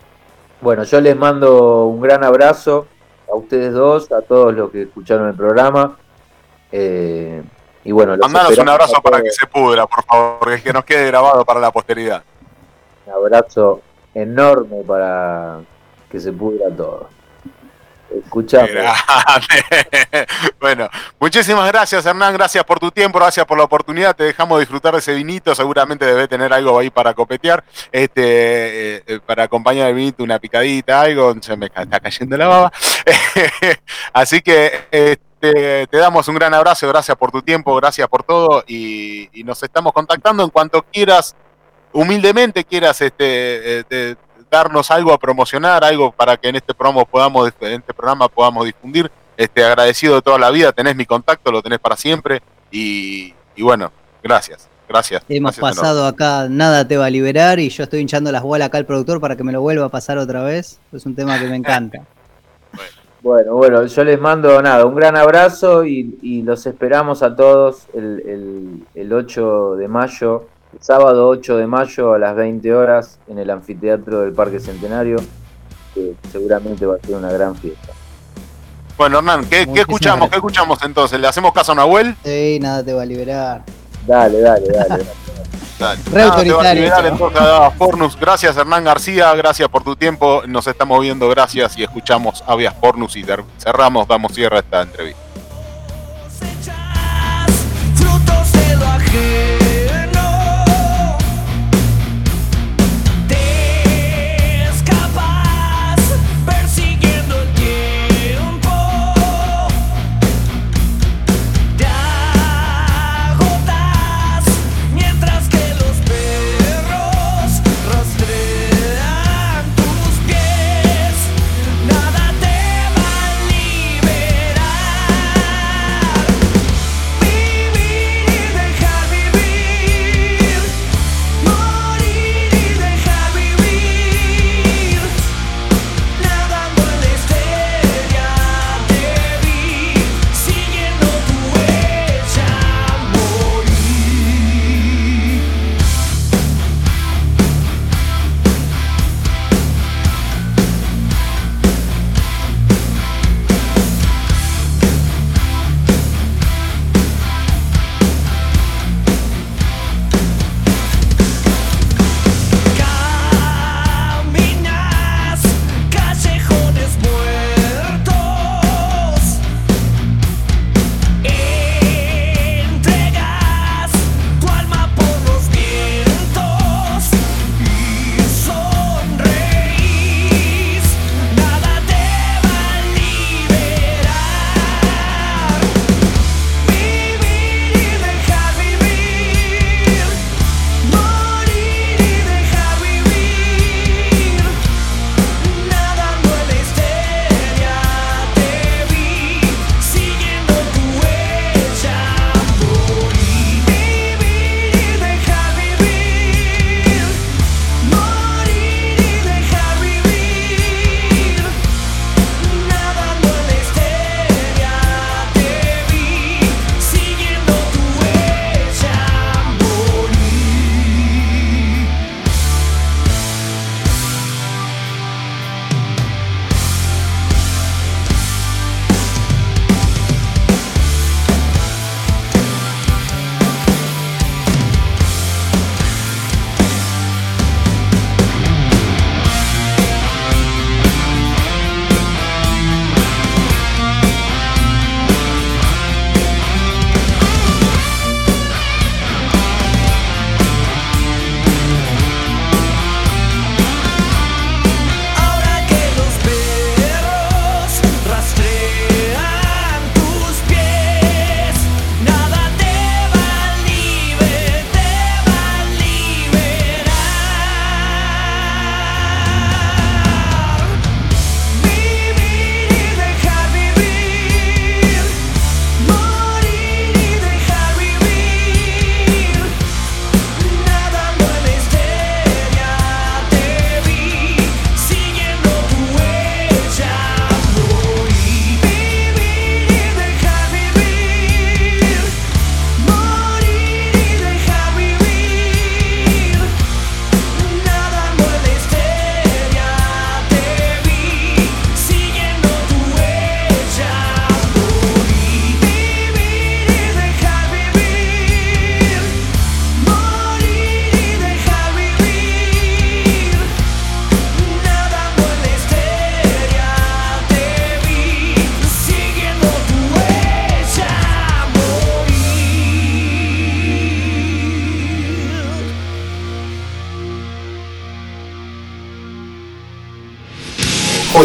Bueno, yo les mando un gran abrazo a ustedes dos, a todos los que escucharon el programa. Eh, y bueno, mandanos un abrazo para que se pudra, por favor, que nos quede grabado para la posteridad. Un abrazo enorme para que se pudra todo. Escuchame. Bueno, muchísimas gracias Hernán, gracias por tu tiempo, gracias por la oportunidad, te dejamos disfrutar de ese vinito, seguramente debe tener algo ahí para copetear, este, eh, eh, para acompañar el vinito, una picadita, algo, se me está cayendo la baba. Así que este, te damos un gran abrazo, gracias por tu tiempo, gracias por todo. Y, nos estamos contactando en cuanto quieras, humildemente quieras este, eh, darnos algo a promocionar, algo para que en este programa podamos, en este programa podamos difundir. Este, agradecido de toda la vida, tenés mi contacto, lo tenés para siempre. Y, y bueno, gracias, gracias. Hemos gracias pasado acá, nada te va a liberar y yo estoy hinchando las bolas acá al productor para que me lo vuelva a pasar otra vez. Es un tema que me encanta. Bueno, bueno, yo les mando nada, un gran abrazo y, y los esperamos a todos el, el- el 8 de mayo, sábado 8 de mayo a las 20 horas en el anfiteatro del Parque Centenario, que seguramente va a ser una gran fiesta. Bueno, Hernán, ¿qué, escuchamos? gracias. ¿Qué escuchamos entonces? ¿Le hacemos caso a Nahuel? Sí, nada te va a liberar. Dale, dale, dale. Dale. Re Nada, te va a autoritario, liberar chavo. entonces a Dada Pornus. Gracias Hernán García, gracias por tu tiempo. Nos estamos viendo, gracias y escuchamos Avias Pornus y cerramos, damos cierre a esta entrevista. frutos de lo ajeno.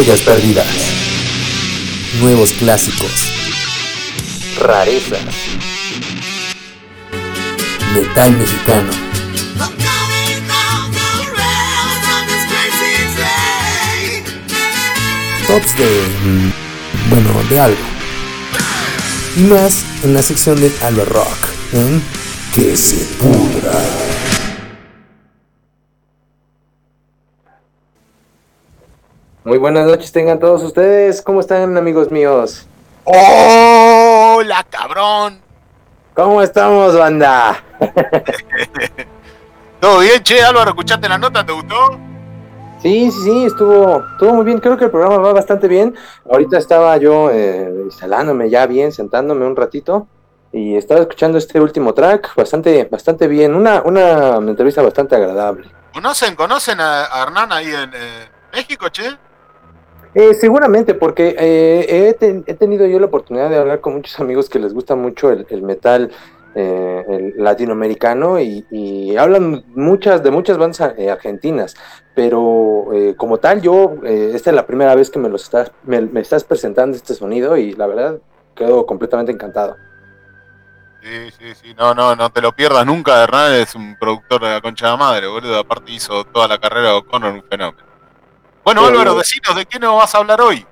Joyas perdidas. Nuevos clásicos. Rarezas. Metal mexicano. Tops de... mm, bueno, de algo. Y más en la sección de Alba Rock. en Que se pudra. Muy buenas noches tengan todos ustedes. ¿Cómo están amigos míos? ¡Hola, cabrón! ¿Cómo estamos, banda? ¿Todo bien, che? Álvaro, ¿escuchaste la nota? ¿Te gustó? Sí, sí, sí, estuvo, estuvo muy bien. Creo que el programa va bastante bien. Ahorita estaba yo eh, instalándome ya bien, sentándome un ratito y estaba escuchando este último track bastante, bastante bien. Una, una entrevista bastante agradable. ¿Conocen, conocen a, a Hernán ahí en eh, México, che? Eh, seguramente, porque eh, he, ten- he tenido yo la oportunidad de hablar con muchos amigos que les gusta mucho el, metal eh, latinoamericano y, hablan muchas de muchas bandas eh, argentinas, pero eh, como tal yo esta es la primera vez que me los estás me estás presentando este sonido y la verdad quedo completamente encantado. Sí, sí, sí. No, no, no te lo pierdas nunca. Hernán es un productor de la concha de la madre, boludo. Aparte hizo toda la carrera de O'Connor un fenómeno. Bueno, Sí, Álvaro, decinos, ¿de qué nos vas a hablar hoy?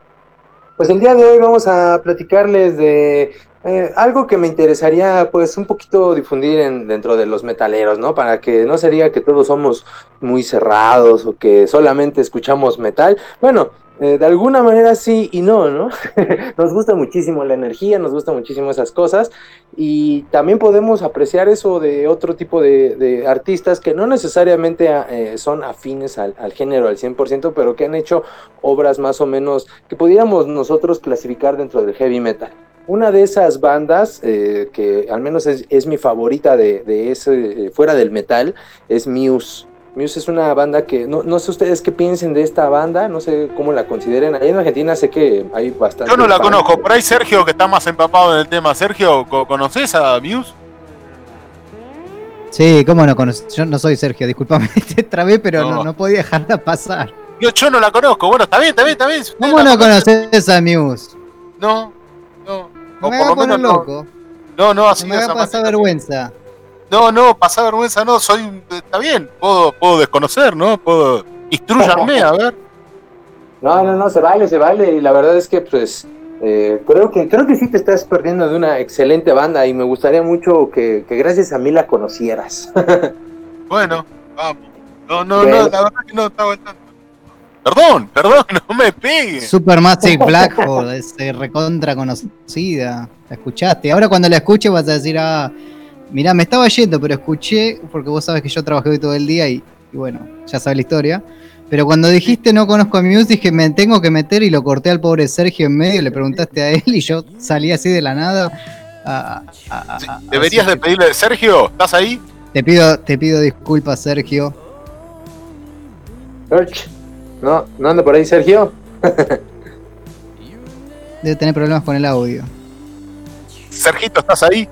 Pues el día de hoy vamos a platicarles de eh, algo que me interesaría pues un poquito difundir en, dentro de los metaleros, ¿no? Para que no se diga que todos somos muy cerrados o que solamente escuchamos metal. Bueno, eh, de alguna manera sí y no, ¿no? nos gusta muchísimo la energía, nos gusta muchísimo esas cosas y también podemos apreciar eso de otro tipo de, artistas que no necesariamente eh, son afines al, al género al 100%, pero que han hecho obras más o menos que pudiéramos nosotros clasificar dentro del heavy metal. Una de esas bandas, eh, que al menos es, mi favorita de, de ese, eh, fuera del metal, es Muse. Muse es una banda que, no, no sé ustedes qué piensen de esta banda, no sé cómo la consideren. Allá en Argentina sé que hay bastante. Yo no la conozco. Por ahí Sergio, que está más empapado en el tema. Sergio, ¿co- ¿conoces a Muse? Sí, ¿cómo no conoces? Yo no soy Sergio, discúlpame, te trabé, pero no, No. no podía dejarla pasar. Yo, yo no la conozco. Bueno, está bien, está bien, está bien. ¿Cómo no conoces a Muse? No, no. O me por hagas lo poner menos no. loco. No, no, así No me hagas esa pasar vergüenza. No, no, pasar vergüenza no, soy un- está bien, puedo, puedo desconocer, ¿no? Puedo instruyanme, a ver. No, no, no, se vale, se vale. Y la verdad es que, pues, eh, creo que creo que sí te estás perdiendo de una excelente banda y me gustaría mucho que, que gracias a mí la conocieras. Bueno, vamos. No, no, Bueno. no, la verdad que no estaba tanto. Perdón, perdón, no me pegue. Supermassive Black Hole, es eh, recontra conocida. La escuchaste. Ahora cuando la escuches vas a decir, ah, mirá, me estaba yendo, pero escuché, porque vos sabes que yo trabajé hoy todo el día y, y bueno, ya sabes la historia. Pero cuando dijiste no conozco a Muse, dije me tengo que meter y lo corté al pobre Sergio en medio, le preguntaste a él y yo salí así de la nada. a- a- a- Sí, a- Deberías así de pedirle, Sergio, ¿estás ahí? Te pido, te pido disculpas, Sergio. George, ¿no, ¿no anda por ahí Sergio? Debe tener problemas con el audio. Sergito, ¿estás ahí?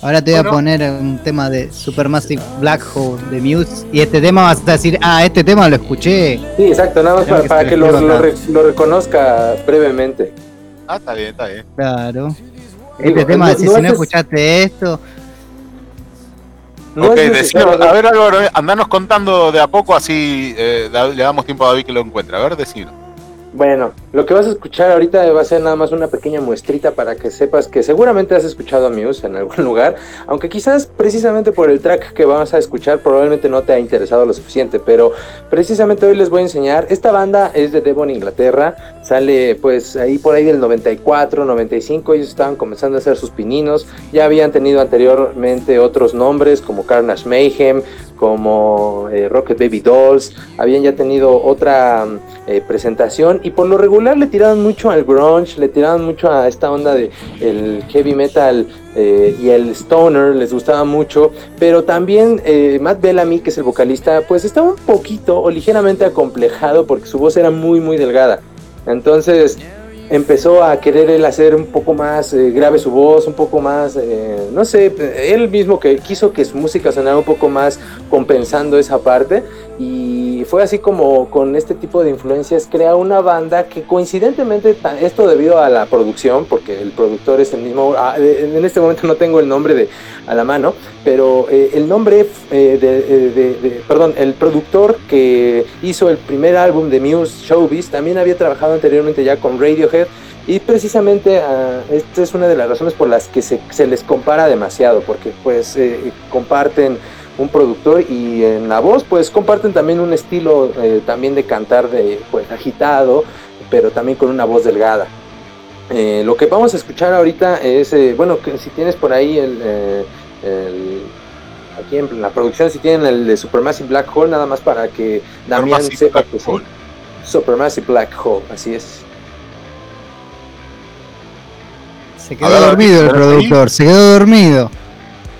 Ahora te voy Bueno. a poner un tema de Supermassive Black Hole de Muse. Y este tema vas a decir, ah, este tema lo escuché. Sí, exacto, nada más para, que para lo, equivoca. lo re- lo reconozca brevemente. Ah, está bien, está bien. Claro. Digo, Este tema, no- si no es- escuchaste esto, No ok, necesario- a ver, Álvaro, andanos contando de a poco, así eh, le damos tiempo a David que lo encuentre. A ver, decinos. Bueno, lo que vas a escuchar ahorita va a ser nada más una pequeña muestrita para que sepas que seguramente has escuchado a Muse en algún lugar, aunque quizás precisamente por el track que vas a escuchar probablemente no te ha interesado lo suficiente, pero precisamente hoy les voy a enseñar, esta banda es de Devon, Inglaterra, sale pues ahí por ahí del 94, 95, ellos estaban comenzando a hacer sus pininos, ya habían tenido anteriormente otros nombres como Carnage Mayhem, como eh, Rocket Baby Dolls, habían ya tenido otra mm, eh, presentación y por lo regular le tiraban mucho al grunge, le tiraban mucho a esta onda de el heavy metal eh, y el stoner, les gustaba mucho, pero también Matt Bellamy, que es el vocalista, pues estaba un poquito o ligeramente acomplejado porque su voz era muy muy delgada. Entonces, empezó a querer él hacer un poco más eh, grave su voz, un poco más, eh, no sé, él mismo que quiso que su música sonara un poco más compensando esa parte y fue así como con este tipo de influencias crea una banda que coincidentemente, esto debido a la producción, porque el productor es el mismo, ah, en este momento no tengo el nombre de a la mano, pero eh, el nombre eh, de, eh, de- perdón, el productor que hizo el primer álbum de Muse Showbiz también había trabajado anteriormente ya con Radiohead y precisamente ah, esta es una de las razones por las que se, se les compara demasiado, porque pues eh, comparten un productor y en la voz pues comparten también un estilo eh, también de cantar de pues agitado, pero también con una voz delgada. Eh, lo que vamos a escuchar ahorita es, eh, bueno, que si tienes por ahí el, eh, el- aquí en la producción, si tienen el de Supermassive Black Hole, nada más para que Damián sepa Black que sí. Supermassive Black Hole, así es. Se quedó ver, dormido el productor, se quedó dormido.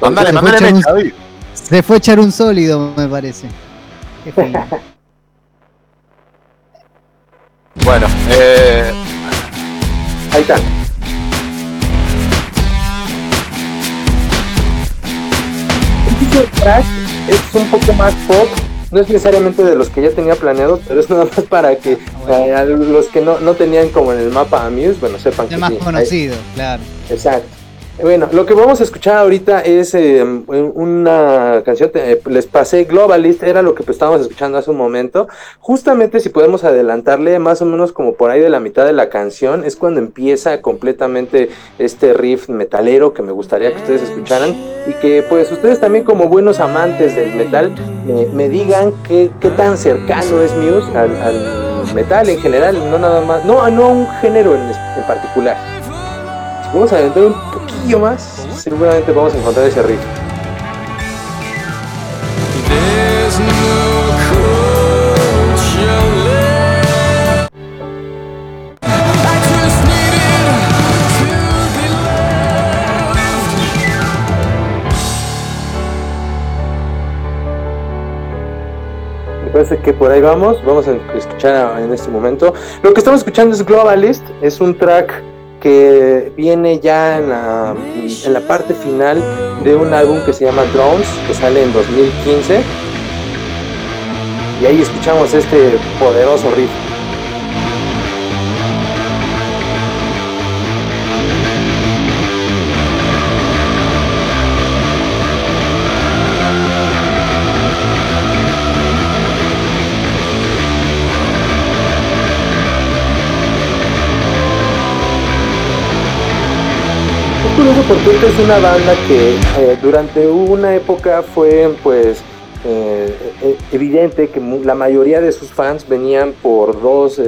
Mandale, Se Se fue a echar un sólido, me parece. Qué. Bueno, eh, Ahí está. Este track es un poco más pop, no es necesariamente de los que ya tenía planeados, pero es nada más para que eh, a los que no, no tenían como en el mapa a Muse, bueno, sepan Es que más sí. Conocido, claro. Exacto. Bueno, lo que vamos a escuchar ahorita es eh, una canción, eh, les pasé Globalist, era lo que pues, estábamos escuchando hace un momento. Justamente si podemos adelantarle más o menos como por ahí de la mitad de la canción, es cuando empieza completamente este riff metalero que me gustaría que ustedes escucharan y que pues ustedes también como buenos amantes del metal me, digan qué, tan cercano es Muse al, al metal en general, no nada más, no, no a un género en particular. Vamos a aventar un poquillo más, seguramente vamos a encontrar ese riff. Parece que por ahí vamos, vamos a escuchar en este momento. Lo que estamos escuchando es Globalist, es un track que viene ya en la, en la parte final de un álbum que se llama Drones, que sale en 2015. Y ahí escuchamos este poderoso riff. Curioso porque esta es una banda que eh, durante una época fue pues eh, eh, evidente que la mayoría de sus fans venían por dos,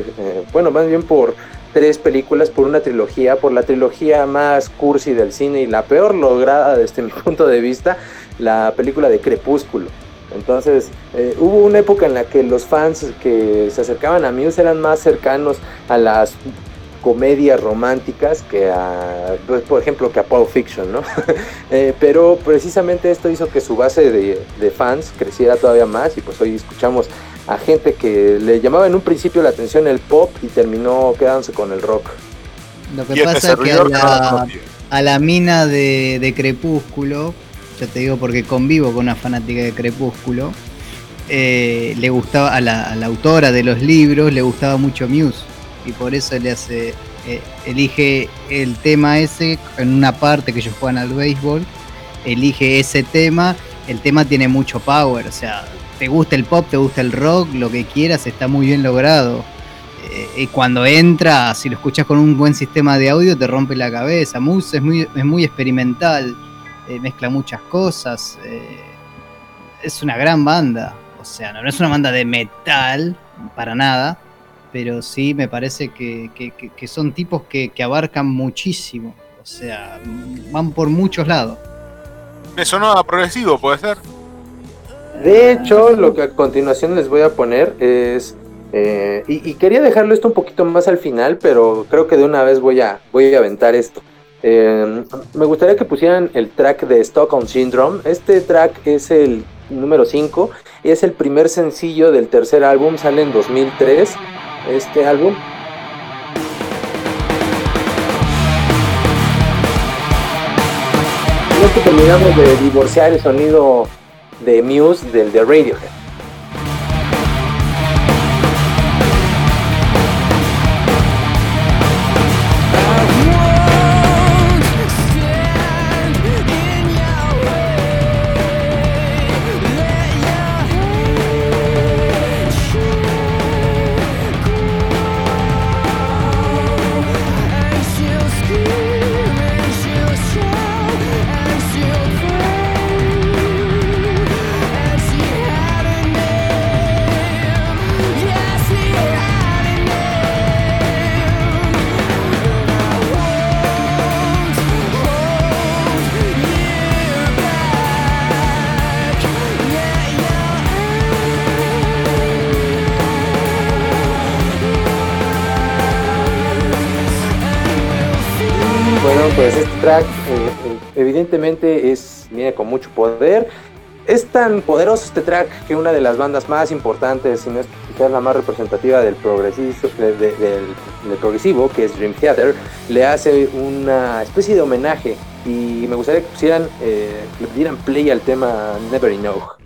bueno, más bien por tres películas, por una trilogía, por la trilogía más cursi del cine y la peor lograda desde mi punto de vista, la película de Crepúsculo. Entonces, hubo una época en la que los fans que se acercaban a Muse eran más cercanos a las comedias románticas que a, pues, por ejemplo, que a Pulp Fiction, ¿no? Eh, pero precisamente esto hizo que su base de, de fans creciera todavía más y pues hoy escuchamos a gente que le llamaba en un principio la atención el pop y terminó quedándose con el rock. Lo que pasa es que a la a la mina de, de Crepúsculo, yo te digo porque convivo con una fanática de Crepúsculo, eh, le gustaba a la, a la autora de los libros, le gustaba mucho Muse y por eso le hace, eh, elige el tema ese en una parte que ellos juegan al béisbol, elige ese tema, el tema tiene mucho power, o sea, te gusta el pop, te gusta el rock, lo que quieras, está muy bien logrado. Eh, y cuando entra, si lo escuchas con un buen sistema de audio, te rompe la cabeza. Muse es muy, es muy experimental, eh, mezcla muchas cosas. es una gran banda. O sea, no es una banda de metal, para nada, pero sí me parece que, que- que- que son tipos que, que abarcan muchísimo. O sea, van por muchos lados. Me sonó a progresivo, puede ser. De hecho, lo que a continuación les voy a poner es. eh, y, y quería dejarlo esto un poquito más al final, pero creo que de una vez voy a, voy a aventar esto. Eh, me gustaría que pusieran el track de Stockholm Syndrome. Este track es el número 5 y es el primer sencillo del tercer álbum, sale en 2003 este álbum. No que terminamos de divorciar el sonido de Muse del de Radiohead. Mucho poder. Es tan poderoso este track que una de las bandas más importantes, si no es quizás la más representativa del, progresivo, de- de- del, progresivo, que es Dream Theater, le hace una especie de homenaje. Y me gustaría que pusieran, eh, le dieran play al tema Never Enough.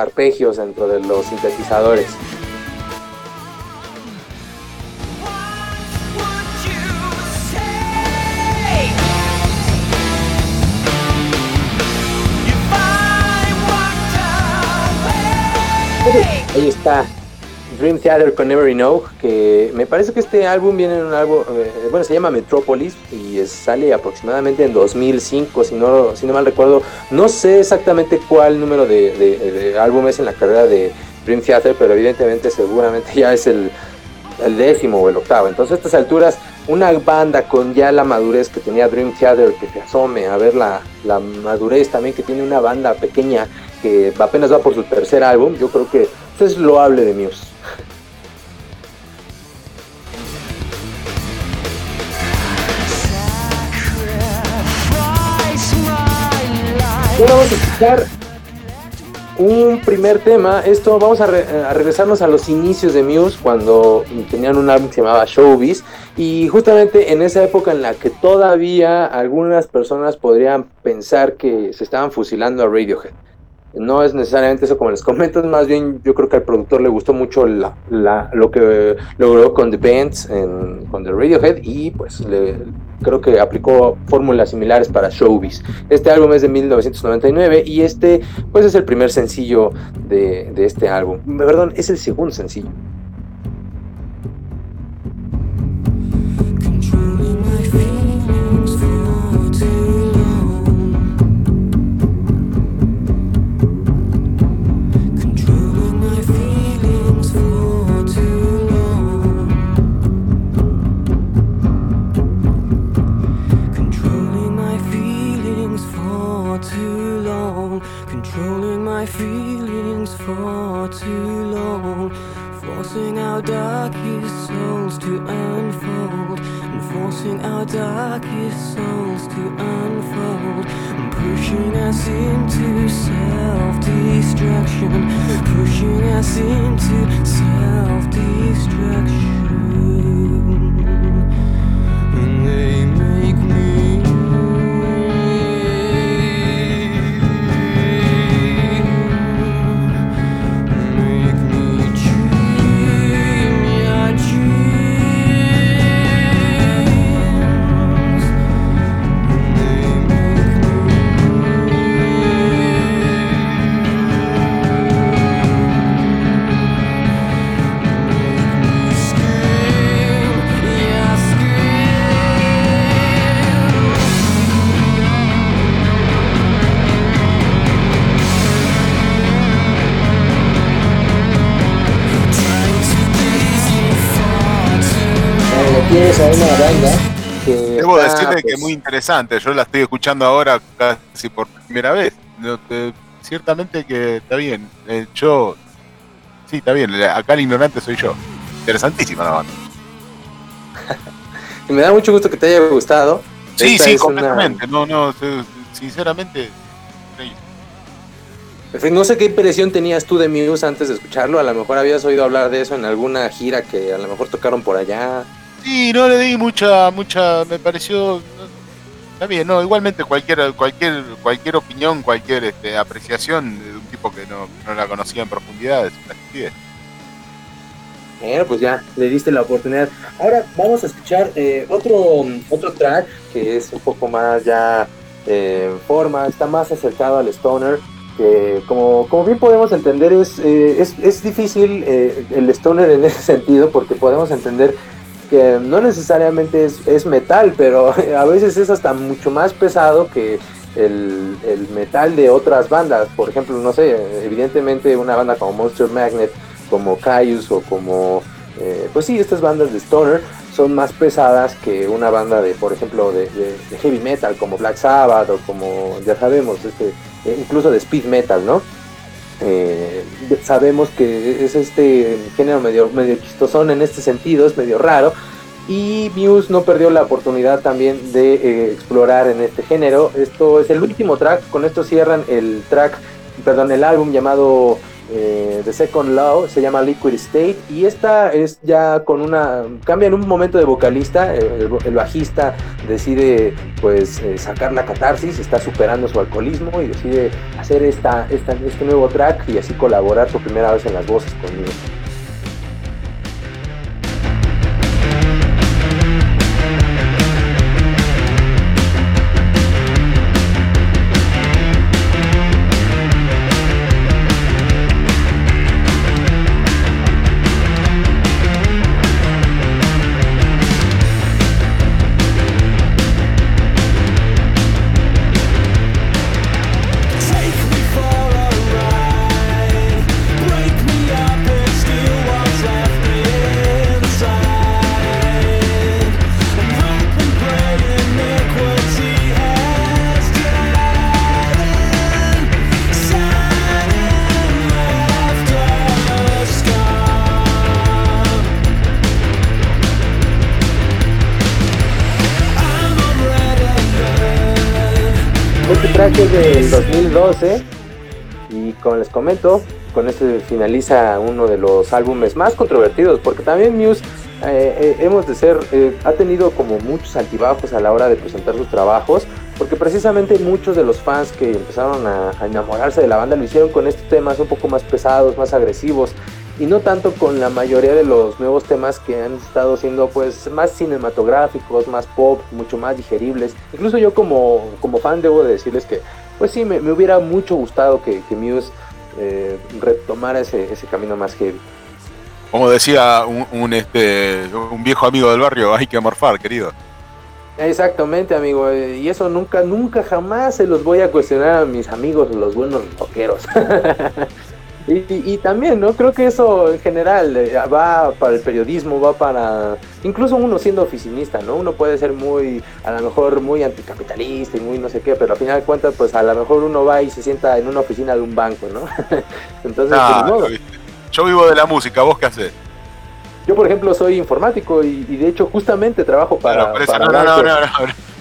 Arpegios dentro de los sintetizadores. Ahí está. Dream Theater con Never Know, que me parece que este álbum viene en un álbum, eh, bueno, se llama Metropolis y sale aproximadamente en 2005, si no, si no mal recuerdo. No sé exactamente cuál número de, de- de en la carrera de Dream Theater, pero evidentemente seguramente ya es el, décimo o el octavo. Entonces a estas alturas, una banda con ya la madurez que tenía Dream Theater, que se asome a ver la, la madurez también que tiene una banda pequeña que apenas va por su tercer álbum, yo creo que esto es loable de Muse. Vamos a escuchar un primer tema. Esto vamos a, a regresarnos a los inicios de Muse cuando tenían un álbum que se llamaba Showbiz. Y justamente en esa época en la que todavía algunas personas podrían pensar que se estaban fusilando a Radiohead. No es necesariamente eso como les comento, más bien yo creo que al productor le gustó mucho la- la- lo que logró con The Bands, en- con The Radiohead y pues le- creo que aplicó fórmulas similares para Showbiz. Este álbum es de 1999 y este pues es el primer sencillo de, de este álbum. Perdón, es el segundo sencillo. Too long. Forcing our darkest souls to unfold. And forcing our darkest souls to unfold. And pushing us into self destruction. Pushing us into self Que es muy interesante. Yo la estoy escuchando ahora casi por primera vez. No, te- ciertamente que está bien. Eh, yo. Sí, está bien. Acá el ignorante soy yo. Interesantísima la banda. y me da mucho gusto que te haya gustado. Sí, Esta sí, una- completamente. No, no, sinceramente. No sé qué impresión tenías tú de Muse antes de escucharlo. A lo mejor habías oído hablar de eso en alguna gira que a lo mejor tocaron por allá. Sí, no le di mucha, mucha, me pareció, está bien, no, igualmente cualquier, cualquier, cualquier opinión, cualquier este, apreciación de un tipo que no, no la conocía en profundidad es una. Bueno, pues ya le diste la oportunidad. Ahora vamos a escuchar eh, otro, otro track que es un poco más ya eh, forma, está más acercado al stoner. Que como, como bien podemos entender, es, eh, es, es difícil eh, el stoner en ese sentido, porque podemos entender que no necesariamente es, es metal, pero a veces es hasta mucho más pesado que el, el metal de otras bandas. Por ejemplo, no sé, evidentemente una banda como Monster Magnet como Caius o como, eh, pues sí, estas bandas de Stoner son más pesadas que una banda de, por ejemplo, de, de- heavy metal como Black Sabbath o como, ya sabemos, este, incluso de speed metal, ¿no? Eh, sabemos que es este género medio, medio chistosón en este sentido, es medio raro. Y Muse no perdió la oportunidad también de eh, explorar en este género. Esto es el último track, con esto cierran el track, perdón, el álbum llamado eh, The Second Law, se llama Liquid State. Y esta es ya con una. cambia en un momento de vocalista. eh, El, el bajista decide pues eh, sacar la catarsis, está superando su alcoholismo y decide hacer esta, esta, este nuevo track y así colaborar por primera vez en las voces conmigo. 2012 y como les comento, con este finaliza uno de los álbumes más controvertidos porque también Muse eh, eh, hemos de ser, eh, ha tenido como muchos altibajos a la hora de presentar sus trabajos porque precisamente muchos de los fans que empezaron a, a enamorarse de la banda lo hicieron con estos temas un poco más pesados, más agresivos y no tanto con la mayoría de los nuevos temas que han estado siendo pues más cinematográficos, más pop, mucho más digeribles. Incluso yo como, como fan debo de decirles que pues sí, me, me hubiera mucho gustado que, que Muse eh, retomara ese, ese camino más heavy. Como decía un, un, este, un viejo amigo del barrio, hay que morfar, querido. Exactamente, amigo. eh, Y eso nunca, nunca, jamás se los voy a cuestionar a mis amigos, los buenos rockeros. y, y- también, ¿no? Creo que eso en general eh, va para el periodismo, va para... Incluso uno siendo oficinista, ¿no? Uno puede ser muy, a lo mejor muy anticapitalista y muy no sé qué, pero al final de cuentas, pues a lo mejor uno va y se sienta en una oficina de un banco, ¿no? Entonces, pues, modo. yo vivo de la música, ¿vos qué haces? Yo, por ejemplo, soy informático y, y de hecho justamente trabajo para... Eso- para no, no, no, no, no,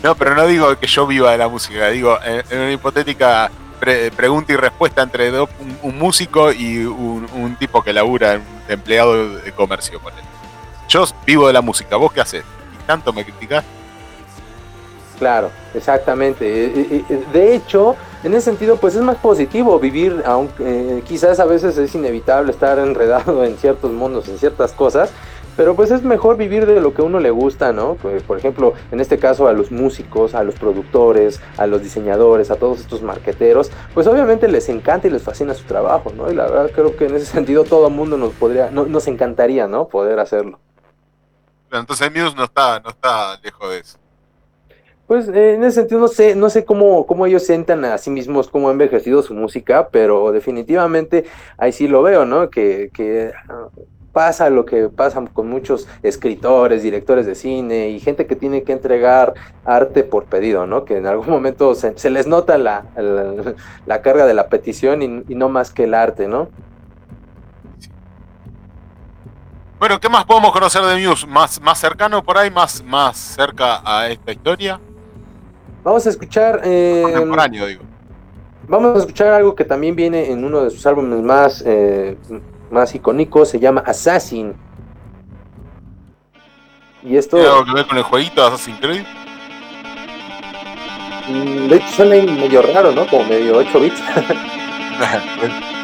no, pero no digo que yo viva de la música, digo, en, en una hipotética pre- pregunta y respuesta entre un, músico y un, un tipo que labura un empleado de comercio, ponele. Yo vivo de la música, ¿vos qué haces? ¿Y tanto me criticás? Claro, exactamente. Eh, eh, eh, De hecho, en ese sentido, pues es más positivo vivir, aunque quizás a veces es inevitable estar enredado en ciertos mundos, en ciertas cosas, pero pues es mejor vivir de lo que a uno le gusta, ¿no? Pues, por ejemplo, en este caso a los músicos, a los productores, a los diseñadores, a todos estos marqueteros, pues obviamente les encanta y les fascina su trabajo, ¿no? Y la verdad creo que en ese sentido todo el mundo nos podría, no- nos encantaría, ¿no? Poder hacerlo. Pero Entonces Muse no está, no está lejos de eso. Pues eh, en ese sentido no sé, no sé cómo, cómo ellos sientan a sí mismos cómo ha envejecido su música, pero definitivamente ahí sí lo veo, ¿no? Que, que pasa lo que pasa con muchos escritores, directores de cine y gente que tiene que entregar arte por pedido, ¿no? Que en algún momento se, se les nota la, la- la carga de la petición y, y no más que el arte, ¿no? Bueno, ¿qué más podemos conocer de Muse? ¿Más, más cercano por ahí? ¿Más, más cerca a esta historia? Vamos a escuchar... eh, Contemporáneo, digo. Vamos a escuchar algo que también viene en uno de sus álbumes más, eh, más icónicos, se llama Assassin. Y esto, ¿Tiene algo que ver con el jueguito Assassin's Creed? mm, de hecho, suena medio raro, ¿no? Como medio 8 bits.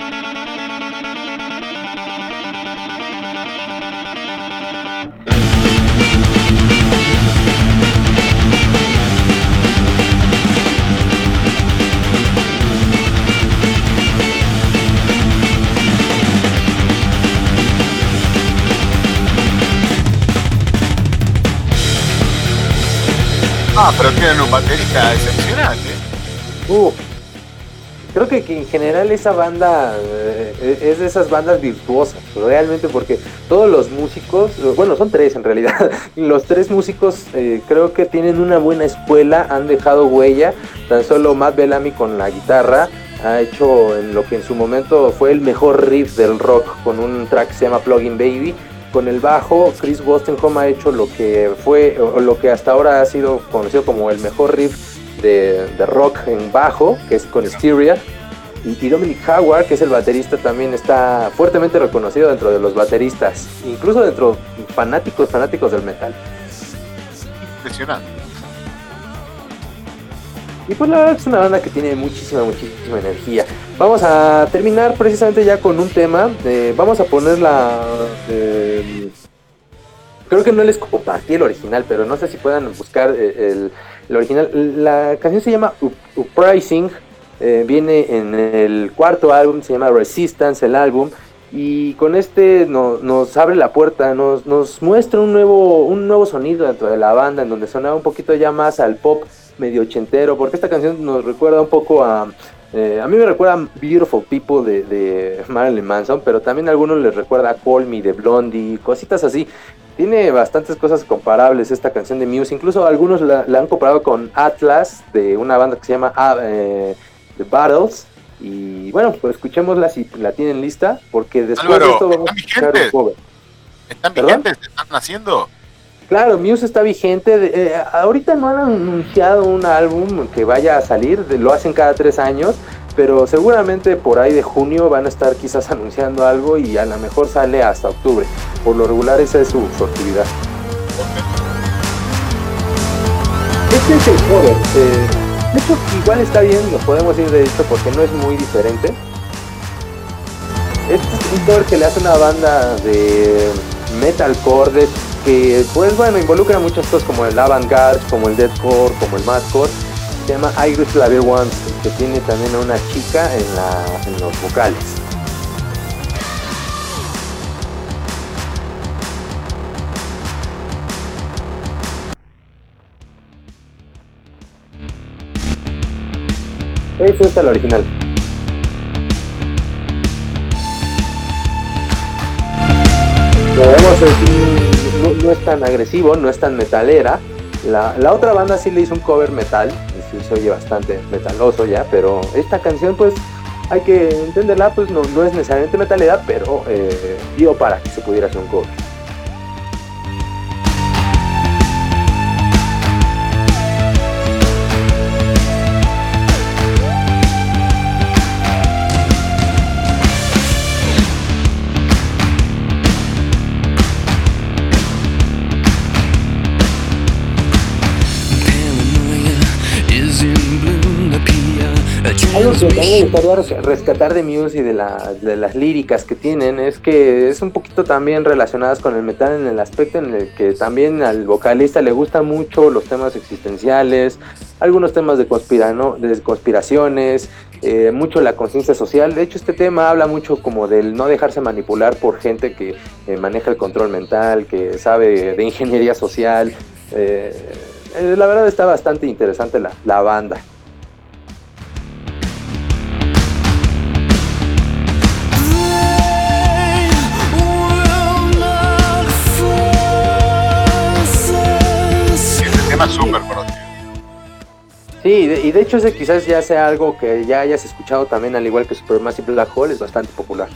Ah, pero tienen un baterista excepcional, ¿eh? Uh, creo que, en general esa banda eh, es de esas bandas virtuosas, realmente, porque todos los músicos, bueno, son tres en realidad, los tres músicos eh, creo que tienen una buena escuela, han dejado huella, tan solo Matt Bellamy con la guitarra ha hecho en lo que en su momento fue el mejor riff del rock con un track que se llama Plugin Baby. Con el bajo, Chris Wostenholm ha hecho lo que fue, o lo que hasta ahora ha sido conocido como el mejor riff de, de rock en bajo, que es con Styria. Y, y Dominic Howard, que es el baterista, también está fuertemente reconocido dentro de los bateristas, incluso dentro fanáticos, fanáticos del metal. Impresionante. Y pues la verdad es una banda que tiene muchísima, muchísima energía. Vamos a terminar precisamente ya con un tema. eh, vamos a poner la... eh, creo que no les compartí el original, pero no sé si puedan buscar eh, el, original. La canción se llama Up- Uprising. eh, viene en el cuarto álbum, se llama Resistance, el álbum. Y con este no- nos abre la puerta, nos, nos muestra un nuevo, un nuevo sonido dentro de la banda, en donde sonaba un poquito ya más al pop medio ochentero, porque esta canción nos recuerda un poco a... eh, a mí me recuerda a Beautiful People de, de Marilyn Manson, pero también a algunos les recuerda a Call Me de Blondie, cositas así. Tiene bastantes cosas comparables esta canción de Muse, incluso algunos la, la han comparado con Atlas, de una banda que se llama ah, eh, The Battles. Y bueno, pues escuchémosla si la tienen lista, porque después Álvaro, de esto vamos a ¿están escuchar un cover. ¿Están vigentes? ¿Están haciendo? Claro, Muse está vigente. eh, ahorita no han anunciado un álbum que vaya a salir, lo hacen cada tres años, pero seguramente por ahí de junio van a estar quizás anunciando algo y a lo mejor sale hasta octubre. Por lo regular esa es su, su actividad. Este es el cover. eh, de hecho, igual está bien, lo podemos ir de hecho porque no es muy diferente. Este es un cover que le hace una banda de metalcore de- que, pues bueno, involucra muchas cosas como el avant-garde, como el deathcore, como el mathcore. Se llama Iris Clavier One, que tiene también a una chica en, la, en los vocales. Eso es el original. Lo vemos, es- no, es tan agresivo, no es tan metalera. La, la otra banda sí le hizo un cover metal, se oye bastante metaloso ya, pero esta canción pues hay que entenderla, pues no, no es necesariamente metalera, pero eh, dio para que se pudiera hacer un cover. Algo que también me gustaría res- rescatar de Muse y de, la- de las líricas que tienen es que es un poquito también relacionadas con el metal en el aspecto en el que también al vocalista le gustan mucho los temas existenciales, algunos temas de, conspirano- de conspiraciones, eh, mucho la conciencia social. De hecho, este tema habla mucho como del no dejarse manipular por gente que eh, maneja el control mental, que sabe de ingeniería social. Eh, la verdad está bastante interesante la, la banda. Sí, y de, y de hecho ese quizás ya sea algo que ya hayas escuchado también, al igual que Supermassive Black Hole, es bastante popular.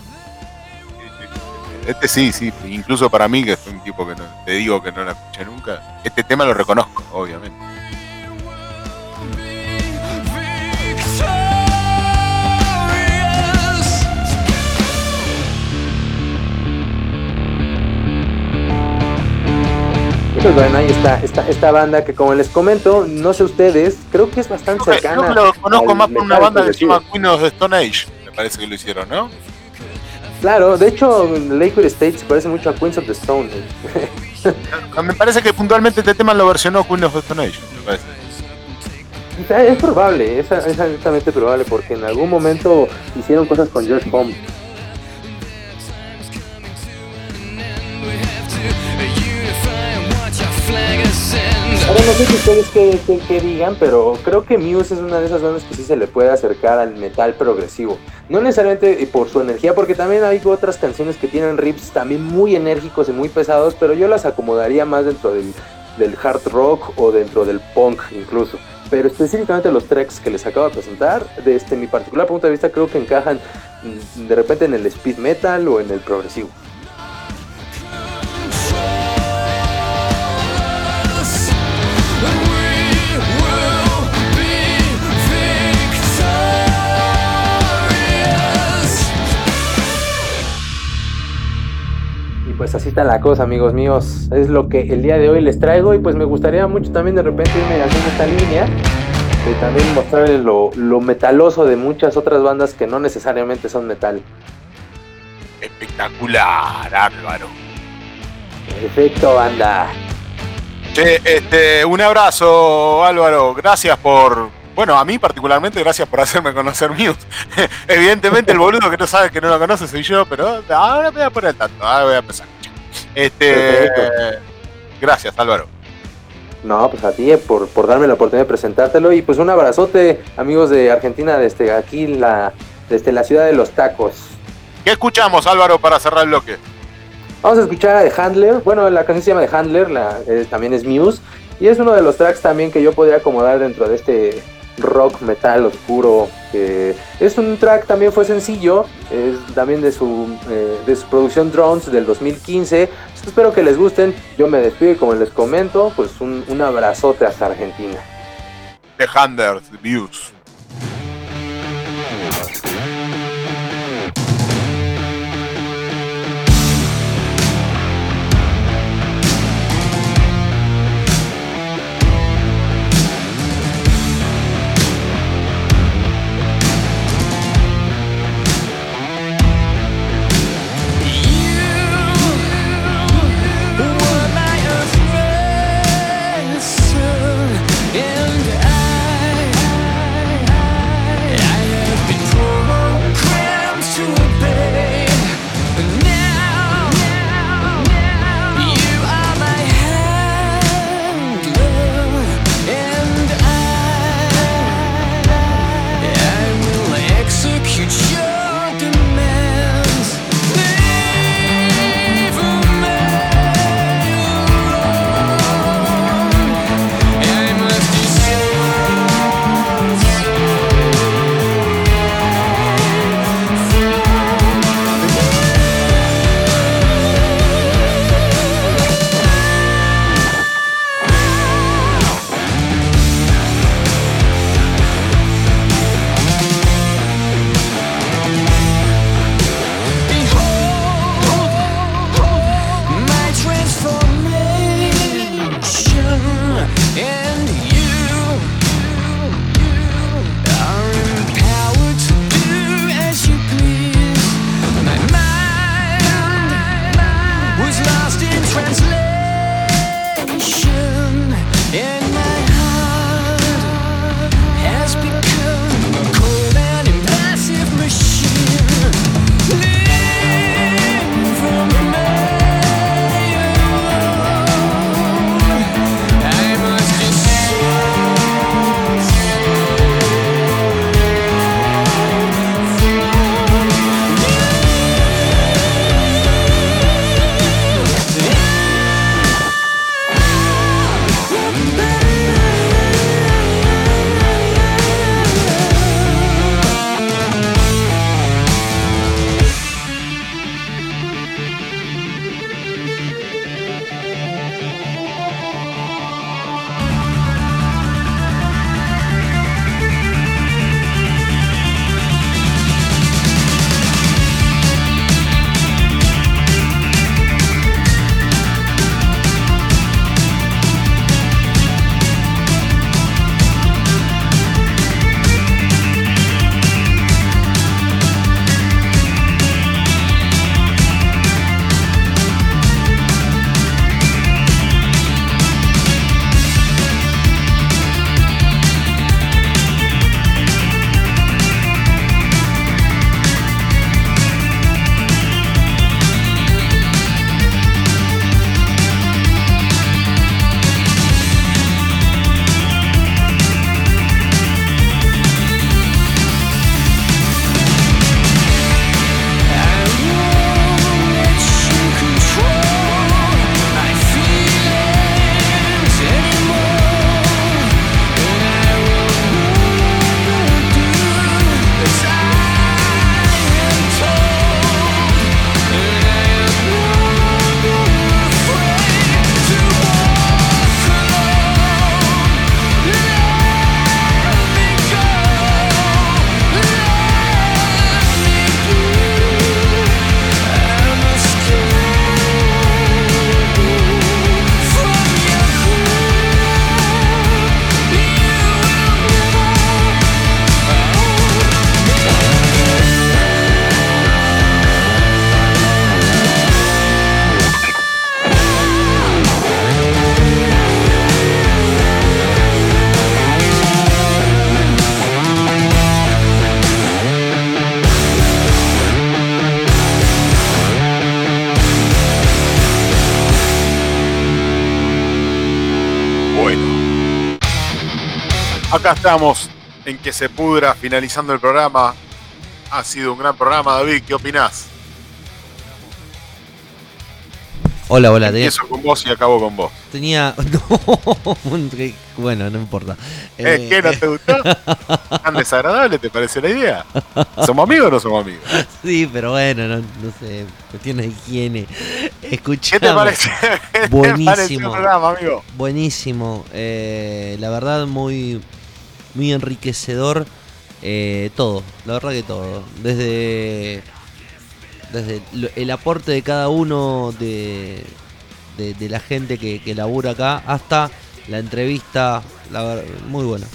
Este sí, sí, incluso para mí, que soy un tipo que no, te digo que no la escuché nunca, este tema lo reconozco, obviamente. Pues bueno, ahí está, esta, esta banda que como les comento, no sé ustedes, creo que es bastante Creo que, cercana. que lo conozco más por una banda que se llama Queen of the Stone Age, me parece que lo hicieron, ¿no? Claro, de hecho, Lakewood State se parece mucho a Queens of the Stone. Me parece que puntualmente este tema lo versionó Queen of the Stone Age, me parece. Es probable, es, es altamente probable, porque en algún momento hicieron cosas con George Home. Ahora no sé si ustedes qué, digan, pero creo que Muse es una de esas bandas que sí se le puede acercar al metal progresivo. No necesariamente por su energía, porque también hay otras canciones que tienen riffs también muy enérgicos y muy pesados, pero yo las acomodaría más dentro del, del hard rock o dentro del punk incluso. Pero específicamente los tracks que les acabo de presentar, desde mi particular punto de vista, creo que encajan mm, de repente en el speed metal o en el progresivo. Pues así está la cosa, amigos míos. Es lo que el día de hoy les traigo y pues me gustaría mucho también de repente irme haciendo esta línea de también mostrarles lo, lo metaloso de muchas otras bandas que no necesariamente son metal. Espectacular, Álvaro. Perfecto, banda. Che, este, un abrazo, Álvaro. Gracias por. Bueno, a mí particularmente, gracias por hacerme conocer Muse. Evidentemente, el boludo que no sabe que no lo conoce soy yo, pero ahora me voy a poner el tanto. Ahora voy a empezar. Este. Gracias, Álvaro. No, pues a ti eh, por, por darme la oportunidad de presentártelo y pues un abrazote, amigos de Argentina, desde aquí, la, desde la ciudad de los tacos. ¿Qué escuchamos, Álvaro, para cerrar el bloque? Vamos a escuchar a The Handler. Bueno, la canción se llama The Handler, la, eh, también es Muse. Y es uno de los tracks también que yo podría acomodar dentro de este rock metal oscuro. que es un track, también fue sencillo. Es también de su, eh, de su producción Drones del 2015. Pues espero que les gusten. Yo me despido y como les comento, pues un, un abrazote hasta Argentina. The Handers, Views. Acá estamos en que se pudra finalizando el programa. Ha sido un gran programa, David. ¿Qué opinás? Hola, hola. Tenía, Empiezo con vos y acabo con vos. tenía- no, bueno, no importa. ¿Es Eh, que no te gustó? ¿Tan desagradable te parece la idea? ¿Somos amigos o no somos amigos? Sí, pero bueno, no, no sé, cuestiones de higiene. Escuchame. ¿Qué te parece? ¿Qué te Buenísimo. pareció el programa, amigo? Buenísimo. eh, la verdad, muy, muy enriquecedor. eh, todo, la verdad que todo. Desde, desde el aporte de cada uno de, de, la gente que, que labura acá hasta la entrevista. La ver- muy buena.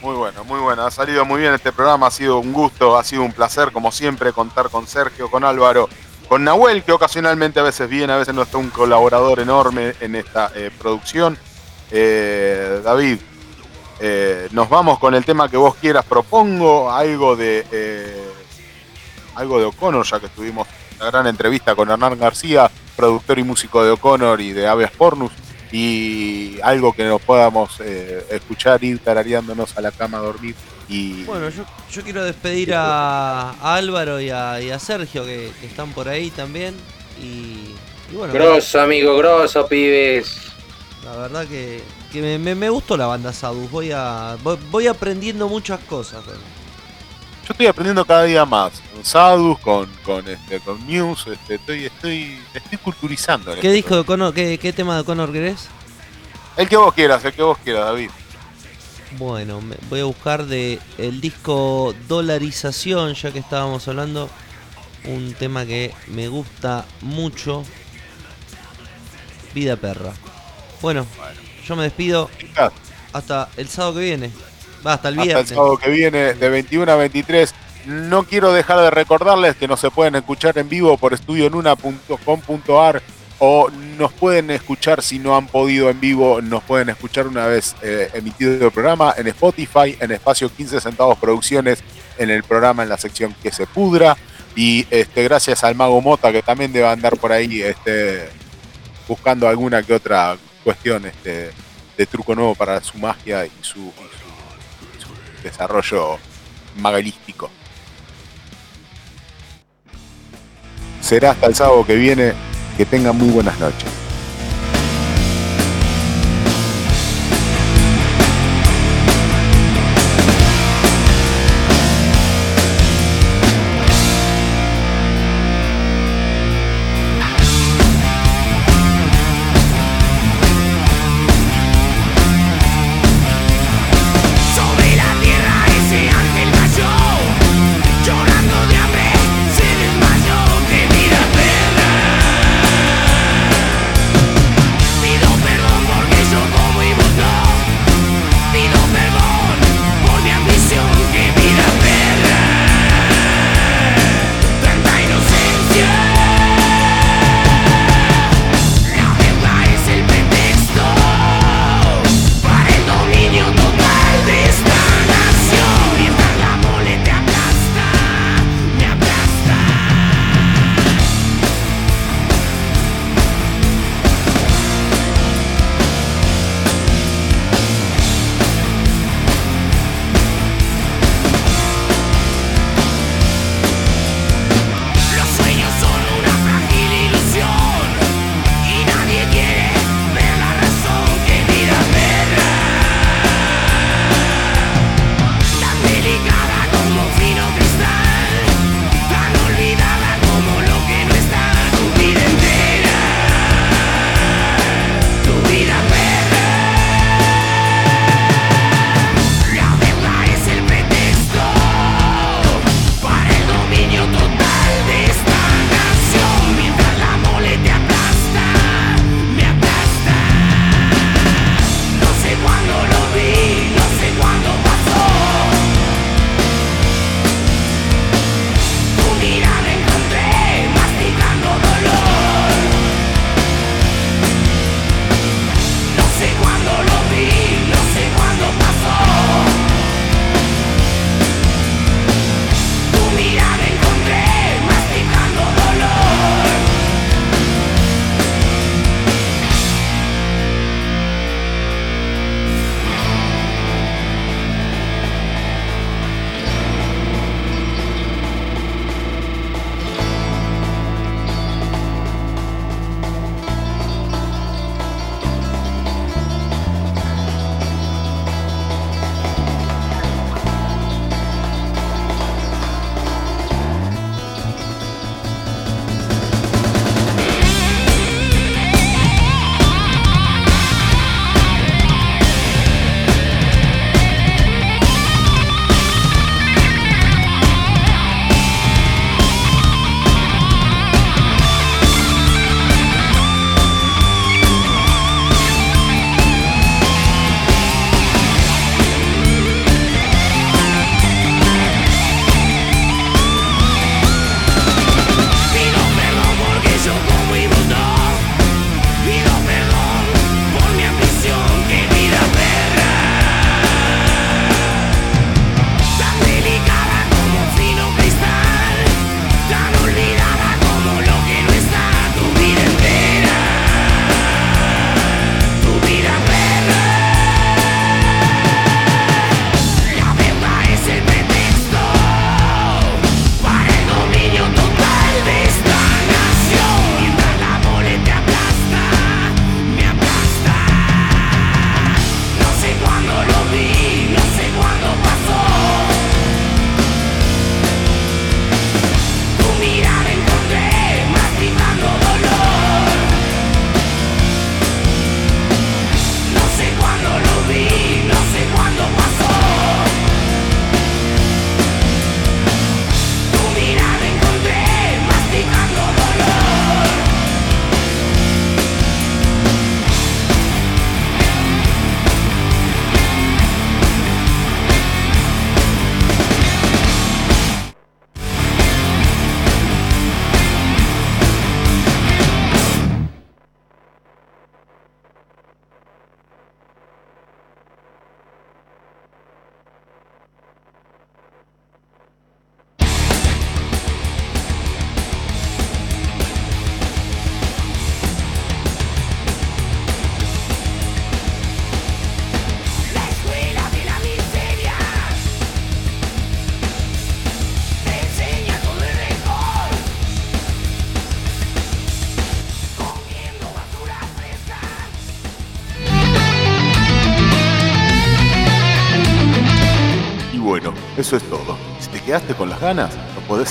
Muy bueno, muy bueno. Ha salido muy bien este programa, ha sido un gusto, ha sido un placer, como siempre, contar con Sergio, con Álvaro, con Nahuel, que ocasionalmente a veces viene, a veces no está un colaborador enorme en esta eh, producción. Eh, David, eh, nos vamos con el tema que vos quieras. Propongo algo de eh, algo de O'Connor, ya que tuvimos la gran entrevista con Hernán García, productor y músico de O'Connor y de Aves Pornus y algo que nos podamos eh, escuchar ir tarareándonos a la cama a dormir y Bueno, yo, yo quiero despedir a, a Álvaro y a, y a Sergio que, que están por ahí también. Y, y bueno, Grosso, amigo, grosso, pibes. La verdad que, que me, me- me gustó la banda Sadus. Voy a voy, aprendiendo muchas cosas. yo estoy aprendiendo cada día más con Sadus, con con este con Muse, este, estoy estoy estoy culturizando. ¿Qué disco de Conor, qué, qué tema de Conor querés? El que vos quieras, el que vos quieras, David. Bueno, me- voy a buscar de el disco Dolarización, ya que estábamos hablando. Un tema que me gusta mucho. Vida perra. Bueno, yo me despido hasta el sábado que viene. Va, hasta el Hasta el viernes. sábado que viene, de 21 a 23. No quiero dejar de recordarles que nos se pueden escuchar en vivo por estudionuna.com.ar o nos pueden escuchar si no han podido en vivo, nos pueden escuchar una vez eh, emitido el programa en Spotify, en espacio 15 centavos producciones, en el programa en la sección que se pudra. Y este, gracias al Mago Mota que también debe andar por ahí este, buscando alguna que otra cuestión este, de truco nuevo para su magia y su, desarrollo magalístico. Será hasta el sábado que viene. Que tengan muy buenas noches.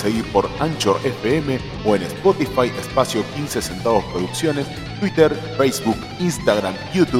Seguir por Anchor FM o en Spotify Espacio 15 Centavos Producciones, Twitter, Facebook, Instagram, YouTube